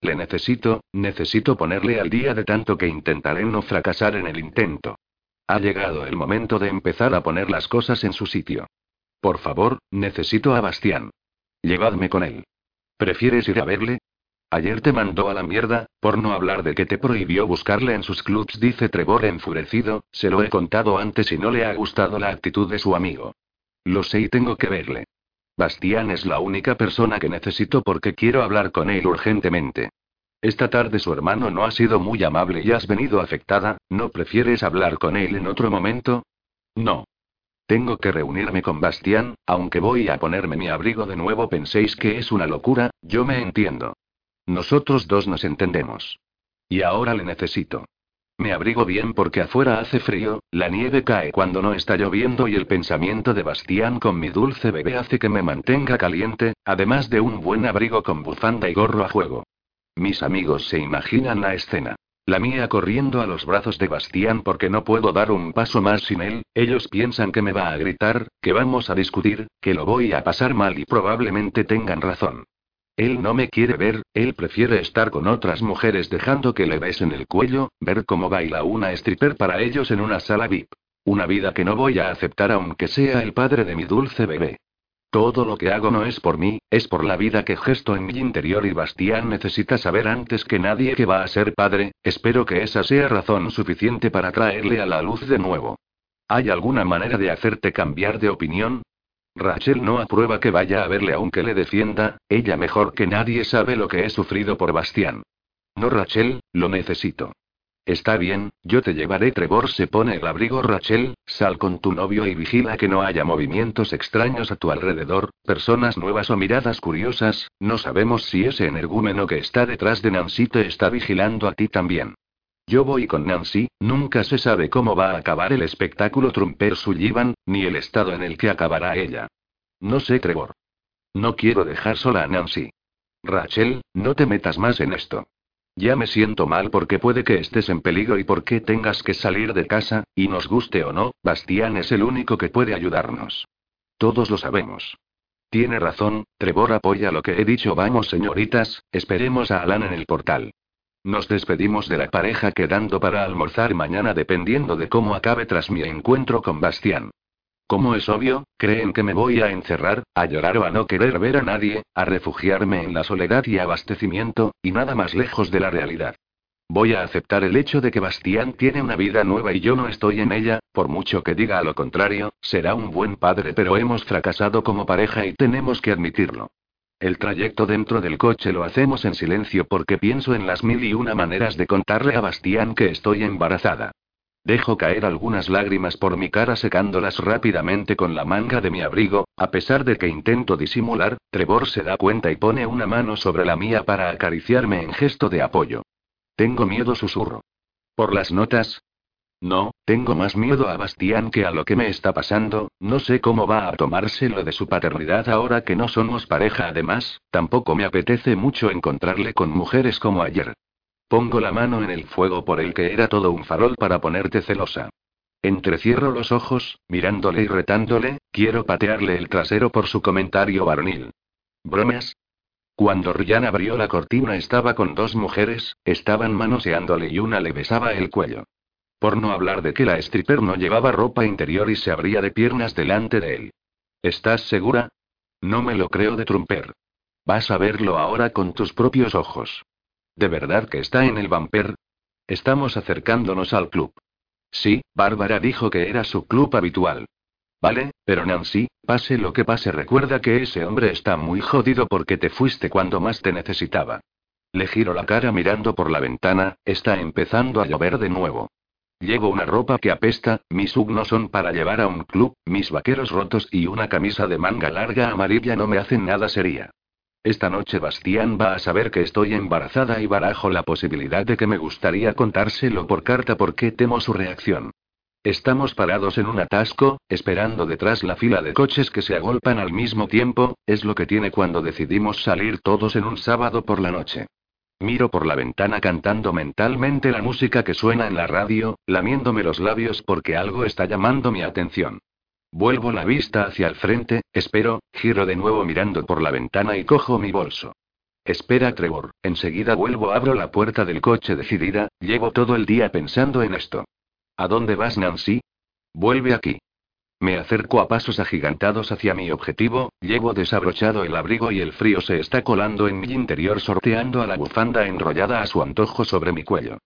Le necesito, necesito ponerle al día de tanto que intentaré no fracasar en el intento. Ha llegado el momento de empezar a poner las cosas en su sitio. Por favor, necesito a Bastián. Llevadme con él. ¿Prefieres ir a verle? Ayer te mandó a la mierda, por no hablar de que te prohibió buscarle en sus clubs, dice Trevor enfurecido, se lo he contado antes y no le ha gustado la actitud de su amigo. Lo sé y tengo que verle. Bastián es la única persona que necesito porque quiero hablar con él urgentemente. Esta tarde su hermano no ha sido muy amable y has venido afectada, ¿no prefieres hablar con él en otro momento? No. Tengo que reunirme con Bastián, aunque voy a ponerme mi abrigo de nuevo penséis que es una locura, yo me entiendo. Nosotros dos nos entendemos. Y ahora le necesito. Me abrigo bien porque afuera hace frío, la nieve cae cuando no está lloviendo y el pensamiento de Bastián con mi dulce bebé hace que me mantenga caliente, además de un buen abrigo con bufanda y gorro a juego. Mis amigos se imaginan la escena. La mía corriendo a los brazos de Bastián porque no puedo dar un paso más sin él, ellos piensan que me va a gritar, que vamos a discutir, que lo voy a pasar mal y probablemente tengan razón. Él no me quiere ver, él prefiere estar con otras mujeres dejando que le besen el cuello, ver cómo baila una stripper para ellos en una sala VIP. Una vida que no voy a aceptar aunque sea el padre de mi dulce bebé. Todo lo que hago no es por mí, es por la vida que gesto en mi interior y Bastián necesita saber antes que nadie que va a ser padre, espero que esa sea razón suficiente para traerle a la luz de nuevo. ¿Hay alguna manera de hacerte cambiar de opinión? Rachel no aprueba que vaya a verle aunque le defienda, ella mejor que nadie sabe lo que he sufrido por Bastián. No Rachel, lo necesito. Está bien, yo te llevaré. Trevor se pone el abrigo Rachel, sal con tu novio y vigila que no haya movimientos extraños a tu alrededor, personas nuevas o miradas curiosas, no sabemos si ese energúmeno que está detrás de Nancy te está vigilando a ti también. Yo voy con Nancy, nunca se sabe cómo va a acabar el espectáculo Trumper Sullivan, ni el estado en el que acabará ella. No sé, Trevor. No quiero dejar sola a Nancy. Rachel, no te metas más en esto. Ya me siento mal porque puede que estés en peligro y porque tengas que salir de casa, y nos guste o no, Bastián es el único que puede ayudarnos. Todos lo sabemos. Tiene razón, Trevor apoya lo que he dicho. Vamos, señoritas, esperemos a Alan en el portal. Nos despedimos de la pareja quedando para almorzar mañana dependiendo de cómo acabe tras mi encuentro con Bastián. Como es obvio, creen que me voy a encerrar, a llorar o a no querer ver a nadie, a refugiarme en la soledad y abastecimiento, y nada más lejos de la realidad. Voy a aceptar el hecho de que Bastián tiene una vida nueva y yo no estoy en ella, por mucho que diga lo contrario, será un buen padre pero hemos fracasado como pareja y tenemos que admitirlo. El trayecto dentro del coche lo hacemos en silencio porque pienso en las mil y una maneras de contarle a Bastián que estoy embarazada. Dejo caer algunas lágrimas por mi cara secándolas rápidamente con la manga de mi abrigo, a pesar de que intento disimular, Trevor se da cuenta y pone una mano sobre la mía para acariciarme en gesto de apoyo. Tengo miedo, susurro. ¿Por las notas? No, tengo más miedo a Bastián que a lo que me está pasando, no sé cómo va a tomarse lo de su paternidad ahora que no somos pareja además, tampoco me apetece mucho encontrarle con mujeres como ayer. Pongo la mano en el fuego por el que era todo un farol para ponerte celosa. Entrecierro los ojos, mirándole y retándole, quiero patearle el trasero por su comentario varonil. ¿Bromas? Cuando Ryan abrió la cortina estaba con dos mujeres, estaban manoseándole y una le besaba el cuello. Por no hablar de que la stripper no llevaba ropa interior y se abría de piernas delante de él. ¿Estás segura? No me lo creo de Trumper. Vas a verlo ahora con tus propios ojos. ¿De verdad que está en el Vamper? Estamos acercándonos al club. Sí, Bárbara dijo que era su club habitual. ¿vale? Pero Nancy, pase lo que pase, recuerda que ese hombre está muy jodido porque te fuiste cuando más te necesitaba. Le giro la cara mirando por la ventana, está empezando a llover de nuevo. Llevo una ropa que apesta, mis UG no son para llevar a un club, mis vaqueros rotos y una camisa de manga larga amarilla no me hacen nada seria. Esta noche Bastián va a saber que estoy embarazada y barajo la posibilidad de que me gustaría contárselo por carta porque temo su reacción. Estamos parados en un atasco, esperando detrás la fila de coches que se agolpan al mismo tiempo, es lo que tiene cuando decidimos salir todos en un sábado por la noche. Miro por la ventana cantando mentalmente la música que suena en la radio, lamiéndome los labios porque algo está llamando mi atención. Vuelvo la vista hacia el frente, espero, giro de nuevo mirando por la ventana y cojo mi bolso. Espera, Trevor, enseguida vuelvo, abro la puerta del coche decidida, llevo todo el día pensando en esto. ¿A dónde vas, Nancy? Vuelve aquí. Me acerco a pasos agigantados hacia mi objetivo, llevo desabrochado el abrigo y el frío se está colando en mi interior sorteando a la bufanda enrollada a su antojo sobre mi cuello.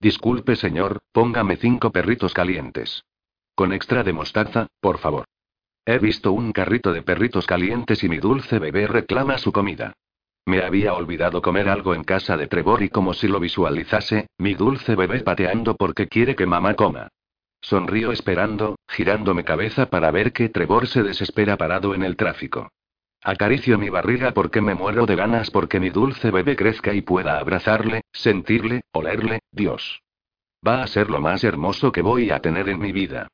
Disculpe señor, póngame cinco perritos calientes. Con extra de mostaza, por favor. He visto un carrito de perritos calientes y mi dulce bebé reclama su comida. Me había olvidado comer algo en casa de Trevor y como si lo visualizase, mi dulce bebé pateando porque quiere que mamá coma. Sonrío esperando, girándome cabeza para ver que Trevor se desespera parado en el tráfico. Acaricio mi barriga porque me muero de ganas porque mi dulce bebé crezca y pueda abrazarle, sentirle, olerle, Dios. Va a ser lo más hermoso que voy a tener en mi vida.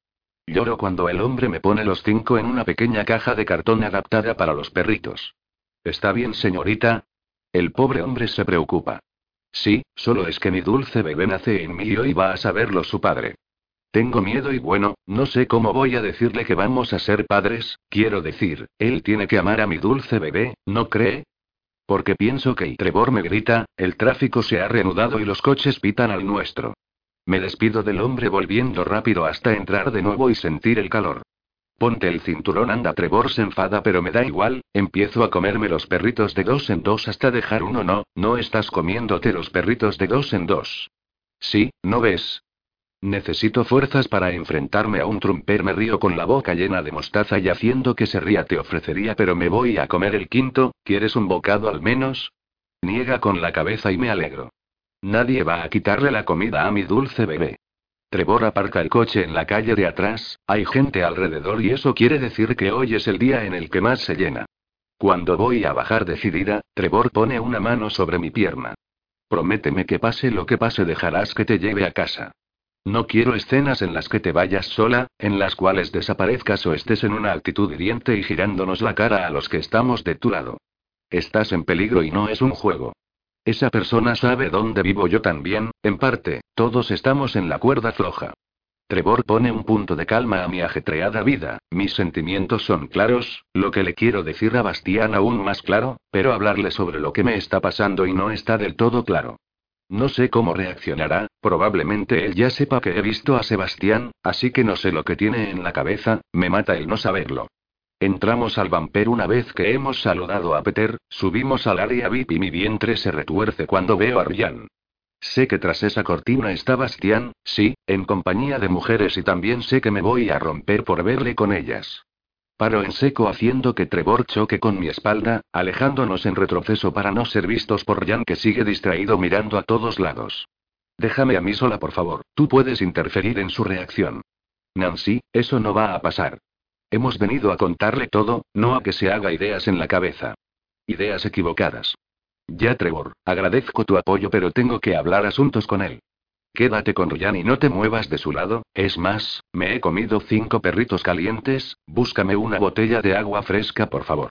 Lloro cuando el hombre me pone los cinco en una pequeña caja de cartón adaptada para los perritos. ¿Está bien, señorita? El pobre hombre se preocupa. Sí, solo es que mi dulce bebé nace en mí y hoy va a saberlo su padre. Tengo miedo y bueno, no sé cómo voy a decirle que vamos a ser padres, quiero decir, él tiene que amar a mi dulce bebé, ¿no cree? Porque pienso que Trevor me grita, el tráfico se ha reanudado y los coches pitan al nuestro. Me despido del hombre volviendo rápido hasta entrar de nuevo y sentir el calor. Ponte el cinturón, anda. Trevor se enfada, pero me da igual, empiezo a comerme los perritos de dos en dos hasta dejar uno. No, no estás comiéndote los perritos de dos en dos. Sí, ¿no ves? Necesito fuerzas para enfrentarme a un trumper. Me río con la boca llena de mostaza y haciendo que se ría te ofrecería, pero me voy a comer el quinto, ¿quieres un bocado al menos? Niega con la cabeza y me alegro. Nadie va a quitarle la comida a mi dulce bebé. Trevor aparca el coche en la calle de atrás, hay gente alrededor y eso quiere decir que hoy es el día en el que más se llena. Cuando voy a bajar decidida, Trevor pone una mano sobre mi pierna. Prométeme que pase lo que pase dejarás que te lleve a casa. No quiero escenas en las que te vayas sola, en las cuales desaparezcas o estés en una actitud hiriente y girándonos la cara a los que estamos de tu lado. Estás en peligro y no es un juego. Esa persona sabe dónde vivo yo también, en parte, todos estamos en la cuerda floja. Trevor pone un punto de calma a mi ajetreada vida, mis sentimientos son claros, lo que le quiero decir a Bastián aún más claro, pero hablarle sobre lo que me está pasando y no está del todo claro. No sé cómo reaccionará, probablemente él ya sepa que he visto a Sebastián, así que no sé lo que tiene en la cabeza, me mata el no saberlo. Entramos al vamper una vez que hemos saludado a Peter, subimos al área VIP y mi vientre se retuerce cuando veo a Ryan. Sé que tras esa cortina está Bastián, sí, en compañía de mujeres y también sé que me voy a romper por verle con ellas. Paro en seco haciendo que Trevor choque con mi espalda, alejándonos en retroceso para no ser vistos por Jan que sigue distraído mirando a todos lados. Déjame a mí sola, por favor, tú puedes interferir en su reacción. Nancy, eso no va a pasar. Hemos venido a contarle todo, no a que se haga ideas en la cabeza. Ideas equivocadas. Ya, Trevor, agradezco tu apoyo, pero tengo que hablar asuntos con él. Quédate con Ryan y no te muevas de su lado, es más, me he comido cinco perritos calientes, búscame una botella de agua fresca por favor.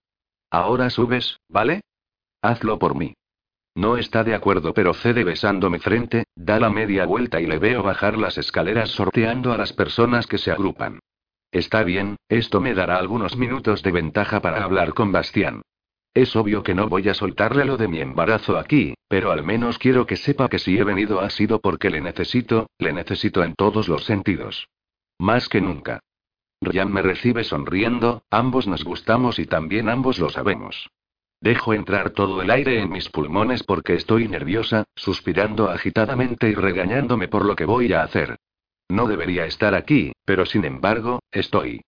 Ahora subes, ¿vale? Hazlo por mí. No está de acuerdo pero cede besándome frente, da la media vuelta y le veo bajar las escaleras sorteando a las personas que se agrupan. Está bien, esto me dará algunos minutos de ventaja para hablar con Bastián. Es obvio que no voy a soltarle lo de mi embarazo aquí, pero al menos quiero que sepa que si he venido ha sido porque le necesito, le necesito en todos los sentidos. Más que nunca. Ryan me recibe sonriendo, ambos nos gustamos y también ambos lo sabemos. Dejo entrar todo el aire en mis pulmones porque estoy nerviosa, suspirando agitadamente y regañándome por lo que voy a hacer. No debería estar aquí, pero sin embargo, estoy.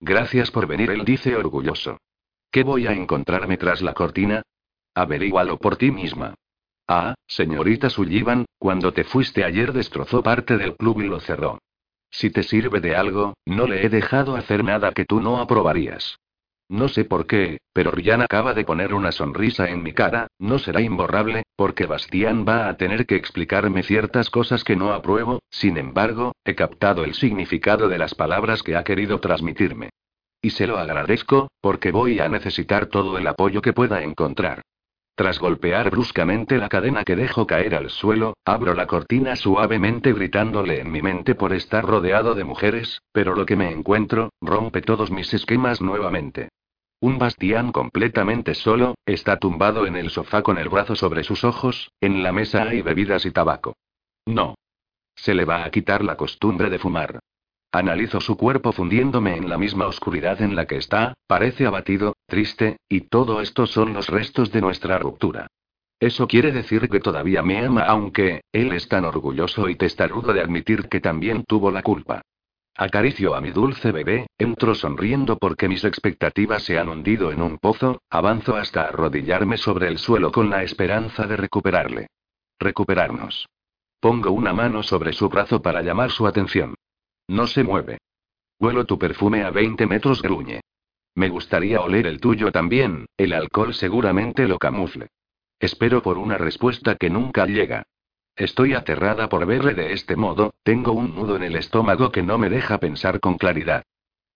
Gracias por venir, él dice orgulloso. ¿Qué voy a encontrarme tras la cortina? Averígualo por ti misma. Ah, señorita Sullivan, cuando te fuiste ayer destrozó parte del club y lo cerró. Si te sirve de algo, no le he dejado hacer nada que tú no aprobarías. No sé por qué, pero Ryan acaba de poner una sonrisa en mi cara, no será imborrable, porque Bastián va a tener que explicarme ciertas cosas que no apruebo, sin embargo, he captado el significado de las palabras que ha querido transmitirme. Y se lo agradezco, porque voy a necesitar todo el apoyo que pueda encontrar. Tras golpear bruscamente la cadena que dejo caer al suelo, abro la cortina suavemente gritándole en mi mente por estar rodeado de mujeres, pero lo que me encuentro, rompe todos mis esquemas nuevamente. Un Bastián completamente solo, está tumbado en el sofá con el brazo sobre sus ojos, en la mesa hay bebidas y tabaco. No. Se le va a quitar la costumbre de fumar. Analizo su cuerpo fundiéndome en la misma oscuridad en la que está, parece abatido, triste, y todo esto son los restos de nuestra ruptura. Eso quiere decir que todavía me ama aunque, él es tan orgulloso y testarudo de admitir que también tuvo la culpa. Acaricio a mi dulce bebé, entro sonriendo porque mis expectativas se han hundido en un pozo, avanzo hasta arrodillarme sobre el suelo con la esperanza de recuperarle. Recuperarnos. Pongo una mano sobre su brazo para llamar su atención. No se mueve. Huelo tu perfume a 20 metros, gruñe. Me gustaría oler el tuyo también, el alcohol seguramente lo camufle. Espero por una respuesta que nunca llega. Estoy aterrada por verle de este modo, tengo un nudo en el estómago que no me deja pensar con claridad.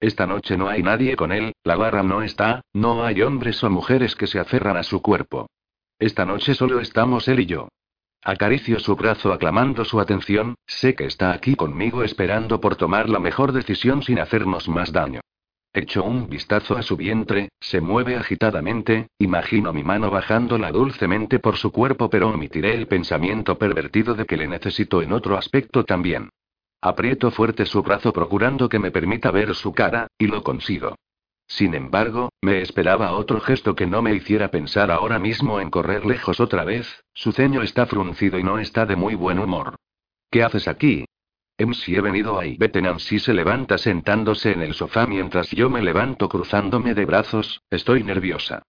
Esta noche no hay nadie con él, la barra no está, no hay hombres o mujeres que se aferran a su cuerpo. Esta noche solo estamos él y yo. Acaricio su brazo aclamando su atención, sé que está aquí conmigo esperando por tomar la mejor decisión sin hacernos más daño. Echo un vistazo a su vientre, se mueve agitadamente, imagino mi mano bajándola dulcemente por su cuerpo pero omitiré el pensamiento pervertido de que le necesito en otro aspecto también. Aprieto fuerte su brazo procurando que me permita ver su cara, y lo consigo. Sin embargo, me esperaba otro gesto que no me hiciera pensar ahora mismo en correr lejos otra vez, su ceño está fruncido y no está de muy buen humor. ¿Qué haces aquí? Em si he venido ahí. Vete Nancy se levanta sentándose en el sofá mientras yo me levanto cruzándome de brazos, estoy nerviosa.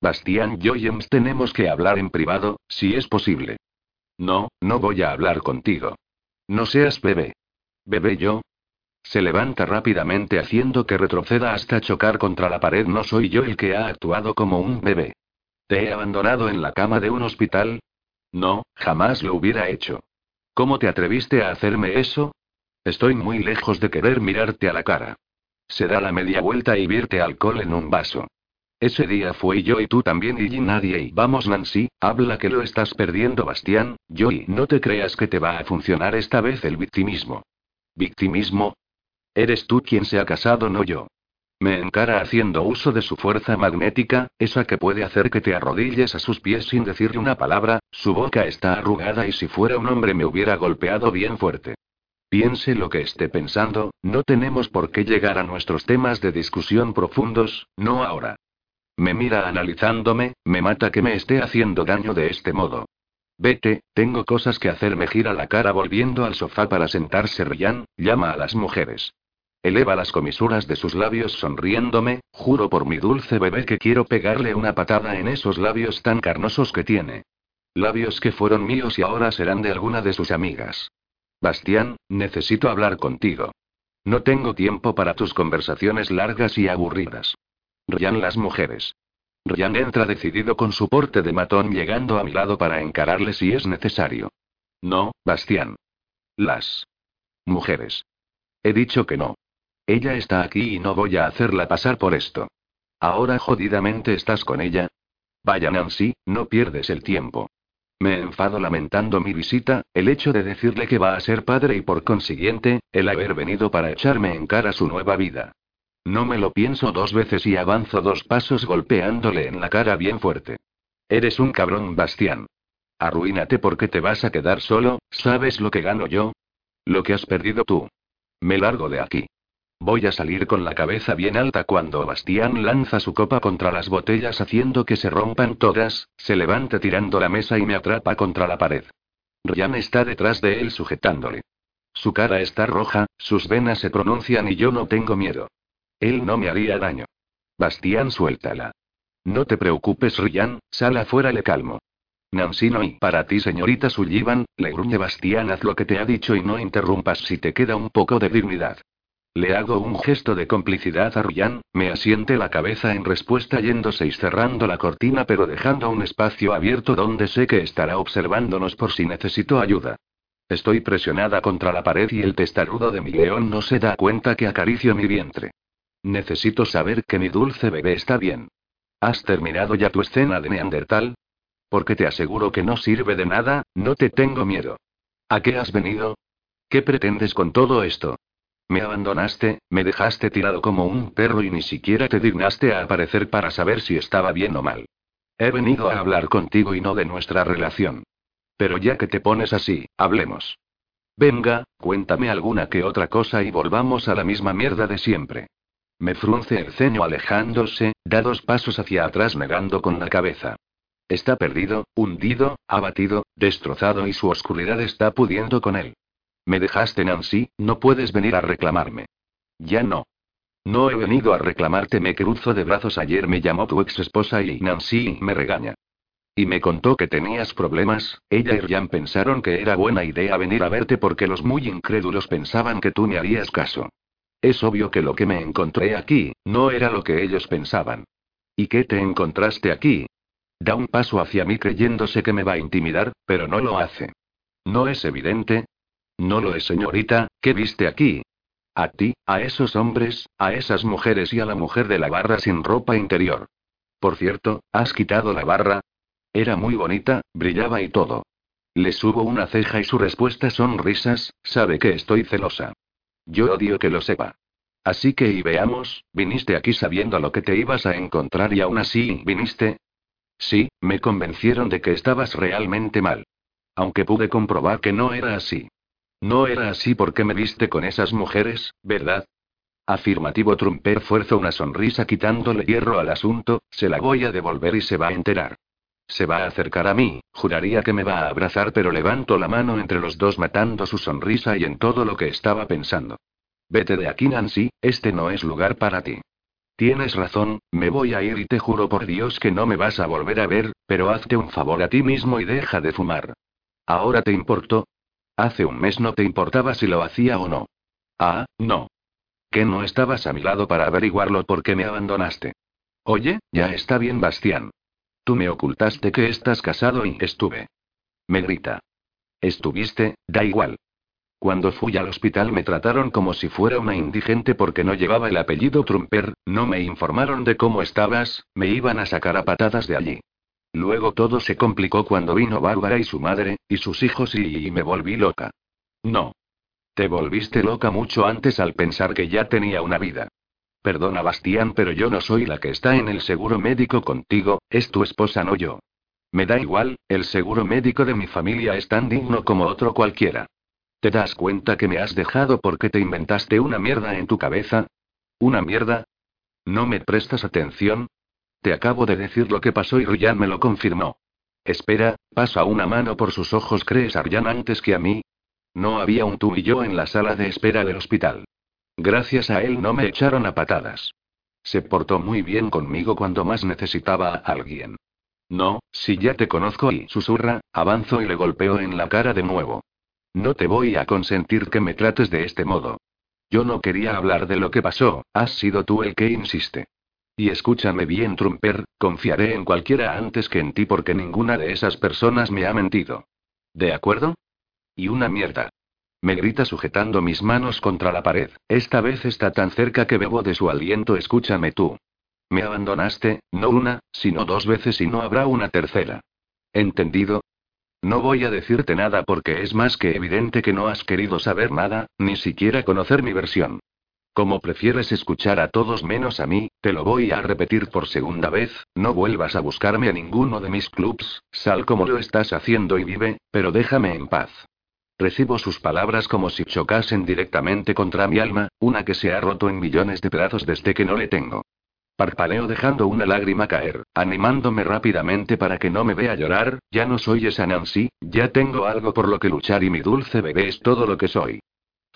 Bastián y Ems tenemos que hablar en privado, si es posible. No, no voy a hablar contigo. No seas bebé. ¿Bebé yo? Se levanta rápidamente haciendo que retroceda hasta chocar contra la pared. No soy yo el que ha actuado como un bebé. ¿Te he abandonado en la cama de un hospital? No, jamás lo hubiera hecho. ¿Cómo te atreviste a hacerme eso? Estoy muy lejos de querer mirarte a la cara. Se da la media vuelta y vierte alcohol en un vaso. Ese día fue yo y tú también y nadie y vamos Nancy, habla que lo estás perdiendo Bastián, yo y no te creas que te va a funcionar esta vez el victimismo. ¿Victimismo? Eres tú quien se ha casado, no yo. Me encara haciendo uso de su fuerza magnética, esa que puede hacer que te arrodilles a sus pies sin decirle una palabra, su boca está arrugada y si fuera un hombre me hubiera golpeado bien fuerte. Piense lo que esté pensando, no tenemos por qué llegar a nuestros temas de discusión profundos, no ahora. Me mira analizándome, me mata que me esté haciendo daño de este modo. Vete, tengo cosas que hacer. Me gira la cara volviendo al sofá para sentarse. Ryan, llama a las mujeres. Eleva las comisuras de sus labios sonriéndome, juro por mi dulce bebé que quiero pegarle una patada en esos labios tan carnosos que tiene. Labios que fueron míos y ahora serán de alguna de sus amigas. Bastián, necesito hablar contigo. No tengo tiempo para tus conversaciones largas y aburridas. Ryan las mujeres. Ryan entra decidido con su porte de matón llegando a mi lado para encararle si es necesario. No, Bastián. Las mujeres. He dicho que no. Ella está aquí y no voy a hacerla pasar por esto. Ahora jodidamente estás con ella. Vaya Nancy, no pierdes el tiempo. Me enfado lamentando mi visita, el hecho de decirle que va a ser padre y por consiguiente, el haber venido para echarme en cara su nueva vida. No me lo pienso dos veces y avanzo dos pasos golpeándole en la cara bien fuerte. Eres un cabrón, Bastián. Arruínate porque te vas a quedar solo, ¿sabes lo que gano yo? Lo que has perdido tú. Me largo de aquí. Voy a salir con la cabeza bien alta cuando Bastián lanza su copa contra las botellas haciendo que se rompan todas, se levanta tirando la mesa y me atrapa contra la pared. Ryan está detrás de él sujetándole. Su cara está roja, sus venas se pronuncian y yo no tengo miedo. Él no me haría daño. Bastián, suéltala. No te preocupes, Ryan, sal afuera, le calmo. Nancy no y para ti, señorita Sullivan, le gruñe Bastián, haz lo que te ha dicho y no interrumpas si te queda un poco de dignidad. Le hago un gesto de complicidad a Ryan, me asiente la cabeza en respuesta yéndose y cerrando la cortina pero dejando un espacio abierto donde sé que estará observándonos por si necesito ayuda. Estoy presionada contra la pared y el testarudo de mi león no se da cuenta que acaricio mi vientre. Necesito saber que mi dulce bebé está bien. ¿Has terminado ya tu escena de Neandertal? Porque te aseguro que no sirve de nada, no te tengo miedo. ¿A qué has venido? ¿Qué pretendes con todo esto? Me abandonaste, me dejaste tirado como un perro y ni siquiera te dignaste a aparecer para saber si estaba bien o mal. He venido a hablar contigo y no de nuestra relación. Pero ya que te pones así, hablemos. Venga, cuéntame alguna que otra cosa y volvamos a la misma mierda de siempre. Me frunce el ceño alejándose, da dos pasos hacia atrás negando con la cabeza. Está perdido, hundido, abatido, destrozado y su oscuridad está pudiendo con él. Me dejaste, Nancy, no puedes venir a reclamarme. Ya no. No he venido a reclamarte, me cruzo de brazos. Ayer me llamó tu ex esposa y Nancy me regaña. Y me contó que tenías problemas, ella y Ryan pensaron que era buena idea venir a verte porque los muy incrédulos pensaban que tú me harías caso. Es obvio que lo que me encontré aquí, no era lo que ellos pensaban. ¿Y qué te encontraste aquí? Da un paso hacia mí creyéndose que me va a intimidar, pero no lo hace. ¿No es evidente? No lo es, señorita, ¿qué viste aquí? A ti, a esos hombres, a esas mujeres y a la mujer de la barra sin ropa interior. Por cierto, ¿has quitado la barra? Era muy bonita, brillaba y todo. Le subo una ceja y su respuesta son risas, sabe que estoy celosa. Yo odio que lo sepa. Así que y veamos, viniste aquí sabiendo lo que te ibas a encontrar y aún así viniste. Sí, me convencieron de que estabas realmente mal. Aunque pude comprobar que no era así. No era así porque me viste con esas mujeres, ¿verdad? Afirmativo Trumper fuerza una sonrisa quitándole hierro al asunto, se la voy a devolver y se va a enterar. Se va a acercar a mí, juraría que me va a abrazar pero levanto la mano entre los dos matando su sonrisa y en todo lo que estaba pensando. Vete de aquí Nancy, este no es lugar para ti. Tienes razón, me voy a ir y te juro por Dios que no me vas a volver a ver, pero hazte un favor a ti mismo y deja de fumar. ¿Ahora te importo? Hace un mes no te importaba si lo hacía o no. Ah, no. Que no estabas a mi lado para averiguarlo porque me abandonaste. Oye, ya está bien, Bastián. Tú me ocultaste que estás casado y estuve. Me grita. Estuviste, da igual. Cuando fui al hospital me trataron como si fuera una indigente porque no llevaba el apellido Trumper, no me informaron de cómo estabas, me iban a sacar a patadas de allí. Luego todo se complicó cuando vino Bárbara y su madre, y sus hijos y, me volví loca. No. Te volviste loca mucho antes al pensar que ya tenía una vida. Perdona Bastián, pero yo no soy la que está en el seguro médico contigo, es tu esposa, no yo. Me da igual, el seguro médico de mi familia es tan digno como otro cualquiera. ¿Te das cuenta que me has dejado porque te inventaste una mierda en tu cabeza? ¿Una mierda? ¿No me prestas atención? Te acabo de decir lo que pasó y Ryan me lo confirmó. Espera, pasa una mano por sus ojos. ¿Crees a antes que a mí? No había un tú y yo en la sala de espera del hospital. Gracias a él no me echaron a patadas. Se portó muy bien conmigo cuando más necesitaba a alguien. No, si ya te conozco y susurra, avanzo y le golpeo en la cara de nuevo. No te voy a consentir que me trates de este modo. Yo no quería hablar de lo que pasó, has sido tú el que insiste. Y escúchame bien, Trumper, confiaré en cualquiera antes que en ti porque ninguna de esas personas me ha mentido. ¿De acuerdo? Y una mierda. Me grita sujetando mis manos contra la pared. Esta vez está tan cerca que bebo de su aliento. Escúchame tú. Me abandonaste, no una, sino dos veces y no habrá una tercera. ¿Entendido? No voy a decirte nada porque es más que evidente que no has querido saber nada, ni siquiera conocer mi versión. Como prefieres escuchar a todos menos a mí, te lo voy a repetir por segunda vez, no vuelvas a buscarme a ninguno de mis clubs, sal como lo estás haciendo y vive, pero déjame en paz. Recibo sus palabras como si chocasen directamente contra mi alma, una que se ha roto en millones de pedazos desde que no le tengo. Parpaleo dejando una lágrima caer, animándome rápidamente para que no me vea llorar, ya no soy esa Nancy, ya tengo algo por lo que luchar y mi dulce bebé es todo lo que soy.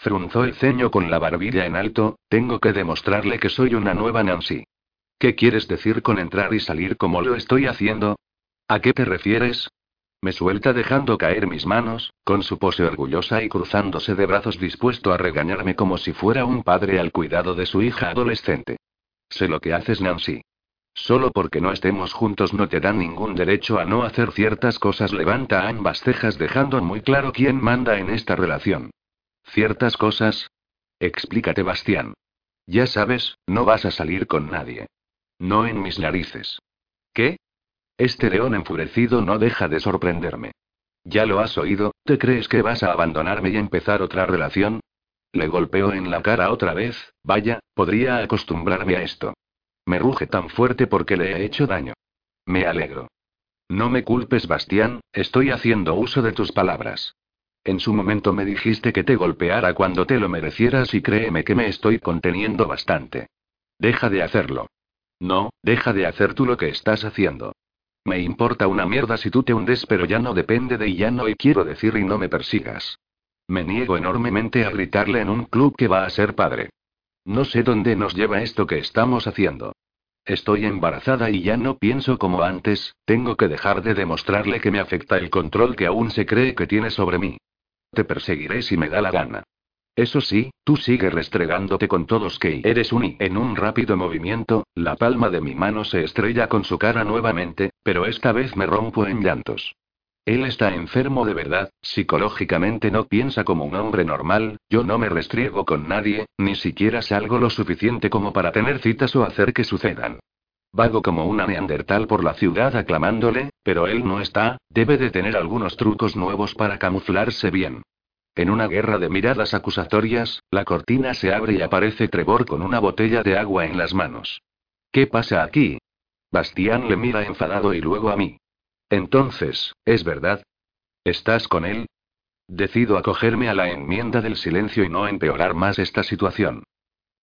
Frunzó el ceño con la barbilla en alto, tengo que demostrarle que soy una nueva Nancy. ¿Qué quieres decir con entrar y salir como lo estoy haciendo? ¿A qué te refieres? Me suelta dejando caer mis manos, con su pose orgullosa y cruzándose de brazos dispuesto a regañarme como si fuera un padre al cuidado de su hija adolescente. Sé lo que haces, Nancy. Solo porque no estemos juntos no te dan ningún derecho a no hacer ciertas cosas. Levanta ambas cejas dejando muy claro quién manda en esta relación. ¿Ciertas cosas? Explícate, Bastián. Ya sabes, no vas a salir con nadie. No en mis narices. ¿Qué? Este león enfurecido no deja de sorprenderme. ¿Ya lo has oído? ¿Te crees que vas a abandonarme y empezar otra relación? Le golpeo en la cara otra vez, vaya, podría acostumbrarme a esto. Me ruge tan fuerte porque le he hecho daño. Me alegro. No me culpes, Bastián, estoy haciendo uso de tus palabras. En su momento me dijiste que te golpeara cuando te lo merecieras y créeme que me estoy conteniendo bastante. Deja de hacerlo. No, deja de hacer tú lo que estás haciendo. Me importa una mierda si tú te hundes, pero ya no depende de ya no y quiero decir y no me persigas. Me niego enormemente a gritarle en un club que va a ser padre. No sé dónde nos lleva esto que estamos haciendo. Estoy embarazada y ya no pienso como antes, tengo que dejar de demostrarle que me afecta el control que aún se cree que tiene sobre mí. Te perseguiré si me da la gana. Eso sí, tú sigues restregándote con todos que eres un y en un rápido movimiento, la palma de mi mano se estrella con su cara nuevamente, pero esta vez me rompo en llantos. Él está enfermo de verdad, psicológicamente no piensa como un hombre normal, yo no me restriego con nadie, ni siquiera salgo lo suficiente como para tener citas o hacer que sucedan. Vago como una neandertal por la ciudad aclamándole, pero él no está, debe de tener algunos trucos nuevos para camuflarse bien. En una guerra de miradas acusatorias, la cortina se abre y aparece Trevor con una botella de agua en las manos. ¿Qué pasa aquí? Bastián le mira enfadado y luego a mí. Entonces, ¿es verdad? ¿Estás con él? Decido acogerme a la enmienda del silencio y no empeorar más esta situación.